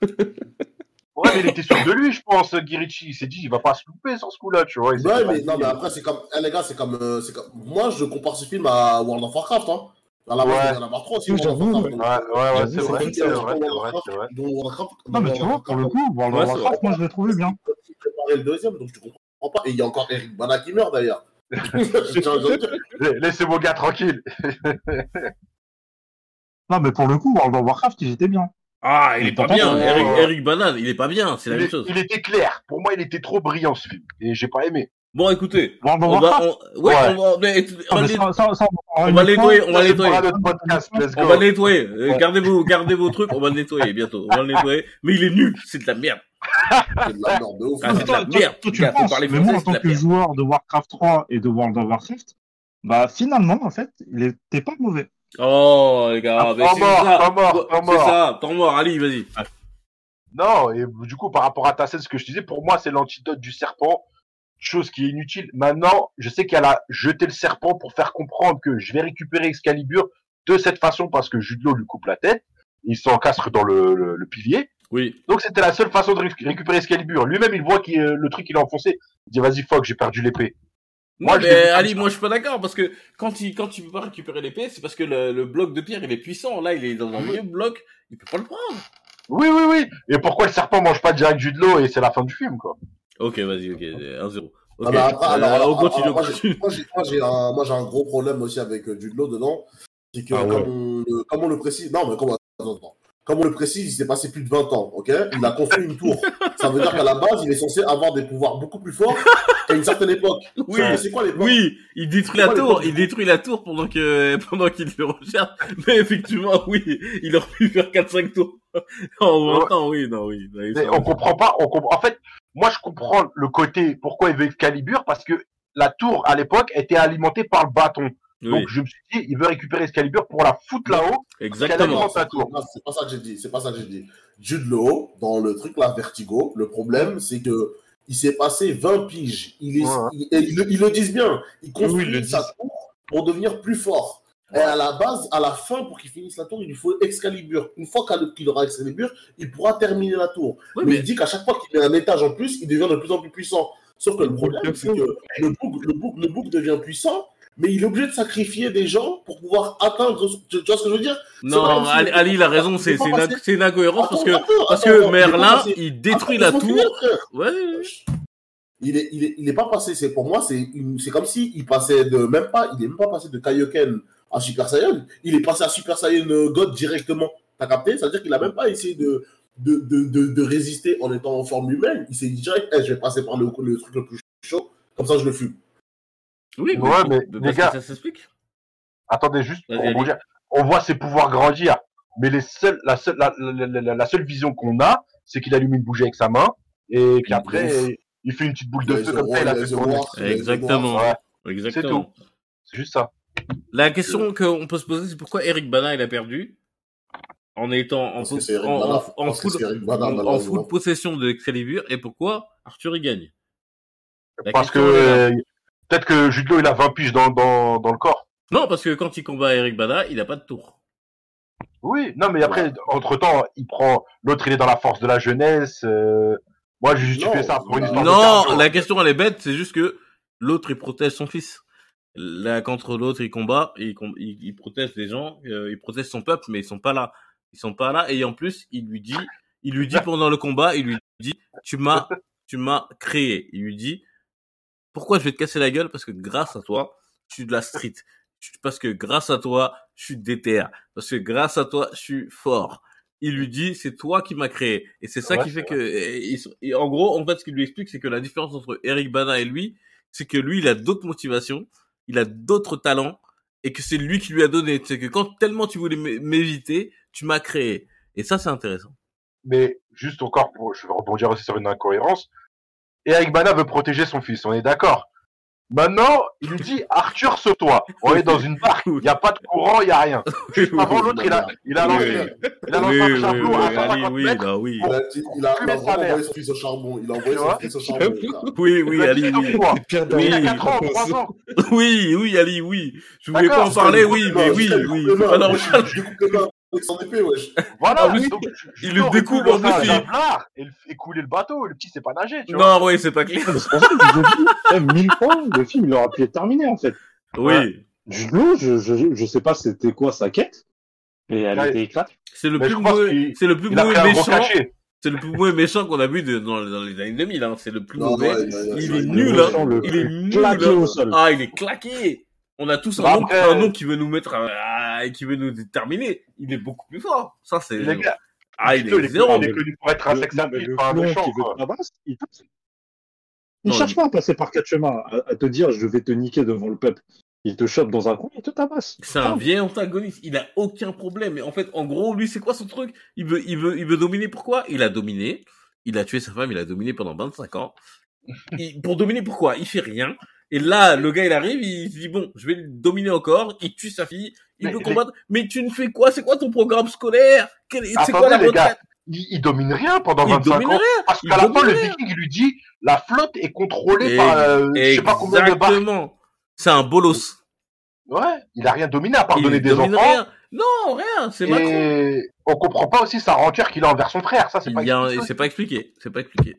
Speaker 2: Ouais, mais il était sûr de lui, je pense, Girichi. Il s'est dit, il va pas se louper sur ce coup-là, tu vois.
Speaker 4: Ouais, mais non, mais
Speaker 2: euh,
Speaker 4: après, c'est comme. Eh, les gars, c'est comme, euh, c'est comme. Moi, je compare ce film à World of Warcraft. Hein. À la base,
Speaker 2: Ouais.
Speaker 4: il y en avoir trois
Speaker 2: Ouais, ouais, c'est vrai, c'est vrai, c'est vrai,
Speaker 7: Non, mais tu vois, pour le coup, Warcraft, moi, je l'ai trouvé bien.
Speaker 4: il préparait le deuxième, donc je comprends pas. Et il y a encore Eric Bana qui meurt d'ailleurs. (laughs) (laughs)
Speaker 2: Laissez vos gars tranquilles.
Speaker 7: Non, mais pour le coup, World of Warcraft, ils étaient bien.
Speaker 1: Ah, il est pas bien. Eric, Eric Banane, il est pas bien. C'est la
Speaker 2: Il,
Speaker 1: même chose.
Speaker 2: il était clair. Pour moi, il était trop brillant, ce film. Et j'ai pas aimé.
Speaker 1: Bon, écoutez, on va, on, ouais,
Speaker 2: Ouais.
Speaker 1: on va, mais- on va
Speaker 7: on va
Speaker 1: on va
Speaker 7: le
Speaker 1: nettoyer, on va nettoyer.
Speaker 2: podcast, let's
Speaker 1: On va nettoyer. Euh,
Speaker 7: Ouais.
Speaker 1: Gardez vos, gardez vos trucs. On va le nettoyer bientôt. On va le nettoyer. Mais il est nul. C'est de la merde.
Speaker 4: C'est de la merde.
Speaker 1: Ah, c'est de la
Speaker 7: toi,
Speaker 1: merde.
Speaker 7: toi, tu penses,
Speaker 1: parler
Speaker 7: mais moi, en tant que joueur de Warcraft 3 et de World of Warcraft, bah finalement, en fait, il était pas mauvais.
Speaker 1: Oh, les gars.
Speaker 2: Ah,
Speaker 1: mais c'est
Speaker 2: mort,
Speaker 1: ça.
Speaker 2: mort,
Speaker 1: C'est
Speaker 2: mort.
Speaker 1: ça. Temps mort. Allez, vas-y.
Speaker 2: Non, et du coup, par rapport à ta scène, ce que je disais, pour moi, c'est l'antidote du serpent. Chose qui est inutile. Maintenant, je sais qu'elle a jeté le serpent pour faire comprendre que je vais récupérer Excalibur de cette façon parce que Judelot lui coupe la tête. Il s'encastre dans le, le- le pilier.
Speaker 1: Oui.
Speaker 2: Donc c'était la seule façon de réc- récupérer Excalibur. Lui-même, il voit que le truc il est enfoncé. Il dit vas-y fuck, j'ai perdu l'épée.
Speaker 1: Moi,
Speaker 2: je
Speaker 1: mais Ali, moi je suis pas d'accord parce que quand il quand il peut pas récupérer l'épée, c'est parce que le, le bloc de pierre il est puissant. Là, il est dans un vieux bloc, il peut pas le prendre.
Speaker 2: Oui, oui, oui. Et pourquoi le serpent mange pas direct du de l'eau et c'est la fin du film, quoi
Speaker 1: Ok, vas-y, ok, 1-0. Ok,
Speaker 4: Ah, après,
Speaker 1: euh,
Speaker 4: alors, alors,
Speaker 1: on continue,
Speaker 4: alors, moi, j'ai- un, gros problème aussi avec euh, Jude Law dedans. C'est que,
Speaker 3: Ah ouais.
Speaker 4: comme, on, le- comme on le précise, non, mais comme, attends, attends. comme on le précise, il s'est passé plus de 20 ans, ok? Il a construit une tour. Ça veut dire qu'à la base, il est censé avoir des pouvoirs beaucoup plus forts qu'à une certaine époque.
Speaker 1: Oui,
Speaker 4: c'est quoi l'époque?
Speaker 1: oui, il détruit la tour, il détruit la tour pendant que (laughs) pendant qu'il le recherche. Mais effectivement, oui, il aurait pu faire 4-5 tours. En 20 ans, oui, non, oui. oui,
Speaker 2: Mais on comprend pas. On comprend... En fait, moi, je comprends le côté pourquoi il veut Excalibur parce que la tour à l'époque était alimentée par le bâton.
Speaker 1: oui,
Speaker 2: Donc je me suis dit, il veut récupérer Excalibur pour la foutre là-haut.
Speaker 1: exactement.
Speaker 4: C'est pas ça que j'ai dit. C'est pas ça que j'ai dit. Jude Law, dans le truc là, Vertigo, le problème, c'est que il s'est passé 20 piges. Il est,
Speaker 2: Ouais.
Speaker 4: il- et ils, le, ils le disent bien. Il construit
Speaker 3: Oui,
Speaker 4: sa tour pour devenir plus fort. Et à la base, à la fin, pour qu'il finisse la tour, il lui faut Excalibur. Une fois qu'il aura Excalibur, il pourra terminer la tour.
Speaker 1: Oui,
Speaker 4: mais,
Speaker 1: mais
Speaker 4: il dit qu'à chaque fois qu'il met un étage en plus, il devient de plus en plus puissant. Sauf que le problème, c'est que le bouc, le, bouc, le bouc devient puissant, mais il est obligé de sacrifier des gens pour pouvoir atteindre. Tu, vois ce que je veux dire?
Speaker 1: Non,
Speaker 4: si-
Speaker 1: Ali, Ali, il a raison, c'est une, incohérence parce que parce que
Speaker 4: attends,
Speaker 1: Merlin, il détruit
Speaker 4: Attends,
Speaker 1: la tour.
Speaker 4: finir.
Speaker 1: Ouais.
Speaker 4: Il est, il est, il est pas passé. C'est pour moi, c'est comme si il passait de même pas, il est même pas passé de Kaioken à Super Saiyan. Il est passé à Super Saiyan euh, God directement. T'as capté? C'est-à-dire qu'il a même pas essayé de de, de, de, de résister en étant en forme humaine. Il s'est dit direct, Eh, je vais passer par le, le truc le plus chaud. Comme ça, je le fume.
Speaker 1: Oui,
Speaker 2: Ouais, mais les gars-
Speaker 1: ça s'explique.
Speaker 2: Attendez juste pour rebondir. On voit ses pouvoirs grandir, mais les seuls, la, seule, la, la- la- la seule vision qu'on a, c'est qu'il allume une bougie avec sa main et qu'après il fait une petite boule de feu comme ça. Il a fait
Speaker 1: Exactement.
Speaker 4: noirs.
Speaker 2: Ouais,
Speaker 1: Exactement.
Speaker 2: c'est juste ça.
Speaker 1: La question qu'on peut se poser, c'est pourquoi Eric Bana il a perdu en étant en, full- en, en-
Speaker 4: Bana,
Speaker 1: en- possession de Excalibur et pourquoi Arthur il gagne? La
Speaker 2: Parce que euh, peut-être que Judo il a 20 piges dans, dans, dans le corps.
Speaker 1: Non, parce que quand il combat Eric Bana, il a pas de tour.
Speaker 2: Oui, non, mais après, entre temps, il prend l'autre, il est dans la force de la jeunesse. euh, Moi, j'ai justifié
Speaker 4: Non,
Speaker 2: ça pour une
Speaker 4: non,
Speaker 2: histoire
Speaker 1: la question elle est bête, c'est juste que l'autre il protège son fils. Là, contre l'autre, il combat, et il, com- il, il protège les gens, euh, il protège son peuple, mais ils sont pas là. Ils sont pas là, et en plus, il lui dit, il lui dit pendant le combat, il lui dit, tu m'as, tu m'as créé. Il lui dit, pourquoi je vais te casser la gueule? Parce que grâce à toi, je suis de la street. Parce que grâce à toi, je suis déter. Parce que grâce à toi, je suis fort. Il lui dit, c'est toi qui m'as créé. Et c'est ça
Speaker 2: Ouais,
Speaker 1: qui fait que, et- et- et en gros, en fait, ce qu'il lui explique, c'est que la différence entre Eric Bana et lui, c'est que lui, il a d'autres motivations, il a d'autres talents, et que c'est lui qui lui a donné. C'est que quand tellement tu voulais m'éviter, tu m'as créé. Et ça, c'est intéressant.
Speaker 2: Mais juste encore, pour, je vais rebondir aussi sur une incohérence. Eric Bana veut protéger son fils, on est d'accord. Maintenant, il lui dit (laughs) Arthur, sauve-toi. On est dans une barque, il n'y a pas de courant, il n'y a rien. (laughs) Juste avant l'autre, il a, il a
Speaker 1: Oui,
Speaker 2: lancé, il a lancé
Speaker 1: Oui,
Speaker 2: un
Speaker 1: oui,
Speaker 2: à
Speaker 1: oui,
Speaker 2: 150
Speaker 1: Ali, oui,
Speaker 2: mètres.
Speaker 1: oui.
Speaker 4: Il a, envoyé son fils au charbon. Il a envoyé son fils au charbon. (laughs)
Speaker 1: Oui, oui, Ali, oui.
Speaker 2: sauve-toi.
Speaker 3: Pire
Speaker 2: Il
Speaker 3: dernier,
Speaker 2: a 4 ans, 3 ans.
Speaker 1: Oui, oui, Ali, oui. Je voulais pas en parler, oui, mais oui, oui.
Speaker 4: je les mains avec son épée, wesh.
Speaker 2: Voilà,
Speaker 1: En plus,
Speaker 2: donc,
Speaker 1: il le
Speaker 2: recule
Speaker 1: en plus, il-
Speaker 2: et couler le bateau. Le petit, c'est pas nager, tu vois.
Speaker 1: Non, oui, c'est pas clair.
Speaker 7: C'est pour ça que je dis, eh, mille fois, le film, il aurait pu être terminé, en fait.
Speaker 1: Oui.
Speaker 7: Jude je, je, je sais pas c'était quoi sa quête, et elle
Speaker 2: Ouais.
Speaker 7: était éclatée.
Speaker 1: C'est le
Speaker 2: Mais
Speaker 1: plus mauvais, c'est le plus
Speaker 2: Il a
Speaker 1: mauvais méchant. C'est le plus mauvais méchant qu'on a vu de- dans, dans les années 2000, hein. C'est le plus
Speaker 4: Non,
Speaker 1: mauvais.
Speaker 4: ouais, il il
Speaker 1: il
Speaker 4: il
Speaker 1: est
Speaker 4: il
Speaker 1: nul, hein. Il est nul.
Speaker 7: claqué
Speaker 1: hein.
Speaker 7: au sol.
Speaker 1: Ah, il est claqué. On a tous un
Speaker 2: Bah,
Speaker 1: nom,
Speaker 2: après-
Speaker 1: un nom qui veut nous mettre, à- à- qui veut nous déterminer. Il est beaucoup plus fort. Ça, c'est, ah, il est
Speaker 2: il est
Speaker 1: zéro.
Speaker 2: connu- il est connu pour être un
Speaker 7: Le-
Speaker 2: sex
Speaker 7: non, mais
Speaker 2: appeal,
Speaker 7: le
Speaker 2: pas un
Speaker 7: clone
Speaker 2: méchant,
Speaker 7: qui veut
Speaker 2: quoi.
Speaker 7: te tabasser, il. Il cherche pas à passer par quatre chemins, à, à te dire je vais te niquer devant le peuple. Il te chope dans un coin, il te tabasse.
Speaker 1: C'est un vieil antagoniste. Il a aucun problème. Mais en fait, en gros, lui, c'est quoi son truc? Il veut, il veut, il veut dominer. Pourquoi? Il a dominé. Il a tué sa femme. Il a dominé pendant 25 ans. (laughs) Il- pour dominer, pourquoi? Il fait rien. Et là, le gars, il arrive, il se dit, bon, je vais le dominer encore. Il tue sa fille. Il
Speaker 2: Mais
Speaker 1: veut
Speaker 2: les-
Speaker 1: combattre. Mais tu ne fais quoi? C'est quoi ton programme scolaire? C'est quoi la
Speaker 2: les gars.
Speaker 1: retraite?
Speaker 2: Il, il domine rien pendant
Speaker 1: Il
Speaker 2: 25
Speaker 1: domine
Speaker 2: ans.
Speaker 1: rien.
Speaker 2: Parce
Speaker 1: il
Speaker 2: qu'à la fin,
Speaker 1: domine
Speaker 2: le viking, il lui dit, la flotte est contrôlée
Speaker 1: Et-
Speaker 2: par, euh, je sais pas combien de barques.
Speaker 1: Exactement. C'est un bolos.
Speaker 2: Ouais, il a rien dominé à part
Speaker 1: Il
Speaker 2: donner des
Speaker 1: domine
Speaker 2: enfants.
Speaker 1: rien. Non, rien. C'est Macron.
Speaker 2: On comprend pas aussi sa rancœur qu'il a envers son frère. Ça, c'est pas
Speaker 1: Il
Speaker 2: expliqué.
Speaker 1: C'est pas expliqué. C'est pas expliqué.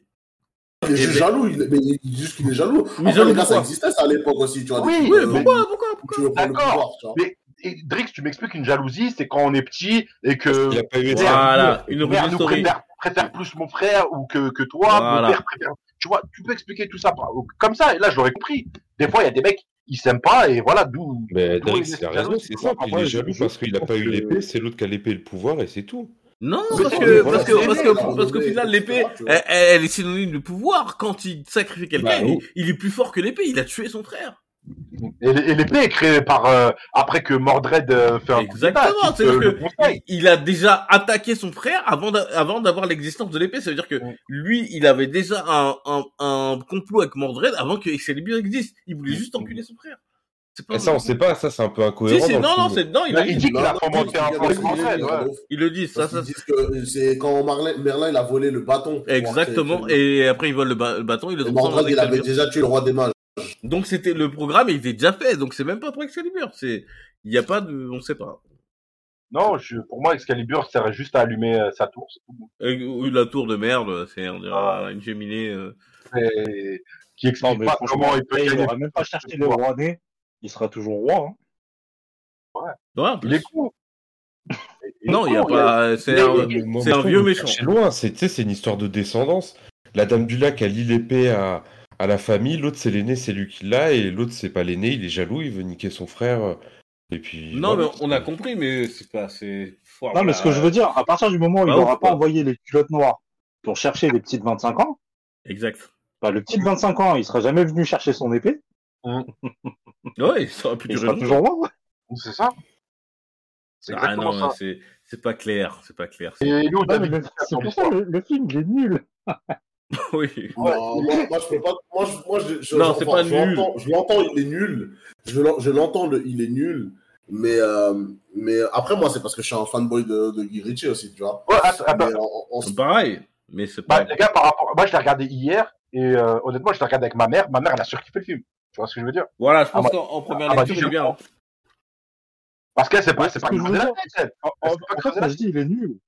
Speaker 4: Il est juste
Speaker 1: mais-
Speaker 4: jaloux, il, mais il dit juste qu'il est jaloux.
Speaker 1: Mais
Speaker 4: Après,
Speaker 1: jaloux
Speaker 4: les gars, ça
Speaker 1: pourquoi
Speaker 4: existait ça à l'époque aussi, tu vois.
Speaker 2: Oui,
Speaker 1: Oui,
Speaker 4: euh,
Speaker 1: pourquoi, pourquoi,
Speaker 4: où
Speaker 1: pourquoi
Speaker 4: tu veux prendre le
Speaker 2: D'accord.
Speaker 4: pouvoir, tu vois.
Speaker 2: Mais et, Drix, tu m'expliques une jalousie, c'est quand on est petit et que
Speaker 3: Il a pas eu
Speaker 1: Voilà, une
Speaker 2: nous préfère, préfère plus mon frère ou que, que toi,
Speaker 1: Voilà.
Speaker 2: mon père préfère. Tu vois, tu peux expliquer tout ça comme ça, et là je l'aurais compris. Des fois, il y a des mecs, ils s'aiment pas, et voilà, d'où.
Speaker 3: Mais Drix, il a raison, c'est simple. Il est jaloux parce qu'il a pas eu l'épée, c'est l'autre qui a l'épée et le pouvoir et c'est tout.
Speaker 1: Non, parce
Speaker 2: c'est-
Speaker 1: que, parce que,
Speaker 2: c'est
Speaker 1: parce que, parce qu'au final, l'épée, elle, elle est synonyme de pouvoir. Quand il sacrifie quelqu'un,
Speaker 3: Bah,
Speaker 1: il,
Speaker 3: oui.
Speaker 1: il est plus fort que l'épée. Il a tué son frère.
Speaker 2: Et, l'épée est créée par euh, après que Mordred euh, fait un
Speaker 1: Exactement.
Speaker 2: le
Speaker 1: que il a déjà attaqué son frère avant avant d'avoir l'existence de l'épée. Ça veut dire que lui, il avait déjà un, un, un complot avec Mordred avant que Excalibur existe. Il voulait juste enculer son frère. Pas
Speaker 3: Et ça, on sait pas, ça, c'est un peu incohérent.
Speaker 1: non, non, c'est, non, il
Speaker 2: il
Speaker 1: dit.
Speaker 2: qu'il a
Speaker 4: non,
Speaker 2: un
Speaker 4: des
Speaker 2: ouais.
Speaker 1: Ils le disent, ça,
Speaker 4: c'est quand Marlin- Merlin il a volé le bâton.
Speaker 1: Exactement. Et après, il vole le, ba- le bâton, il le
Speaker 4: il avait déjà tué le roi des mages.
Speaker 1: Donc c'était le programme, il était déjà fait. Donc c'est même pas pour Excalibur. C'est, il y a pas de, on sait pas.
Speaker 2: Non, je, pour moi, Excalibur sert juste à allumer euh, sa tour. c'est tout.
Speaker 1: Euh, La tour de merde, c'est on dirait une cheminée. euh.
Speaker 2: Et- qui
Speaker 5: Non,
Speaker 2: explique
Speaker 5: mais
Speaker 2: pas comment il peut
Speaker 5: il
Speaker 2: gagner.
Speaker 5: même pas cherché le roi né. Il sera toujours roi. Hein.
Speaker 1: Ouais, en
Speaker 2: Il est
Speaker 1: plus.
Speaker 2: con. Il (laughs) est
Speaker 1: non, il y a pas. C'est un,
Speaker 3: Moi,
Speaker 1: c'est un vieux méchant.
Speaker 3: C'est loin, c'est, une histoire de descendance. La dame du lac, elle lit l'épée à, à la famille, l'autre c'est l'aîné, c'est lui qui l'a, et l'autre c'est pas l'aîné, il est jaloux, il veut niquer son frère. Et puis.
Speaker 1: Non, mais on a compris, mais c'est pas. C'est.
Speaker 5: Non, mais ce que je veux dire, à partir du moment où
Speaker 1: Bah,
Speaker 5: il n'aura
Speaker 1: ouf,
Speaker 5: pas envoyé les culottes noires pour chercher les petits de 25 ans,
Speaker 1: Exact.
Speaker 5: bah, le petit de 25 ans, il sera jamais venu chercher son épée.
Speaker 1: Ouais, ça aurait pu
Speaker 5: Il
Speaker 1: durer longtemps.
Speaker 5: toujours roi.
Speaker 2: C'est ça. C'est
Speaker 1: Ah non,
Speaker 2: ça.
Speaker 1: c'est, c'est pas clair, c'est pas clair.
Speaker 2: Et nous,
Speaker 5: Non, mais
Speaker 2: David,
Speaker 5: le- C'est pour ça le, le film, il est nul. (laughs)
Speaker 1: oui.
Speaker 4: Non, moi, moi, je peux pas. Moi, je, moi, je, je-
Speaker 1: Non, c'est pas
Speaker 4: je
Speaker 1: nul.
Speaker 4: l'entends- Je l'entends, il est nul. Je je l'entends, le- il est nul. Mais, euh, mais après, moi, c'est parce que je suis un fanboy de, de Guy Ritchie aussi, tu vois.
Speaker 2: Ouais, attends.
Speaker 4: Mais en- en-
Speaker 1: C'est pareil, mais c'est pas.
Speaker 2: Bah, les gars, par rapport, moi, je l'ai regardé hier, et euh, honnêtement, je l'ai regardé avec ma mère. Ma mère, elle a surkiffé le film. Tu vois ce que je veux dire?
Speaker 1: Voilà, je
Speaker 2: Ah
Speaker 1: pense qu'en en première
Speaker 2: ah bah,
Speaker 1: lecture,
Speaker 2: dis,
Speaker 1: il est
Speaker 2: je
Speaker 1: bien.
Speaker 2: Parce qu'elle, c'est pas, c'est pas
Speaker 5: que il est nul.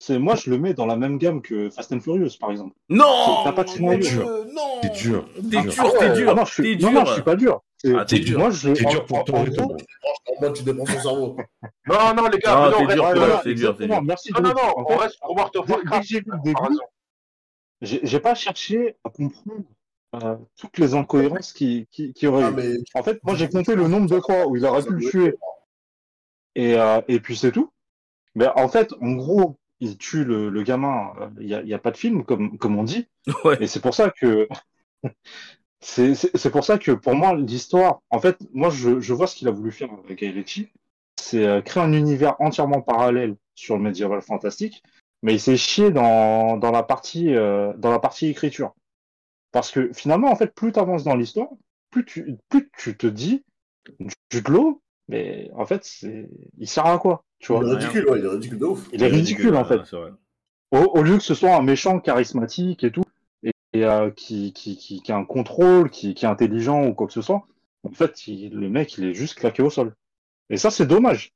Speaker 5: C'est moi, je le mets dans la même gamme que Fast and Furious, par exemple.
Speaker 1: Non
Speaker 5: T'as pas de scénario.
Speaker 1: euh, Non
Speaker 3: C'est dur.
Speaker 1: T'es
Speaker 3: dur.
Speaker 1: dur,
Speaker 2: Ah
Speaker 1: t'es dur.
Speaker 5: Ah non, je suis,
Speaker 1: T'es
Speaker 5: non,
Speaker 1: dur.
Speaker 5: non, je suis pas dur. C'est-
Speaker 1: Ah, t'es dur.
Speaker 5: Moi, je,
Speaker 3: T'es dur pour ton rythme.
Speaker 4: mode, tu dépenses ton cerveau.
Speaker 2: Non, non, les gars,
Speaker 1: Non, t'es dur, t'es dur, c'est dur, c'est
Speaker 5: exactement,
Speaker 1: dur.
Speaker 5: merci.
Speaker 2: Non, non, non, on reste sur World of
Speaker 5: que
Speaker 2: Warcraft.
Speaker 5: j'ai pas cherché à comprendre euh, toutes les incohérences qui, qui, qui auraient
Speaker 4: Ah,
Speaker 5: eu.
Speaker 4: mais
Speaker 5: En fait, moi, j'ai compté le nombre de fois où il aurait pu le tuer. Et, euh, et puis c'est tout. Mais en fait, en gros, il tue le, le gamin. euh, Il n'y a, y a pas de film, comme, comme on dit. (laughs)
Speaker 1: Ouais.
Speaker 5: Et c'est pour ça que. (laughs) c'est pour ça que pour moi, l'histoire. En fait, moi, je, je vois ce qu'il a voulu faire avec Ritchie. C'est euh, créer un univers entièrement parallèle sur le médiéval fantastique. Mais il s'est chié dans, dans, la partie, euh, dans la partie écriture. Parce que finalement, en fait, plus tu avances dans l'histoire, plus tu, plus tu te dis, Jude Law, mais en fait, c'est, il sert à quoi, tu vois?
Speaker 4: Il est ridicule, ouais, il est ridicule de ouf.
Speaker 5: Il est ridicule, en fait. Au, au lieu que ce soit un méchant charismatique et tout, et, et, euh, qui, qui, qui, qui a un contrôle, qui, qui est intelligent ou quoi que ce soit, en fait, il- le mec, il est juste claqué au sol. Et ça, c'est dommage.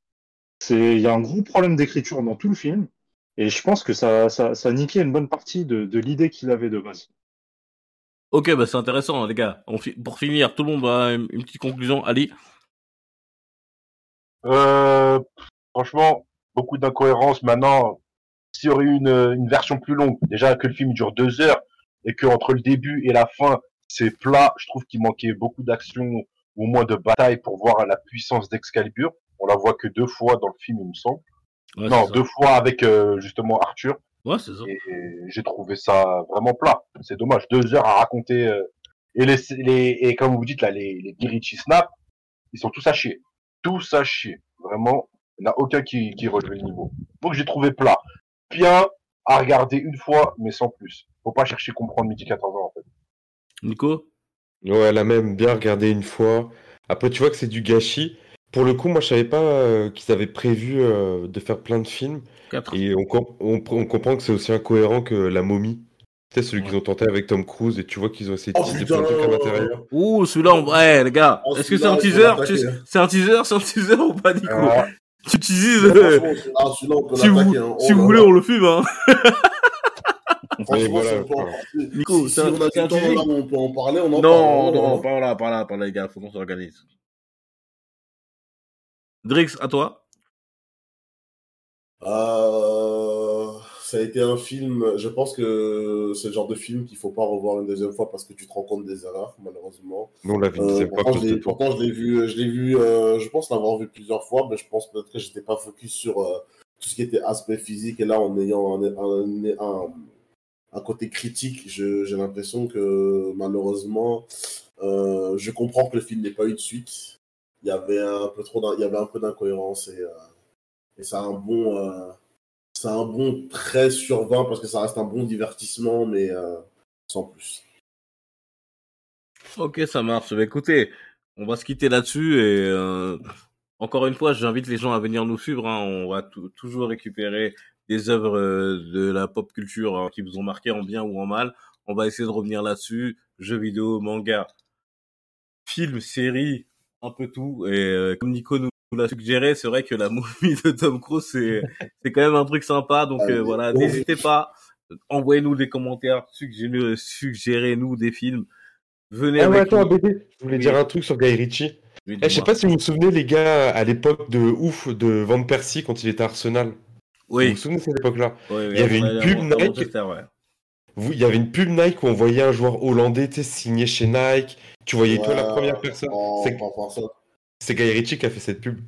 Speaker 5: C'est, il y a un gros problème d'écriture dans tout le film, et je pense que ça, ça, ça niquait une bonne partie de, de l'idée qu'il avait de base.
Speaker 1: Ok, bah c'est intéressant, les gars. On fi- Pour finir, tout le monde a une une petite conclusion. Ali?
Speaker 2: Euh, franchement, beaucoup d'incohérences. Maintenant, s'il y aurait eu une, une version plus longue, déjà que le film dure deux heures et que entre le début et la fin, c'est plat, je trouve qu'il manquait beaucoup d'action ou au moins de bataille pour voir la puissance d'Excalibur. On la voit que deux fois dans le film, il me semble.
Speaker 1: Ouais,
Speaker 2: non, deux fois avec euh, justement Arthur.
Speaker 1: Ouais, c'est ça.
Speaker 2: Et j'ai trouvé ça vraiment plat. C'est dommage. Deux heures à raconter. euh, et, les, les, et comme vous dites, là, les, les Girichi Snap, ils sont tous à chier. Tous à chier. Vraiment, il n'y en a aucun qui, qui relevait le niveau. Donc j'ai trouvé plat. Bien à regarder une fois, mais sans plus. Faut pas chercher à comprendre midi 14 ans, en fait.
Speaker 1: Nico?
Speaker 3: Ouais, elle a même bien regardé une fois. Après, tu vois que c'est du gâchis. Pour le coup, moi, je savais pas euh, qu'ils avaient prévu euh, de faire plein de films.
Speaker 1: 4.
Speaker 3: Et on, com- on, pr- on comprend que c'est aussi incohérent que La Momie. C'est celui qu'ils ont tenté avec Tom Cruise. Et tu vois qu'ils ont essayé de
Speaker 4: Oh
Speaker 3: teaser plein de trucs à l'intérieur.
Speaker 1: Ouh, celui-là, en vrai, les gars.
Speaker 4: Oh,
Speaker 1: Est-ce que c'est un teaser? Tu-. C'est un teaser C'est un teaser ou pas, Nico? Tu teases euh,
Speaker 4: on peut
Speaker 1: Si vous,
Speaker 4: l'attaquer, hein.
Speaker 1: si
Speaker 4: Oh
Speaker 1: vous voulez, on le filme, hein. (laughs)
Speaker 4: Franchement,
Speaker 3: voilà,
Speaker 4: si on en-
Speaker 3: voilà.
Speaker 4: si-
Speaker 1: Nico,
Speaker 4: si
Speaker 1: c'est un-
Speaker 4: on a
Speaker 1: c'est un
Speaker 4: du temps, là, on peut en parler, on en
Speaker 1: Non,
Speaker 4: parle.
Speaker 1: non, pas là, pas là, pas là, les gars, faut qu'on s'organise. Drix, à toi
Speaker 4: Euh, ça a été un film, je pense que c'est le genre de film qu'il faut pas revoir une deuxième fois parce que tu te rends compte des erreurs, malheureusement.
Speaker 3: Nous, on l'a une
Speaker 4: Euh, pourtant, je pourtant, je l'ai vu, je l'ai vu, euh, je pense l'avoir vu plusieurs fois, mais je pense peut-être que j'étais pas focus sur euh, tout ce qui était aspect physique. Et là, en ayant un, un, un, un côté critique, je- j'ai l'impression que malheureusement, euh, je comprends que le film n'ait pas eu de suite. Il y avait un peu trop, il y avait un peu d'incohérence et, euh, et c'est un bon, euh, c'est un bon 13 sur 20 parce que ça reste un bon divertissement, mais euh, sans plus.
Speaker 1: Ok, ça marche. Bah, écoutez, on va se quitter là-dessus et euh, encore une fois, j'invite les gens à venir nous suivre. hein. On va tou- toujours récupérer des œuvres euh, de la pop culture hein, qui vous ont marqué en bien ou en mal. On va essayer de revenir là-dessus. Jeux vidéo, manga, films, séries, un peu tout. Et euh, comme Nico nous nous l'a suggéré, c'est vrai que la (laughs) momie de Tom Cruise, c'est c'est quand même un truc sympa. Donc euh, voilà, n'hésitez pas. Envoyez-nous des commentaires, suggérez- suggérez-nous des films. Venez
Speaker 3: Ah ouais,
Speaker 1: avec
Speaker 3: attends,
Speaker 1: nous.
Speaker 3: BD, je voulais dire un truc sur Guy Ritchie.
Speaker 1: Oui,
Speaker 3: Eh, je sais pas si vous vous souvenez, les gars, à l'époque de ouf de Van Persie quand il était à Arsenal. Vous
Speaker 1: Oui,
Speaker 3: vous souvenez de cette époque-là?
Speaker 1: Oui, oui,
Speaker 3: Il y avait une pub Nike.
Speaker 1: Ouais.
Speaker 3: Il y avait une pub Nike où on voyait un joueur hollandais signé chez Nike. Tu voyais toi la première personne. C'est- C'est Guy Ritchie qui a fait cette pub.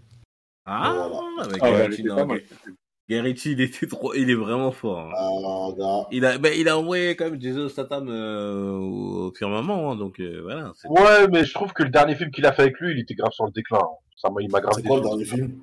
Speaker 1: Ah,
Speaker 4: Voilà.
Speaker 1: avec
Speaker 7: Ah ouais,
Speaker 1: Guy Ritchie,
Speaker 7: était
Speaker 1: non,
Speaker 7: pas mal.
Speaker 1: Guy- Guy Ritchie, il était trop, il est vraiment fort. hein.
Speaker 4: Ah, gars.
Speaker 1: Il a, ben, il a envoyé quand même Jason Statham euh, au firmament, hein, donc euh, voilà.
Speaker 2: Ouais, mais je trouve que le dernier film qu'il a fait avec lui, il était grave sur le déclin. Ça m'a, il m'a grave
Speaker 4: C'est quoi le dernier film?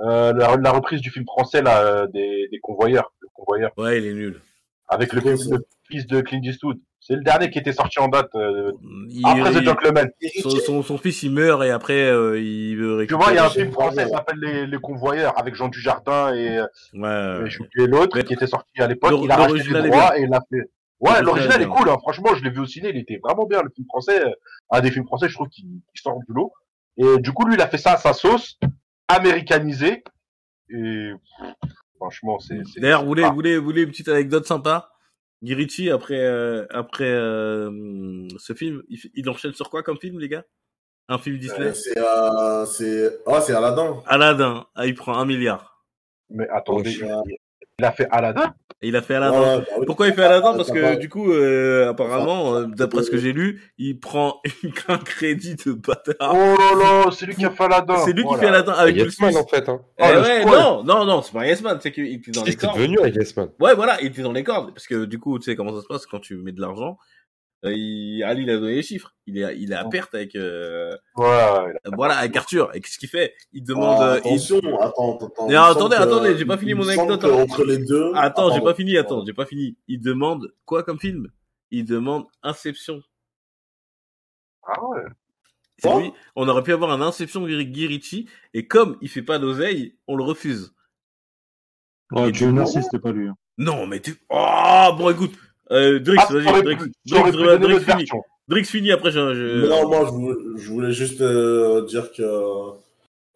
Speaker 2: Euh, la, la reprise du film français là, euh, des, des convoyeurs, le convoyeur,
Speaker 1: Ouais, il est nul.
Speaker 2: Avec le, fils-
Speaker 4: ça
Speaker 2: le fils de Clint Eastwood. C'est le dernier qui était sorti en date euh,
Speaker 1: Il-
Speaker 2: après The
Speaker 1: il-
Speaker 2: Gentleman.
Speaker 1: son, son, son fils, il meurt et après, euh, il veut
Speaker 2: Tu
Speaker 1: récupérer.
Speaker 2: vois, il y a un film français qui s'appelle les, les Convoyeurs avec Jean Dujardin et, euh,
Speaker 1: Ouais.
Speaker 2: et l'autre qui était sorti à l'époque. Il a racheté les droits et il a fait. Ouais,
Speaker 1: L'original est
Speaker 2: cool. Hein. Franchement, je l'ai vu au ciné. Il était vraiment bien le film français. Un des films français, je trouve, qui, qui sort du lot. Et du coup, lui, il a fait ça à sa sauce, américanisé. Et franchement, c'est. c'est-
Speaker 1: D'ailleurs, vous voulez,
Speaker 2: Ah.
Speaker 1: vous voulez, vous voulez une petite anecdote sympa? Guy Ritchie, après, euh, après euh, ce film, il, il enchaîne sur quoi comme film, les gars? Un film Disney?
Speaker 4: Euh, C'est euh, c'est c'est Aladdin.
Speaker 1: Aladdin. Ah, il prend un milliard.
Speaker 2: Mais attendez,
Speaker 3: Oh,
Speaker 2: il, il a fait Aladdin
Speaker 1: Et il a fait
Speaker 4: ouais, bah oui.
Speaker 1: Pourquoi il fait Aladdin? Parce
Speaker 4: T'as
Speaker 1: que
Speaker 4: pas-
Speaker 1: du coup, euh, apparemment,
Speaker 4: Enfin,
Speaker 1: euh, d'après ce que j'ai lu, il prend (laughs) un crédit de bâtard.
Speaker 2: Oh là là, c'est lui qui a fait Aladdin.
Speaker 1: C'est lui qui fait Aladdin avec Will
Speaker 3: Yes Man
Speaker 1: Smith.
Speaker 3: en fait. Hein.
Speaker 1: Eh
Speaker 2: Oh, le
Speaker 1: ouais, non, non, non, c'est pas Yes Man, c'est qu'il était dans les cordes.
Speaker 3: devenu avec Yes Man.
Speaker 1: Ouais, voilà, il était dans les cordes. Parce que du coup, tu sais comment ça se passe quand tu mets de l'argent. Euh, il... Ali, il a donné les chiffres. Il est, il est à perte avec, euh,
Speaker 2: Ouais, ouais.
Speaker 1: voilà, avec Arthur. Et qu'est-ce qu'il fait? Il demande.
Speaker 4: Ah,
Speaker 1: euh, il-
Speaker 4: attention, attends, attends.
Speaker 1: Non,
Speaker 4: il
Speaker 1: attendez,
Speaker 4: que-
Speaker 1: attendez, j'ai pas fini
Speaker 4: il
Speaker 1: mon anecdote, hein.
Speaker 4: Entre les deux.
Speaker 1: Attends, j'ai
Speaker 4: pardon.
Speaker 1: pas fini, attends, j'ai pas fini. Il demande quoi comme film? Il demande Inception.
Speaker 2: Ah ouais.
Speaker 1: Lui. On aurait pu avoir un Inception Ritchie, et comme il fait pas d'oseille, on le refuse.
Speaker 7: Ouais, Dieu
Speaker 1: du coup-
Speaker 7: merci, c'était pas lui. hein.
Speaker 1: Non, mais tu... Oh, bon, écoute. Euh, Drix,
Speaker 2: Ah,
Speaker 1: vas-y, Drix, Drix, fini. Drix fini, après je... je-
Speaker 4: non, moi, je voulais, je voulais juste euh, dire que. euh,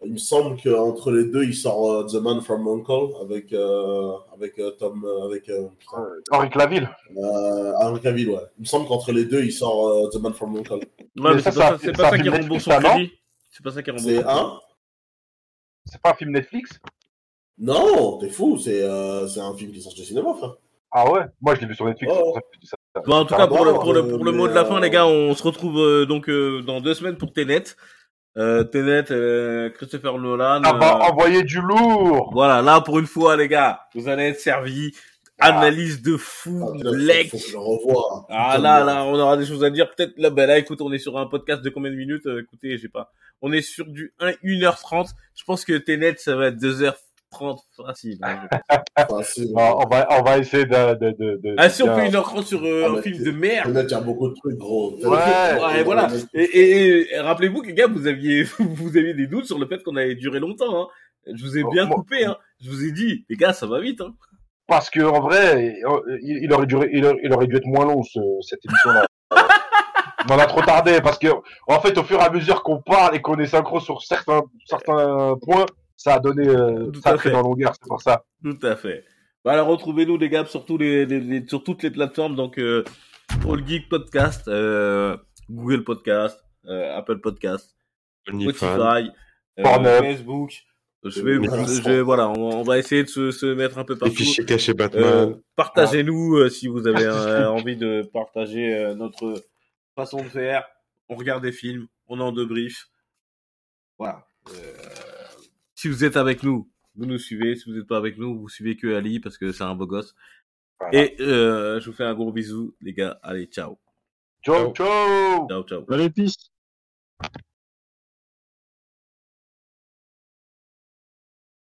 Speaker 4: Il me semble qu'entre les deux, il sort The Man from Uncle avec, euh, avec Tom. euh, avec euh,
Speaker 2: Henri Claville.
Speaker 4: euh, Henry Cavill, ouais. Il me semble qu'entre les deux, il sort The Man from Uncle.
Speaker 1: Ouais,
Speaker 2: Mais
Speaker 1: c'est pas,
Speaker 2: ça-
Speaker 1: pas ça qui rembourse son crédit. C'est pas ça qui rembourse.
Speaker 4: C'est
Speaker 1: son crédit.
Speaker 4: un
Speaker 2: C'est pas un film Netflix?
Speaker 4: Non, t'es fou, c'est euh, c'est un film qui sort du cinéma, frère.
Speaker 2: Ah ouais? Moi, je l'ai vu sur Netflix.
Speaker 4: Oh.
Speaker 2: ça je ça.
Speaker 1: Bon, en tout cas, pour le, pour le, pour le
Speaker 4: euh,
Speaker 1: mot de la fin, les gars, on se retrouve euh, donc euh, dans deux semaines pour Tenet. Euh, Tenet, euh, Christopher Nolan.
Speaker 2: Ça va
Speaker 1: euh,
Speaker 2: envoyer du lourd.
Speaker 1: Voilà, là, pour une fois, les gars, vous allez être servis.
Speaker 2: Ah.
Speaker 1: Analyse de fou,
Speaker 4: Ah, putain,
Speaker 1: Lex.
Speaker 4: faut que je le revoie.
Speaker 1: Ah là, là, on aura des choses à dire. Peut-être là, ben là, écoute, on est sur un podcast de combien de minutes? Euh, Écoutez, j'ai pas. On est sur du 1 1h30. Je pense que Tenet, ça va être 2h30 facile. hein,
Speaker 2: Bon, on, va, on va essayer de. de, de, de
Speaker 1: ah si on
Speaker 2: bien-
Speaker 1: fait 1h30 sur euh,
Speaker 4: Ah,
Speaker 1: un film de merde.
Speaker 4: Honnête, il y a beaucoup de trucs, gros.
Speaker 2: Ouais.
Speaker 1: Ouais, voilà. Et, et- et rappelez-vous que les gars, vous aviez, (laughs) vous aviez des doutes sur le fait qu'on allait durer longtemps. Hein. Je vous ai bien coupé. Hein. Je vous ai dit, les gars, ça va vite. Hein.
Speaker 2: Parce que en vrai, il, il aurait dû, il, aurait- il aurait dû être moins long ce, cette émission-là. (laughs) on en a trop tardé parce que en fait, au fur et à mesure qu'on parle et qu'on est synchro sur certains certains points, ça a donné euh,
Speaker 1: Tout
Speaker 2: ça a
Speaker 1: fait.
Speaker 2: en longueur. C'est pour ça.
Speaker 1: Tout à fait. Voilà, retrouvez-nous les gars sur, tous les, les- les- sur toutes les plateformes. Donc, euh, All Geek Podcast, euh, Google Podcast, euh, Apple Podcast. Spotify, euh. Facebook. Je vais, je- voilà, on, on va essayer de se, se mettre un peu
Speaker 3: Les
Speaker 1: partout.
Speaker 3: fichiers cachés
Speaker 1: Euh,
Speaker 3: Batman.
Speaker 1: Partagez-nous euh, si vous avez (laughs) euh, envie de partager euh, notre façon de faire. On regarde des films, on en débrief. Voilà. Euh, si vous êtes avec nous, vous nous suivez. Si vous n'êtes pas avec nous, vous suivez que Ali parce que c'est un beau gosse.
Speaker 2: Voilà.
Speaker 1: Et euh, je vous fais un gros bisou, les gars. Allez, ciao.
Speaker 2: Ciao, ciao
Speaker 1: Ciao, ciao.
Speaker 7: Allez, peace.